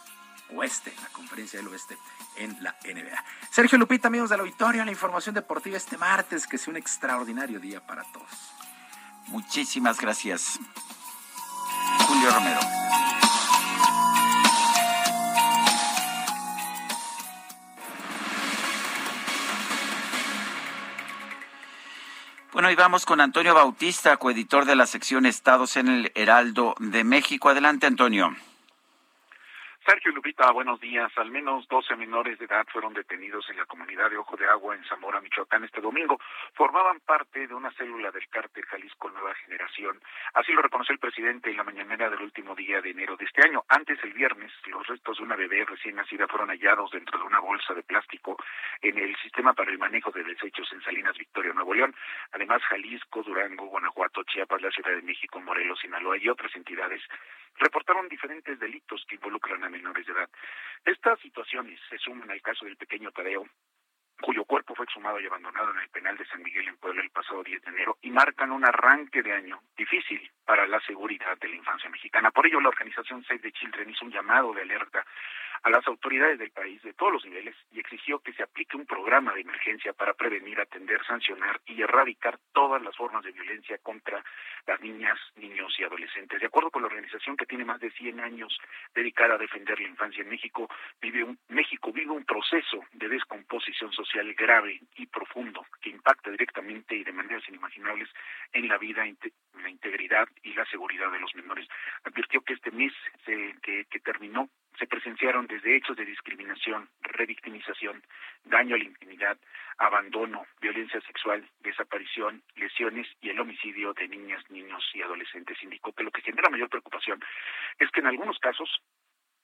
oeste, la conferencia del oeste en la NBA. Sergio Lupita, amigos del auditorio, la información deportiva este martes, que sea un extraordinario día para todos. Muchísimas gracias. Julio Romero. Bueno, y vamos con Antonio Bautista, coeditor de la sección Estados en el Heraldo de México. Adelante, Antonio. Sergio Lupita, buenos días. Al menos 12 menores de edad fueron detenidos en la comunidad de Ojo de Agua en Zamora, Michoacán, este domingo. Formaban parte de una célula del cártel Jalisco Nueva Generación. Así lo reconoció el presidente en la mañanera del último día de enero de este año. Antes, el viernes, los restos de una bebé recién nacida fueron hallados dentro de una bolsa de plástico en el sistema para el manejo de desechos en Salinas, Victoria, Nuevo León. Además, Jalisco, Durango, Guanajuato, Chiapas, la Ciudad de México, Morelos, Sinaloa y otras entidades reportaron diferentes delitos que involucran a menores de edad. Estas situaciones se suman al caso del pequeño Tadeo, cuyo cuerpo fue exhumado y abandonado en el penal de San Miguel en Puebla el pasado 10 de enero y marcan un arranque de año difícil para la seguridad de la infancia mexicana. Por ello, la organización Save the Children hizo un llamado de alerta a las autoridades del país de todos los niveles y exigió que se aplique un programa de emergencia para prevenir, atender, sancionar y erradicar todas las formas de violencia contra las niñas, niños y adolescentes. De acuerdo con la organización que tiene más de 100 años dedicada a defender la infancia en México, vive un, México vive un proceso de descomposición social grave y profundo que impacta directamente y de maneras inimaginables en la vida, la integridad y la seguridad de los menores. Advirtió que este mes que, que terminó se presenciaron desde hechos de discriminación, revictimización, daño a la intimidad, abandono, violencia sexual, desaparición, lesiones y el homicidio de niñas, niños y adolescentes. Indicó que lo que genera mayor preocupación es que en algunos casos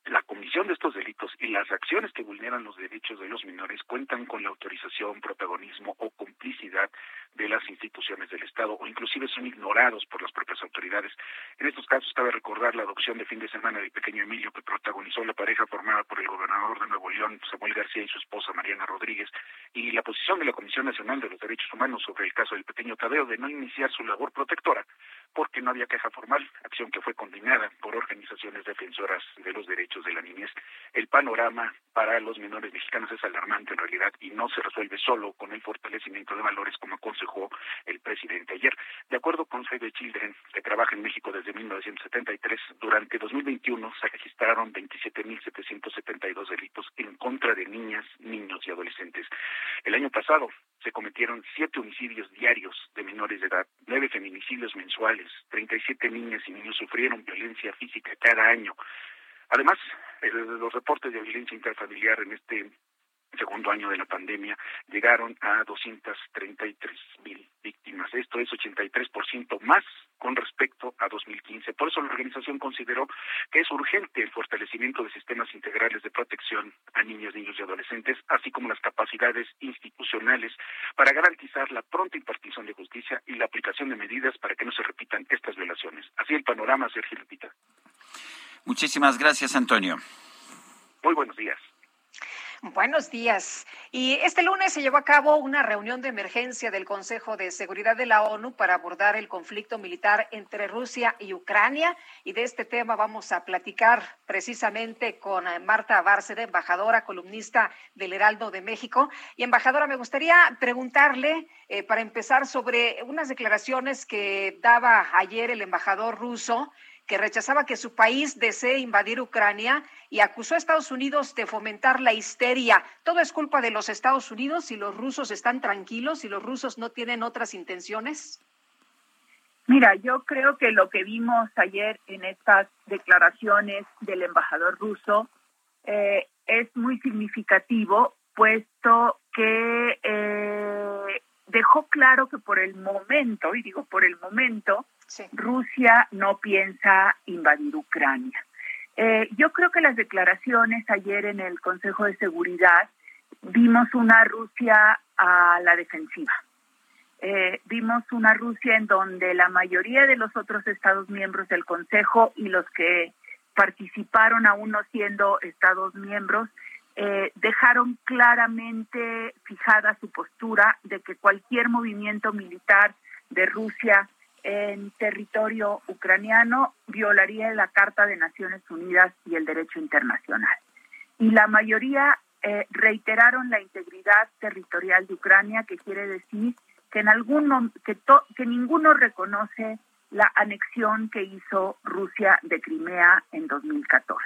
la comisión de estos delitos y las acciones que vulneran los derechos de los menores cuentan con la autorización, protagonismo o complicidad de las instituciones del Estado o inclusive son ignorados por las propias autoridades. En estos casos cabe recordar la adopción de fin de semana del pequeño Emilio que protagonizó la pareja formada por el gobernador de Nuevo León, Samuel García y su esposa Mariana Rodríguez, y la posición de la Comisión Nacional de los Derechos Humanos sobre el caso del pequeño Tadeo de no iniciar su labor protectora porque no había queja formal, acción que fue condenada por organizaciones defensoras de los derechos de la niñez. El panorama para los menores mexicanos es alarmante en realidad y no se resuelve solo con el fortalecimiento de valores como aconsejó el presidente ayer. De acuerdo con Save the Children, que trabaja en México desde 1973, durante 2021 se registraron 27.772 delitos en contra de niñas, niños y adolescentes. El año pasado se cometieron siete homicidios diarios de menores de edad, nueve feminicidios mensuales, 37 niñas y niños sufrieron violencia física cada año. Además, los reportes de violencia interfamiliar en este segundo año de la pandemia llegaron a 233 mil víctimas. Esto es 83% más con respecto a 2015. Por eso la organización consideró que es urgente el fortalecimiento de sistemas integrales de protección a niñas, niños y adolescentes, así como las capacidades institucionales para garantizar la pronta impartición de justicia y la aplicación de medidas para que no se repitan estas violaciones. Así el panorama, Sergio Repita. Muchísimas gracias, Antonio. Muy buenos días. Buenos días. Y este lunes se llevó a cabo una reunión de emergencia del Consejo de Seguridad de la ONU para abordar el conflicto militar entre Rusia y Ucrania. Y de este tema vamos a platicar precisamente con eh, Marta Bárceda, embajadora, columnista del Heraldo de México. Y embajadora, me gustaría preguntarle, eh, para empezar, sobre unas declaraciones que daba ayer el embajador ruso que rechazaba que su país desee invadir Ucrania y acusó a Estados Unidos de fomentar la histeria. ¿Todo es culpa de los Estados Unidos si los rusos están tranquilos, y los rusos no tienen otras intenciones? Mira, yo creo que lo que vimos ayer en estas declaraciones del embajador ruso eh, es muy significativo, puesto que eh, dejó claro que por el momento, y digo por el momento, Rusia no piensa invadir Ucrania. Eh, yo creo que las declaraciones ayer en el Consejo de Seguridad vimos una Rusia a la defensiva. Eh, vimos una Rusia en donde la mayoría de los otros Estados miembros del Consejo y los que participaron aún no siendo Estados miembros eh, dejaron claramente fijada su postura de que cualquier movimiento militar de Rusia en territorio ucraniano violaría la Carta de Naciones Unidas y el derecho internacional. Y la mayoría eh, reiteraron la integridad territorial de Ucrania, que quiere decir que en algún que, que ninguno reconoce la anexión que hizo Rusia de Crimea en 2014.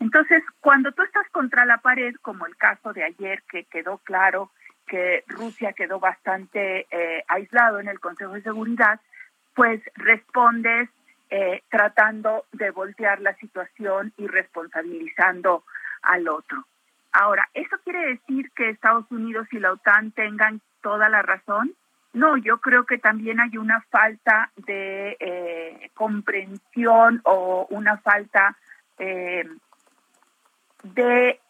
Entonces, cuando tú estás contra la pared, como el caso de ayer, que quedó claro que Rusia quedó bastante eh, aislado en el Consejo de Seguridad, pues respondes eh, tratando de voltear la situación y responsabilizando al otro. Ahora, ¿eso quiere decir que Estados Unidos y la OTAN tengan toda la razón? No, yo creo que también hay una falta de eh, comprensión o una falta eh, de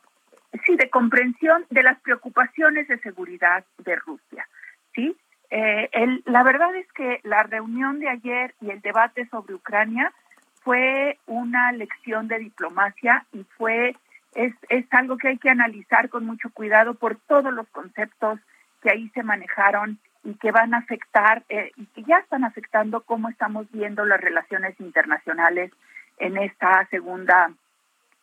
sí de comprensión de las preocupaciones de seguridad de Rusia, sí. Eh, el, la verdad es que la reunión de ayer y el debate sobre Ucrania fue una lección de diplomacia y fue es, es algo que hay que analizar con mucho cuidado por todos los conceptos que ahí se manejaron y que van a afectar eh, y que ya están afectando cómo estamos viendo las relaciones internacionales en esta segunda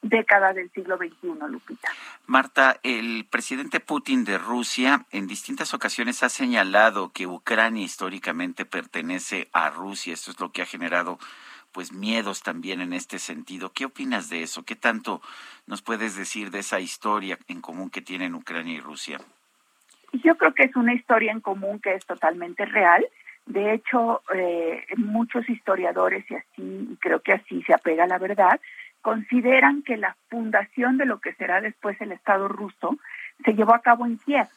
década del siglo XXI, Lupita. Marta, el presidente Putin de Rusia en distintas ocasiones ha señalado que Ucrania históricamente pertenece a Rusia. Esto es lo que ha generado pues miedos también en este sentido. ¿Qué opinas de eso? ¿Qué tanto nos puedes decir de esa historia en común que tienen Ucrania y Rusia? Yo creo que es una historia en común que es totalmente real. De hecho, eh, muchos historiadores, y así, y creo que así se apega a la verdad, consideran que la fundación de lo que será después el Estado ruso se llevó a cabo en Kiev,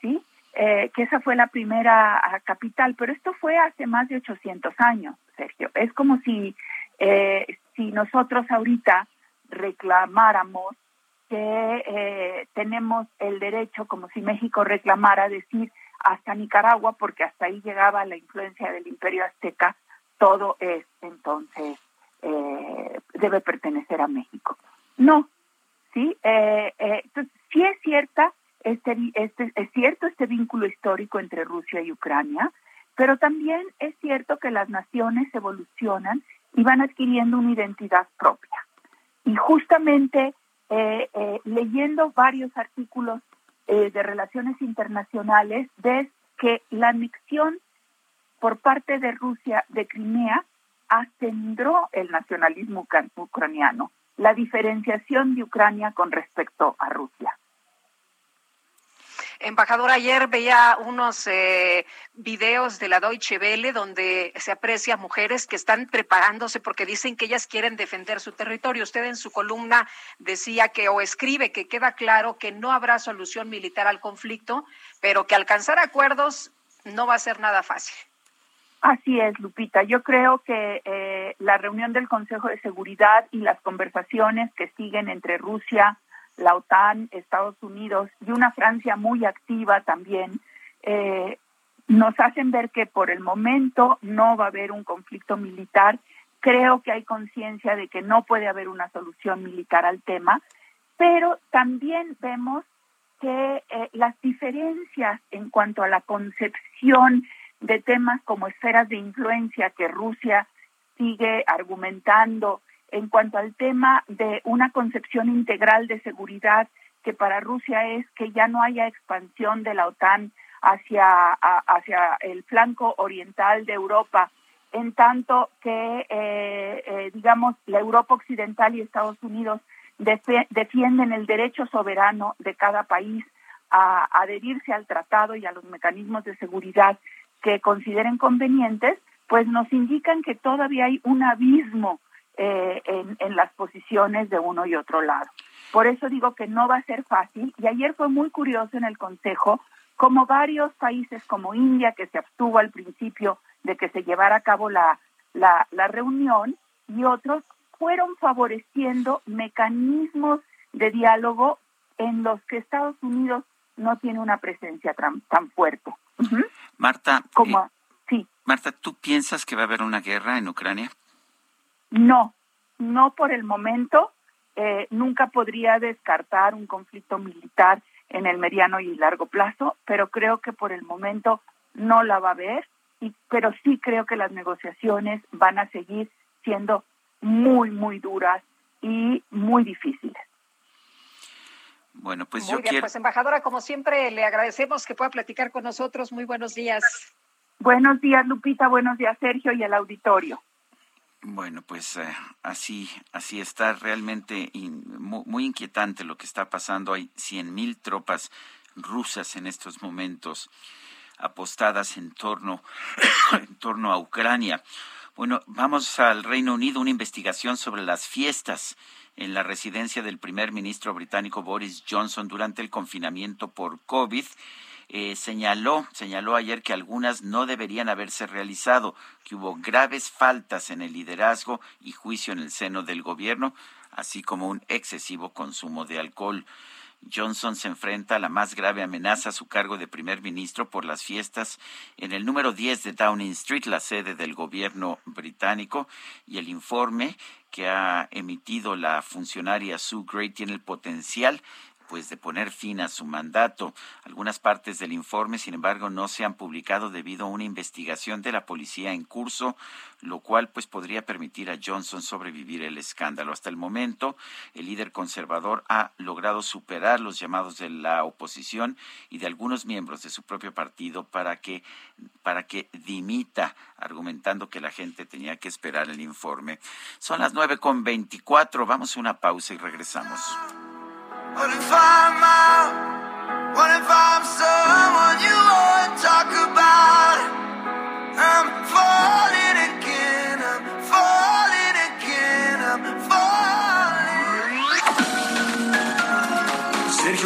¿sí? Eh, que esa fue la primera ah, capital, pero esto fue hace más de 800 años, Sergio. Es como si, eh, si nosotros ahorita reclamáramos que eh, tenemos el derecho, como si México reclamara decir hasta Nicaragua, porque hasta ahí llegaba la influencia del imperio azteca, todo es entonces eh, debe pertenecer a México. No, sí, eh, eh, entonces sí es cierta este, este, es cierto este vínculo histórico entre Rusia y Ucrania, pero también es cierto que las naciones evolucionan y van adquiriendo una identidad propia. Y justamente leyendo varios artículos de relaciones internacionales, ves que la anexión por parte de Rusia de Crimea ascendró el nacionalismo ucraniano, la diferenciación de Ucrania con respecto a Rusia. Embajador, ayer veía unos eh, videos de la Deutsche Welle donde se aprecia mujeres que están preparándose porque dicen que ellas quieren defender su territorio. Usted en su columna decía que o escribe que queda claro que no habrá solución militar al conflicto, pero que alcanzar acuerdos no va a ser nada fácil. Así es, Lupita. Yo creo que eh, la reunión del Consejo de Seguridad y las conversaciones que siguen entre Rusia, la OTAN, Estados Unidos y una Francia muy activa también, eh, nos hacen ver que por el momento no va a haber un conflicto militar. Creo que hay conciencia de que no puede haber una solución militar al tema, pero también vemos que eh, las diferencias en cuanto a la concepción de temas como esferas de influencia que Rusia sigue argumentando en cuanto al tema de una concepción integral de seguridad que para Rusia es que ya no haya expansión de la OTAN hacia, hacia el flanco oriental de Europa, en tanto que, eh, eh, digamos, la Europa occidental y Estados Unidos defienden el derecho soberano de cada país a adherirse al tratado y a los mecanismos de seguridad que consideren convenientes, pues nos indican que todavía hay un abismo eh, en, las posiciones de uno y otro lado. Por eso digo que no va a ser fácil. Y ayer fue muy curioso en el Consejo como varios países como India, que se abstuvo al principio de que se llevara a cabo la, la, reunión, y otros fueron favoreciendo mecanismos de diálogo en los que Estados Unidos no tiene una presencia tan, tan fuerte. Marta, eh, sí. Marta, ¿tú piensas que va a haber una guerra en Ucrania? No, no por el momento. Eh, nunca podría descartar un conflicto militar en el mediano y largo plazo, pero creo que por el momento no la va a haber, y, pero sí creo que las negociaciones van a seguir siendo muy, muy duras y muy difíciles. Bueno, pues Muy yo bien, pues embajadora, como siempre, le agradecemos que pueda platicar con nosotros. Muy buenos días. Buenos días, Lupita. Buenos días, Sergio, y el auditorio. Bueno, pues eh, así, así está realmente muy, inquietante lo que está pasando. Hay cien mil tropas rusas en estos momentos apostadas en torno, en torno a Ucrania. Bueno, vamos al Reino Unido, una investigación sobre las fiestas en la residencia del primer ministro británico Boris Johnson durante el confinamiento por COVID. Eh, señaló, señaló ayer que algunas no deberían haberse realizado, que hubo graves faltas en el liderazgo y juicio en el seno del gobierno, así como un excesivo consumo de alcohol. Johnson se enfrenta a la más grave amenaza a su cargo de primer ministro por las fiestas en el número 10 de Downing Street, la sede del gobierno británico, y el informe que ha emitido la funcionaria Sue Gray tiene el potencial pues de poner fin a su mandato. Algunas partes del informe, sin embargo, no se han publicado debido a una investigación de la policía en curso, lo cual pues podría permitir a Johnson sobrevivir el escándalo. Hasta el momento, el líder conservador ha logrado superar los llamados de la oposición y de algunos miembros de su propio partido para que para que dimita, argumentando que la gente tenía que esperar el informe. Son las nueve con veinticuatro. Vamos a una pausa y regresamos. What if I'm out? What if I'm someone you won't talk about? I'm falling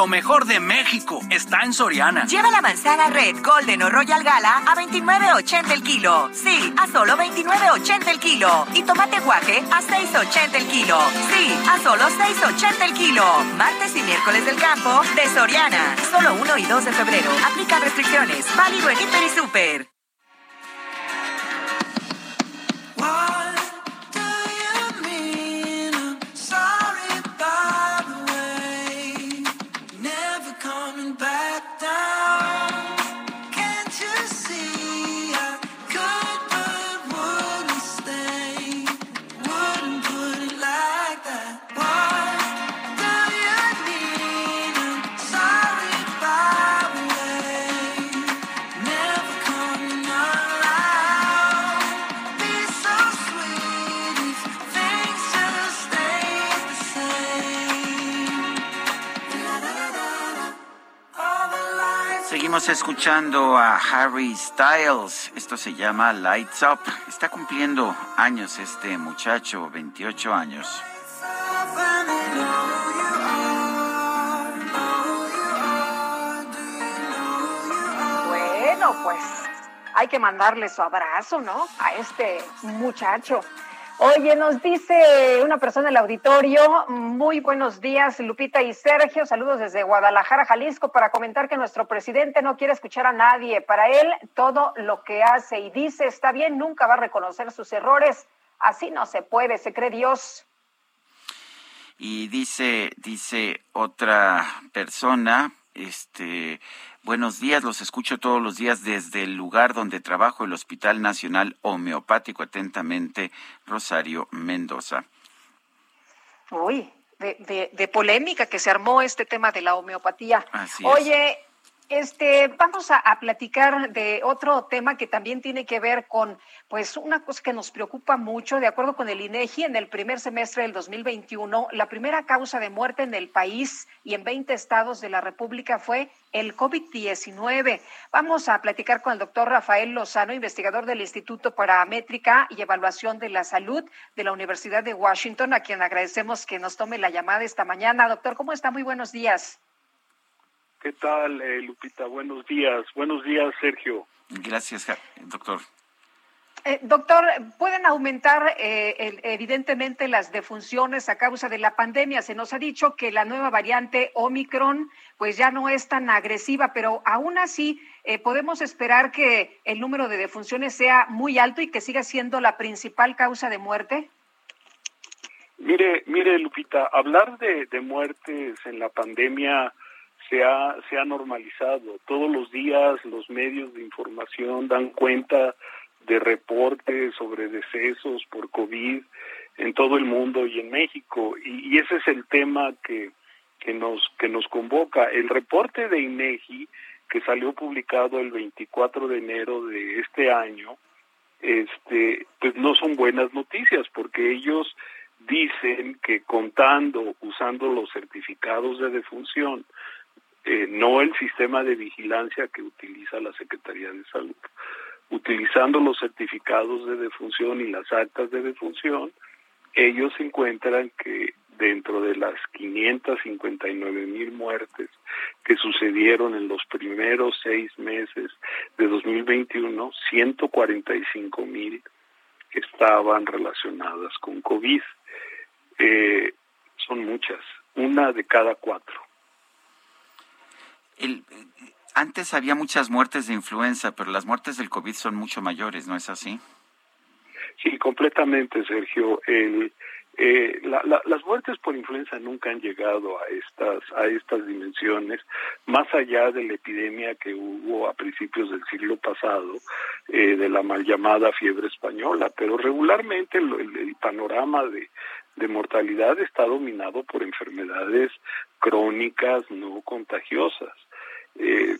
Lo mejor de México está en Soriana. Lleva la manzana Red, Golden o Royal Gala a 29.80 el kilo. Sí, a solo 29.80 el kilo. Y tomate guaje a 6.80 el kilo. Sí, a solo 6.80 el kilo. Martes y miércoles del campo de Soriana. Solo 1 y 2 de febrero. Aplica restricciones. Válido en Hiper y Super. Seguimos escuchando a Harry Styles. Esto se llama Lights Up. Está cumpliendo años este muchacho, 28 años. Bueno, pues hay que mandarle su abrazo, ¿no? A este muchacho. Oye, nos dice una persona del auditorio, muy buenos días, Lupita y Sergio, saludos desde Guadalajara, Jalisco, para comentar que nuestro presidente no quiere escuchar a nadie. Para él, todo lo que hace y dice está bien, nunca va a reconocer sus errores. Así no se puede, se cree Dios. Y dice, dice otra persona, este, Buenos días, los escucho todos los días desde el lugar donde trabajo, el Hospital Nacional Homeopático. Atentamente, Rosario Mendoza. Uy, de, de, polémica que se armó este tema de la homeopatía. Así Oye, este, vamos a, platicar de otro tema que también tiene que ver con, pues, una cosa que nos preocupa mucho. De acuerdo con el INEGI, en el primer semestre del 2021, la primera causa de muerte en el país y en 20 estados de la República fue el COVID-19. Vamos a platicar con el doctor Rafael Lozano, investigador del Instituto para Métrica y Evaluación de la Salud de la Universidad de Washington, a quien agradecemos que nos tome la llamada esta mañana. Doctor, ¿cómo está? Muy buenos días. ¿Qué tal, eh, Lupita? Buenos días. Buenos días, Sergio. Gracias, doctor. Eh, doctor, ¿pueden aumentar eh, evidentemente las defunciones a causa de la pandemia? Se nos ha dicho que la nueva variante Omicron pues ya no es tan agresiva, pero aún así podemos esperar que el número de defunciones sea muy alto y que siga siendo la principal causa de muerte. Mire, mire, Lupita, hablar de, de muertes en la pandemia se ha, se ha normalizado. Todos los días los medios de información dan cuenta de reportes sobre decesos por COVID en todo el mundo y en México. Y, ese es el tema que, que, nos, que nos convoca. El reporte de INEGI, que salió publicado el 24 de enero de este año, este, pues no son buenas noticias porque ellos dicen que contando, usando los certificados de defunción, eh, no el sistema de vigilancia que utiliza la Secretaría de Salud, utilizando los certificados de defunción y las actas de defunción, ellos encuentran que dentro de las 559 mil muertes que sucedieron en los primeros seis meses de 2021, 145 mil estaban relacionadas con COVID. Eh, son muchas, una de cada cuatro. Antes había muchas muertes de influenza, pero las muertes del COVID son mucho mayores, ¿no es así? Sí, completamente, Sergio. El, eh, las muertes por influenza nunca han llegado a estas a estas dimensiones, más allá de la epidemia que hubo a principios del siglo pasado eh, de la mal llamada fiebre española, pero regularmente el, el panorama de, de mortalidad está dominado por enfermedades crónicas no contagiosas. Eh,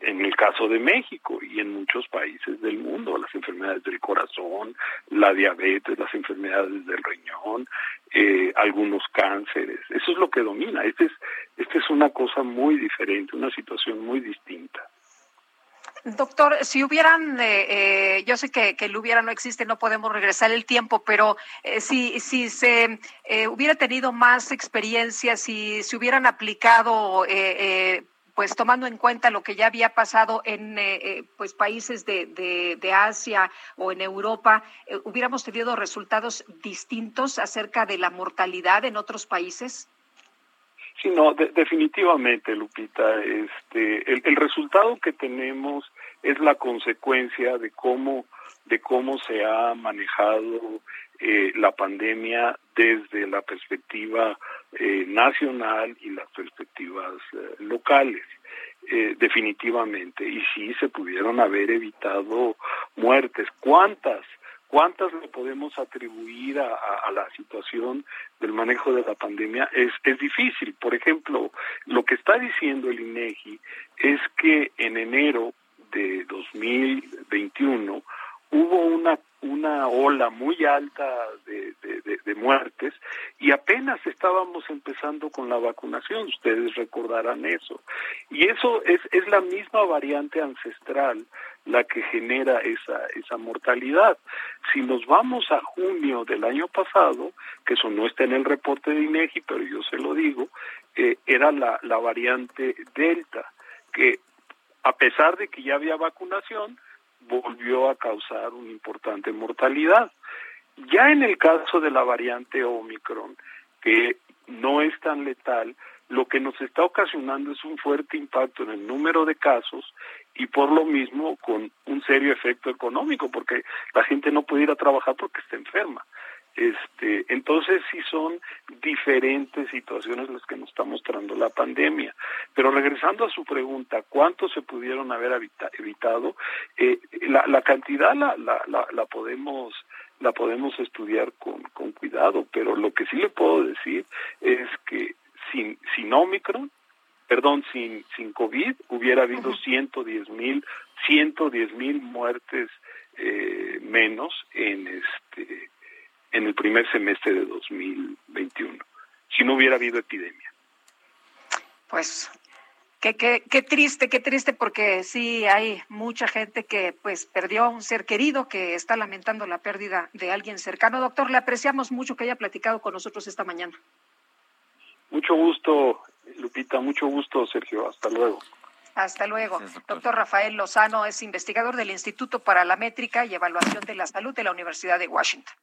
en el caso de México y en muchos países del mundo, las enfermedades del corazón, la diabetes, las enfermedades del riñón, eh, algunos cánceres. Eso es lo que domina. Esta es, este es una cosa muy diferente, una situación muy distinta. Doctor, si hubieran, eh, eh, yo sé que, que, el hubiera no existe, no podemos regresar el tiempo, pero eh, si, si se eh, hubiera tenido más experiencia, si se hubieran aplicado pues tomando en cuenta lo que ya había pasado en eh, eh, pues países de, de, Asia o en Europa, eh, hubiéramos tenido resultados distintos acerca de la mortalidad en otros países. Sí, no, definitivamente, Lupita. Este, el, resultado que tenemos es la consecuencia de cómo de cómo se ha manejado eh, la pandemia desde la perspectiva eh, nacional y las perspectivas eh, locales. definitivamente, y sí se pudieron haber evitado muertes. ¿Cuántas? ¿Cuántas le podemos atribuir a, a, la situación del manejo de la pandemia? Es, es difícil. Por ejemplo, lo que está diciendo el INEGI es que en enero de 2021 hubo una una ola muy alta de, de, muertes y apenas estábamos empezando con la vacunación, ustedes recordarán eso. Y eso es, es la misma variante ancestral la que genera esa, esa mortalidad. Si nos vamos a junio del año pasado, que eso no está en el reporte de INEGI, pero yo se lo digo, eh, era la, la variante Delta, que a pesar de que ya había vacunación, volvió a causar una importante mortalidad. Ya en el caso de la variante Omicron, que no es tan letal, lo que nos está ocasionando es un fuerte impacto en el número de casos y por lo mismo con un serio efecto económico, porque la gente no puede ir a trabajar porque está enferma. Este, entonces sí son diferentes situaciones las que nos está mostrando la pandemia. Pero regresando a su pregunta, ¿cuántos se pudieron haber evitado? Eh, la, la, cantidad la, la, la, la, podemos la podemos estudiar con, con cuidado, pero lo que sí le puedo decir es que sin, sin Omicron, perdón, sin, sin COVID, hubiera habido 110 mil, 110 mil muertes eh, menos en este en el primer semestre de 2021, si no hubiera habido epidemia. Pues Qué, qué, qué, triste, qué triste, porque sí hay mucha gente que pues perdió un ser querido, que está lamentando la pérdida de alguien cercano. Doctor, le apreciamos mucho que haya platicado con nosotros esta mañana. Mucho gusto, Lupita, mucho gusto, Sergio. Hasta luego. Hasta luego. doctor. Rafael Lozano es investigador del Instituto para la Métrica y Evaluación de la Salud de la Universidad de Washington.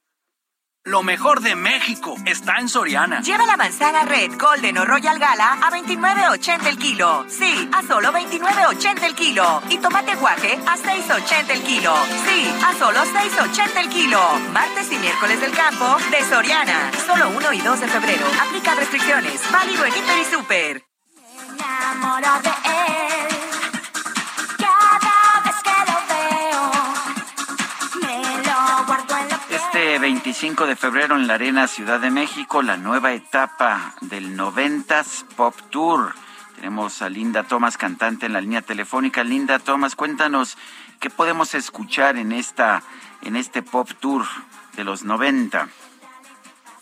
Lo mejor de México está en Soriana. Lleva la manzana Red, Golden o Royal Gala a 29.80 el kilo. Sí, a solo 29.80 el kilo. Y tomate guaje a 6.80 el kilo. Sí, a solo 6.80 el kilo. Martes y miércoles del campo de Soriana. Solo 1 y 2 de febrero. Aplica restricciones. Válido en Hiper y Super. Me de él. Este 25 de febrero en la Arena Ciudad de México, la nueva etapa del 90s Pop Tour. Tenemos a Linda Thomas, cantante en la línea telefónica. Linda Thomas, cuéntanos qué podemos escuchar en esta en este Pop Tour de los 90.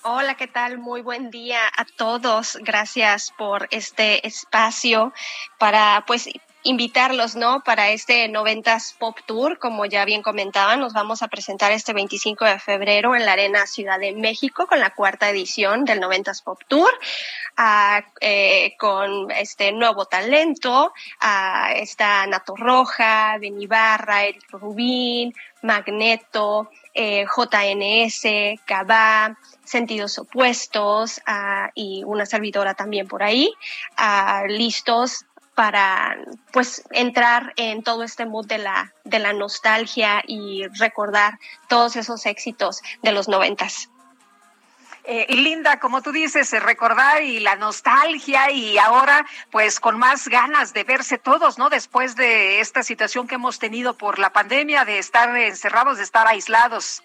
Hola, ¿qué tal? Muy buen día a todos. Gracias por este espacio para pues invitarlos, ¿no? Para este 90s Pop Tour, como ya bien comentaban, nos vamos a presentar este 25 de febrero en la Arena Ciudad de México con la cuarta edición del 90s Pop Tour, ah, eh, con este nuevo talento, está Nato Roja, Benibarra, Eric Rubín, Magneto, eh, JNS, Cabá, Sentidos Opuestos uh, y una servidora también por ahí, listos para pues entrar en todo este mood de la, de la nostalgia y recordar todos esos éxitos de los noventas. Eh, y Linda, como tú dices, eh, recordar y la nostalgia y ahora pues con más ganas de verse todos, ¿no? Después de esta situación que hemos tenido por la pandemia, de estar encerrados, de estar aislados.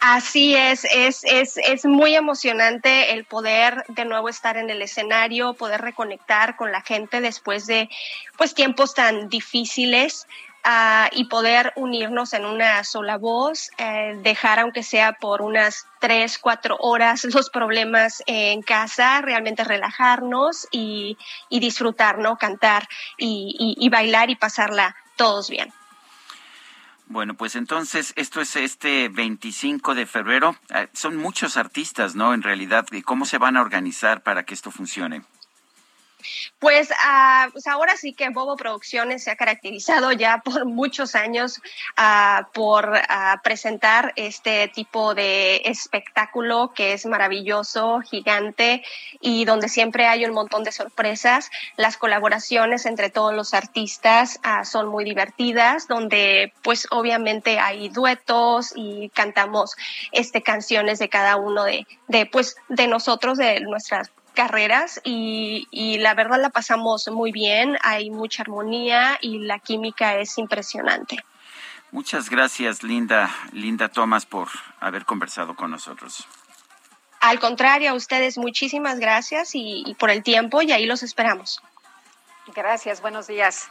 Así es, es, es, es muy emocionante el poder de nuevo estar en el escenario, poder reconectar con la gente después de pues tiempos tan difíciles. Uh, y poder unirnos en una sola voz, eh, dejar aunque sea por unas tres, cuatro horas los problemas en casa, realmente relajarnos y, disfrutar, ¿no? Cantar y, y bailar y pasarla todos bien. Bueno, pues entonces esto es este 25 de febrero. Ah, son muchos artistas, ¿no? En realidad, ¿cómo se van a organizar para que esto funcione? Pues, uh, pues, ahora sí que Bobo Producciones se ha caracterizado ya por muchos años uh, por uh, presentar este tipo de espectáculo que es maravilloso, gigante y donde siempre hay un montón de sorpresas. Las colaboraciones entre todos los artistas son muy divertidas, donde pues obviamente hay duetos y cantamos este canciones de cada uno de, de pues de nosotros, de nuestras carreras y, y, la verdad la pasamos muy bien, hay mucha armonía y la química es impresionante. Muchas gracias, Linda, Linda Thomas, por haber conversado con nosotros. Al contrario, a ustedes muchísimas gracias y, y por el tiempo y ahí los esperamos. Gracias, buenos días.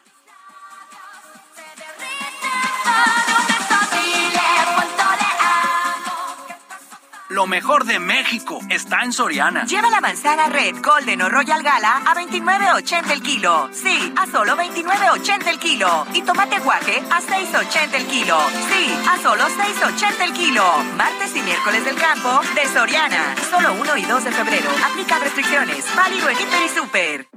Lo mejor de México está en Soriana. Lleva la manzana Red, Golden o Royal Gala a 29.80 el kilo. Sí, a solo 29.80 el kilo. Y tomate guaje a 6.80 el kilo. Sí, a solo 6.80 el kilo. Martes y miércoles del campo de Soriana. Solo 1 y 2 de febrero. Aplica restricciones. Válido en Hiper y Super.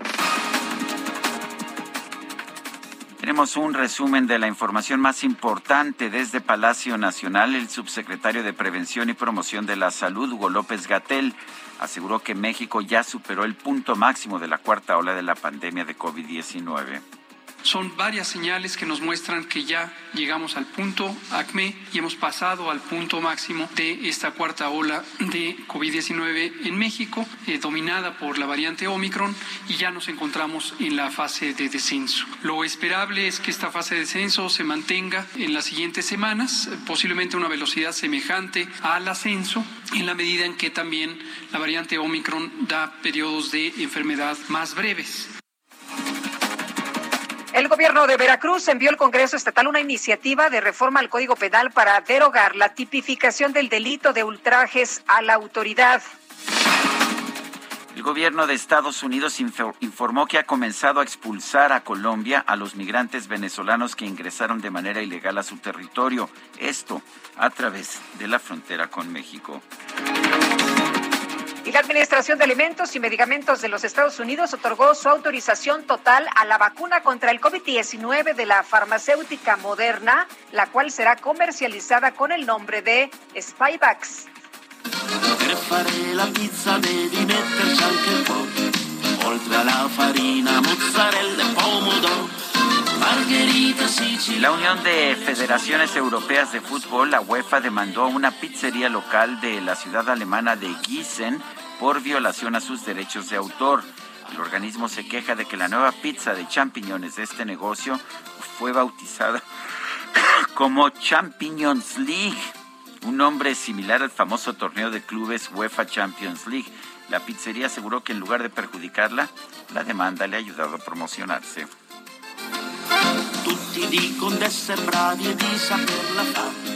Tenemos un resumen de la información más importante desde Palacio Nacional. El subsecretario de Prevención y Promoción de la Salud, Hugo López Gatel, aseguró que México ya superó el punto máximo de la cuarta ola de la pandemia de COVID-19. Son varias señales que nos muestran que ya llegamos al punto ACME y hemos pasado al punto máximo de esta cuarta ola de COVID-19 en México, eh, dominada por la variante Omicron, y ya nos encontramos en la fase de descenso. Lo esperable es que esta fase de descenso se mantenga en las siguientes semanas, posiblemente una velocidad semejante al ascenso, en la medida en que también la variante Omicron da periodos de enfermedad más breves. El gobierno de Veracruz envió al Congreso Estatal una iniciativa de reforma al Código Penal para derogar la tipificación del delito de ultrajes a la autoridad. El gobierno de Estados Unidos informó que ha comenzado a expulsar a Colombia a los migrantes venezolanos que ingresaron de manera ilegal a su territorio, esto a través de la frontera con México. Y la Administración de Alimentos y Medicamentos de los Estados Unidos otorgó su autorización total a la vacuna contra el COVID-19 de la farmacéutica Moderna, la cual será comercializada con el nombre de Spyvax. La Unión de Federaciones Europeas de Fútbol, la UEFA, demandó a una pizzería local de la ciudad alemana de Gießen por violación a sus derechos de autor. El organismo se queja de que la nueva pizza de champiñones de este negocio fue bautizada como Champions League, un nombre similar al famoso torneo de clubes UEFA Champions League. La pizzería aseguró que en lugar de perjudicarla, la demanda le ha ayudado a promocionarse. ti dicono di bravi e di saperla fare.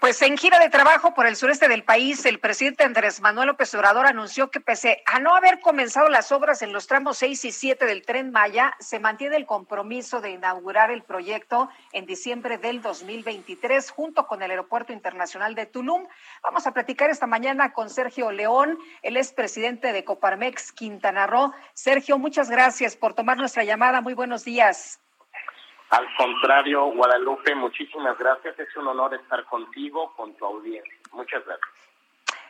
Pues en gira de trabajo por el sureste del país, el presidente Andrés Manuel López Obrador anunció que pese a no haber comenzado las obras en los tramos 6 y 7 del tren Maya, se mantiene el compromiso de inaugurar el proyecto en diciembre del 2023 junto con el Aeropuerto Internacional de Tulum. Vamos a platicar esta mañana con Sergio León, él es presidente de Coparmex Quintana Roo. Sergio, muchas gracias por tomar nuestra llamada. Muy buenos días. Al contrario, Guadalupe, muchísimas gracias. Es un honor estar contigo, con tu audiencia. Muchas gracias.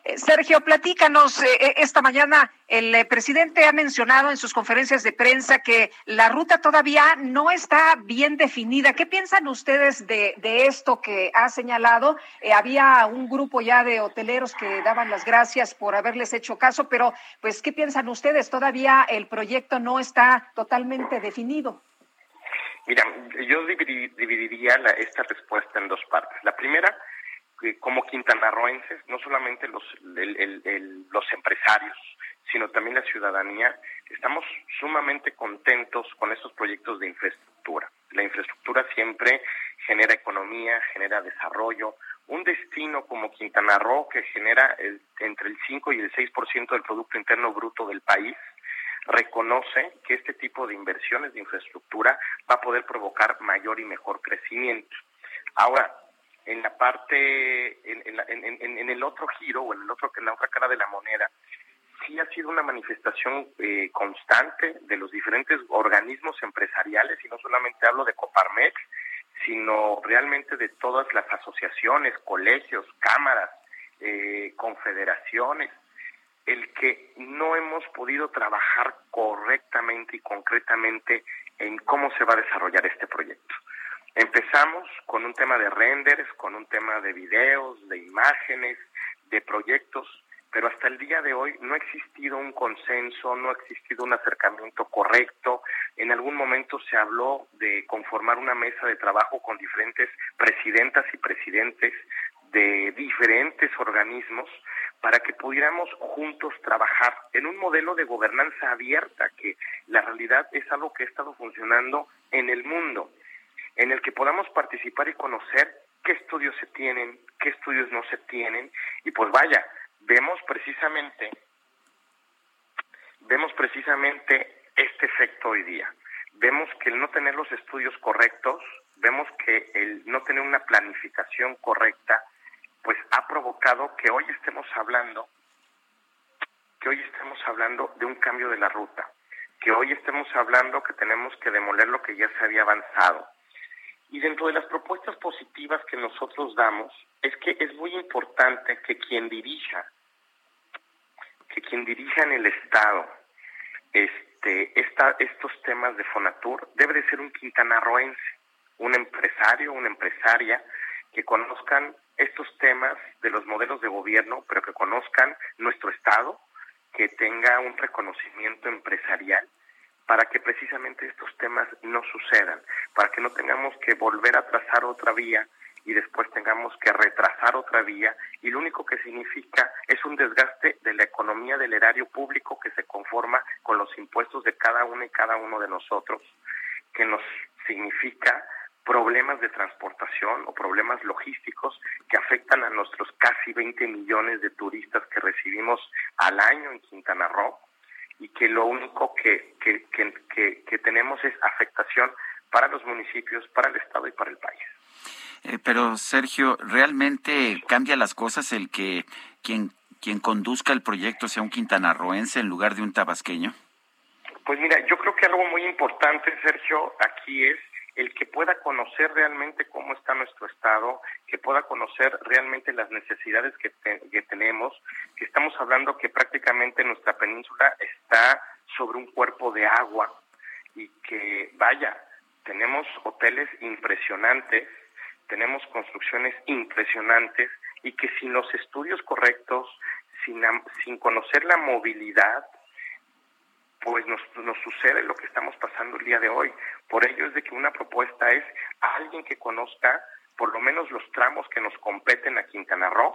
Eh, Sergio, platícanos, eh, eh, esta mañana el presidente ha mencionado en sus conferencias de prensa que la ruta todavía no está bien definida. ¿Qué piensan ustedes de, de esto que ha señalado? había un grupo ya de hoteleros que daban las gracias por haberles hecho caso, pero pues, ¿qué piensan ustedes? Todavía el proyecto no está totalmente definido. Mira, yo dividiría esta respuesta en dos partes. La primera, como quintanarroenses, no solamente los, los empresarios, sino también la ciudadanía, estamos sumamente contentos con estos proyectos de infraestructura. La infraestructura siempre genera economía, genera desarrollo. Un destino como Quintana Roo, que genera entre el 5 y el 6% del Producto Interno Bruto del país, reconoce que este tipo de inversiones de infraestructura va a poder provocar mayor y mejor crecimiento. Ahora, en la parte, en, el otro giro o en el otro, en la otra cara de la moneda, sí ha sido una manifestación eh, constante de los diferentes organismos empresariales, y no solamente hablo de Coparmex, sino realmente de todas las asociaciones, colegios, cámaras, eh, confederaciones, el que no hemos podido trabajar correctamente y concretamente en cómo se va a desarrollar este proyecto. Empezamos con un tema de renders, con un tema de videos, de imágenes, de proyectos, pero hasta el día de hoy no ha existido un consenso, no ha existido un acercamiento correcto. En algún momento se habló de conformar una mesa de trabajo con diferentes presidentas y presidentes de diferentes organismos para que pudiéramos juntos trabajar en un modelo de gobernanza abierta, que la realidad es algo que ha estado funcionando en el mundo, en el que podamos participar y conocer qué estudios se tienen, qué estudios no se tienen, y pues vaya, vemos precisamente, vemos precisamente este efecto hoy día. Vemos que el no tener los estudios correctos, vemos que el no tener una planificación correcta, pues ha provocado que hoy estemos hablando, que hoy estemos hablando de un cambio de la ruta, que hoy estemos hablando que tenemos que demoler lo que ya se había avanzado. Y dentro de las propuestas positivas que nosotros damos, es que es muy importante que quien dirija, que quien dirija en el Estado este, esta, estos temas de Fonatur debe de ser un quintanarroense, un empresario, una empresaria que conozcan estos temas de los modelos de gobierno, pero que conozcan nuestro Estado, que tenga un reconocimiento empresarial para que precisamente estos temas no sucedan, para que no tengamos que volver a trazar otra vía y después tengamos que retrasar otra vía y lo único que significa es un desgaste de la economía del erario público que se conforma con los impuestos de cada uno y cada uno de nosotros, que nos significa problemas de transportación o problemas logísticos que afectan a nuestros casi 20 millones de turistas que recibimos al año en Quintana Roo y que lo único que, que, que, tenemos es afectación para los municipios, para el Estado y para el país. Eh, pero Sergio, ¿realmente cambia las cosas el que quien, quien conduzca el proyecto sea un quintanarroense en lugar de un tabasqueño? Pues mira, yo creo que algo muy importante, Sergio, aquí es el que pueda conocer realmente cómo está nuestro estado, que pueda conocer realmente las necesidades que, tenemos, que estamos hablando que prácticamente nuestra península está sobre un cuerpo de agua y que vaya, tenemos hoteles impresionantes tenemos construcciones impresionantes y que sin los estudios correctos, sin, conocer la movilidad, pues nos, nos sucede lo que estamos pasando el día de hoy. Por ello es de que una propuesta es a alguien que conozca por lo menos los tramos que nos competen a Quintana Roo,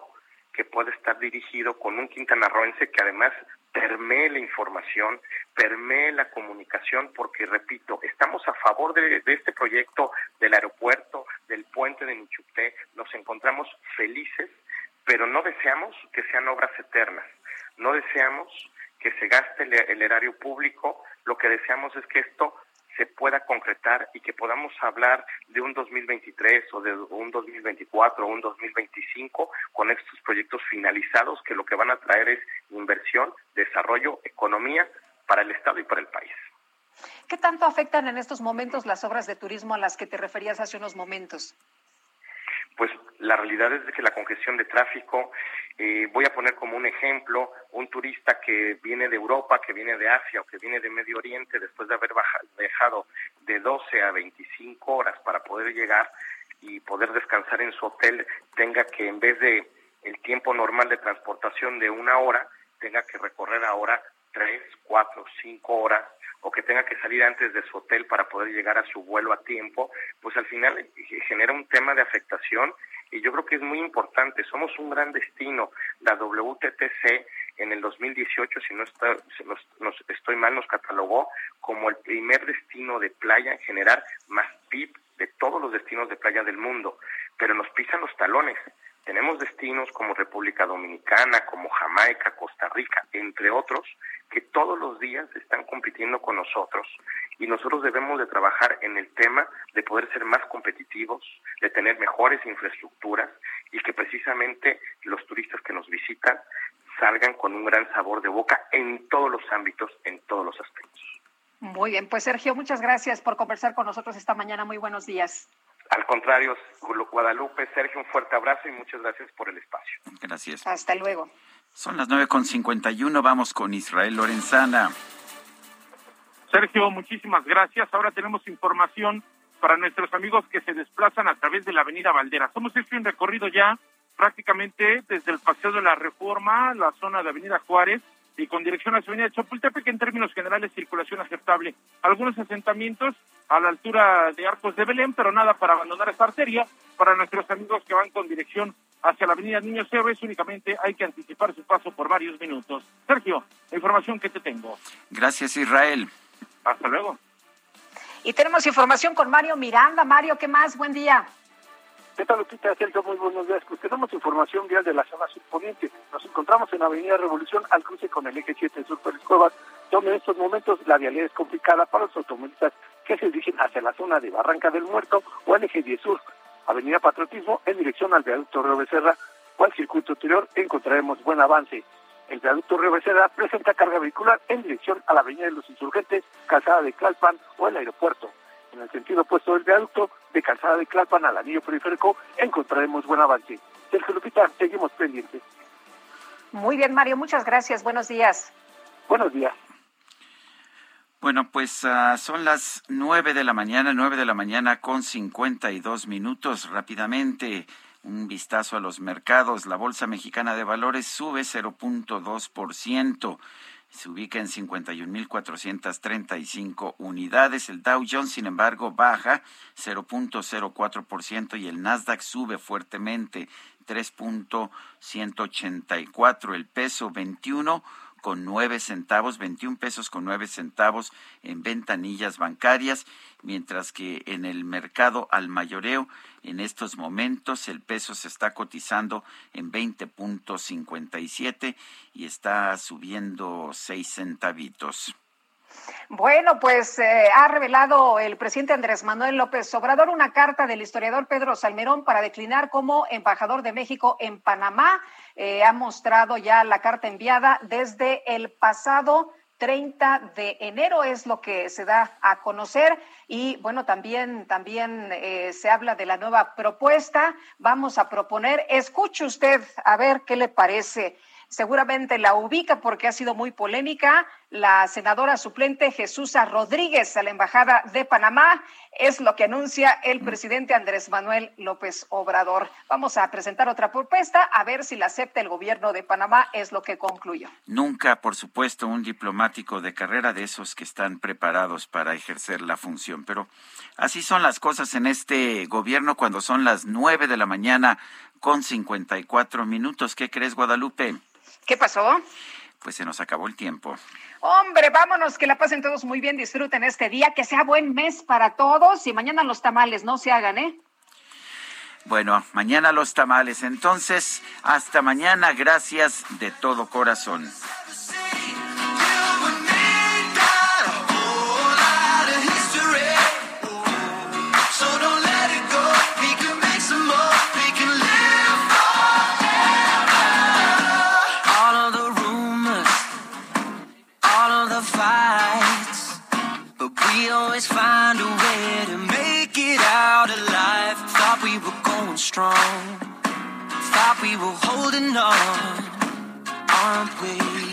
que puede estar dirigido con un quintanarroense que además permee la información, permee la comunicación, porque repito, estamos a favor de, este proyecto del aeropuerto, del puente de Nichupté, nos encontramos felices, pero no deseamos que sean obras eternas, no deseamos que se gaste el, erario público, lo que deseamos es que esto se pueda concretar y que podamos hablar de un 2023 o de un 2024 o un 2025 con estos proyectos finalizados que lo que van a traer es inversión, desarrollo, economía para el Estado y para el país. ¿Qué tanto afectan en estos momentos las obras de turismo a las que te referías hace unos momentos? Pues la realidad es que la congestión de tráfico, eh, voy a poner como un ejemplo, un turista que viene de Europa, que viene de Asia o que viene de Medio Oriente, después de haber dejado de 12 a 25 horas para poder llegar y poder descansar en su hotel, tenga que en vez de el tiempo normal de transportación de una hora, tenga que recorrer ahora tres, cuatro, cinco horas o que tenga que salir antes de su hotel para poder llegar a su vuelo a tiempo, pues al final genera un tema de afectación y yo creo que es muy importante. Somos un gran destino. La WTTC en el 2018, si no, está, si nos, estoy mal, nos catalogó como el primer destino de playa en generar más PIB de todos los destinos de playa del mundo, pero nos pisan los talones. Tenemos destinos como República Dominicana, como Jamaica, Costa Rica, entre otros, que todos los días están compitiendo con nosotros y nosotros debemos de trabajar en el tema de poder ser más competitivos, de tener mejores infraestructuras y que precisamente los turistas que nos visitan salgan con un gran sabor de boca en todos los ámbitos, en todos los aspectos. Muy bien, pues Sergio, muchas gracias por conversar con nosotros esta mañana. Muy buenos días. Al contrario, Guadalupe, Sergio, un fuerte abrazo y muchas gracias por el espacio. Gracias. Hasta luego. Son las 9.51, vamos con Israel Lorenzana. Sergio, muchísimas gracias. Ahora tenemos información para nuestros amigos que se desplazan a través de la Avenida Valderas. Hemos hecho un recorrido ya prácticamente desde el Paseo de la Reforma, la zona de Avenida Juárez, y con dirección a la avenida Chapultepec en términos generales circulación aceptable. Algunos asentamientos a la altura de Arcos de Belén, pero nada para abandonar esta arteria. Para nuestros amigos que van con dirección hacia la avenida Niños Héroes, únicamente hay que anticipar su paso por varios minutos. Sergio, la información que te tengo. Gracias, Israel. Hasta luego. Y tenemos información con Mario Miranda. Mario, ¿qué más? Buen día. ¿Qué tal, Lupita? Sergio, muy buenos días. Pues tenemos información vial de la zona surponiente. Nos encontramos en Avenida Revolución al cruce con el eje 7 Sur Pérez Cuevas, donde en estos momentos la vialidad es complicada para los automovilistas que se dirigen hacia la zona de Barranca del Muerto o al eje 10 Sur. Avenida Patriotismo en dirección al viaducto Río Becerra o al circuito interior encontraremos buen avance. El viaducto Río Becerra presenta carga vehicular en dirección a la Avenida de los Insurgentes, Calzada de Clalpan o el aeropuerto. En el sentido opuesto del viaducto, de Calzada de Clalpan al anillo periférico, encontraremos buen avance. Sergio Lupita, seguimos pendientes. Muy bien, Mario, muchas gracias. Buenos días. Buenos días. Bueno, pues uh, son las nueve de la mañana, nueve de la mañana con cincuenta y dos minutos. Rápidamente, un vistazo a los mercados. La Bolsa Mexicana de Valores sube 0.2% se ubica en 51.435 unidades. El Dow Jones, sin embargo, baja 0.04% y el Nasdaq sube fuertemente 3.184. El peso 21 con nueve centavos, 21 pesos con nueve centavos en ventanillas bancarias, mientras que en el mercado al mayoreo en estos momentos el peso se está cotizando en 20.57 y está subiendo seis centavitos. Bueno, pues eh, ha revelado el presidente Andrés Manuel López Obrador una carta del historiador Pedro Salmerón para declinar como embajador de México en Panamá. Eh, ha mostrado ya la carta enviada desde el pasado 30 de enero es lo que se da a conocer. Y bueno también también eh, se habla de la nueva propuesta. Vamos a proponer escuche usted a ver qué le parece seguramente la ubica porque ha sido muy polémica. La senadora suplente Jesús Rodríguez a la Embajada de Panamá es lo que anuncia el presidente Andrés Manuel López Obrador. Vamos a presentar otra propuesta a ver si la acepta el gobierno de Panamá, es lo que concluyó. Nunca, por supuesto, un diplomático de carrera de esos que están preparados para ejercer la función, pero así son las cosas en este gobierno cuando son las nueve de la mañana con 54 minutos. ¿Qué crees, Guadalupe? ¿Qué pasó? Pues se nos acabó el tiempo. Hombre, vámonos, que la pasen todos muy bien, disfruten este día, que sea buen mes para todos y mañana los tamales no se hagan, ¿eh? Bueno, mañana los tamales. Entonces, hasta mañana, gracias de todo corazón. always find a way to make it out alive. Thought we were going strong, thought we were holding on, aren't we?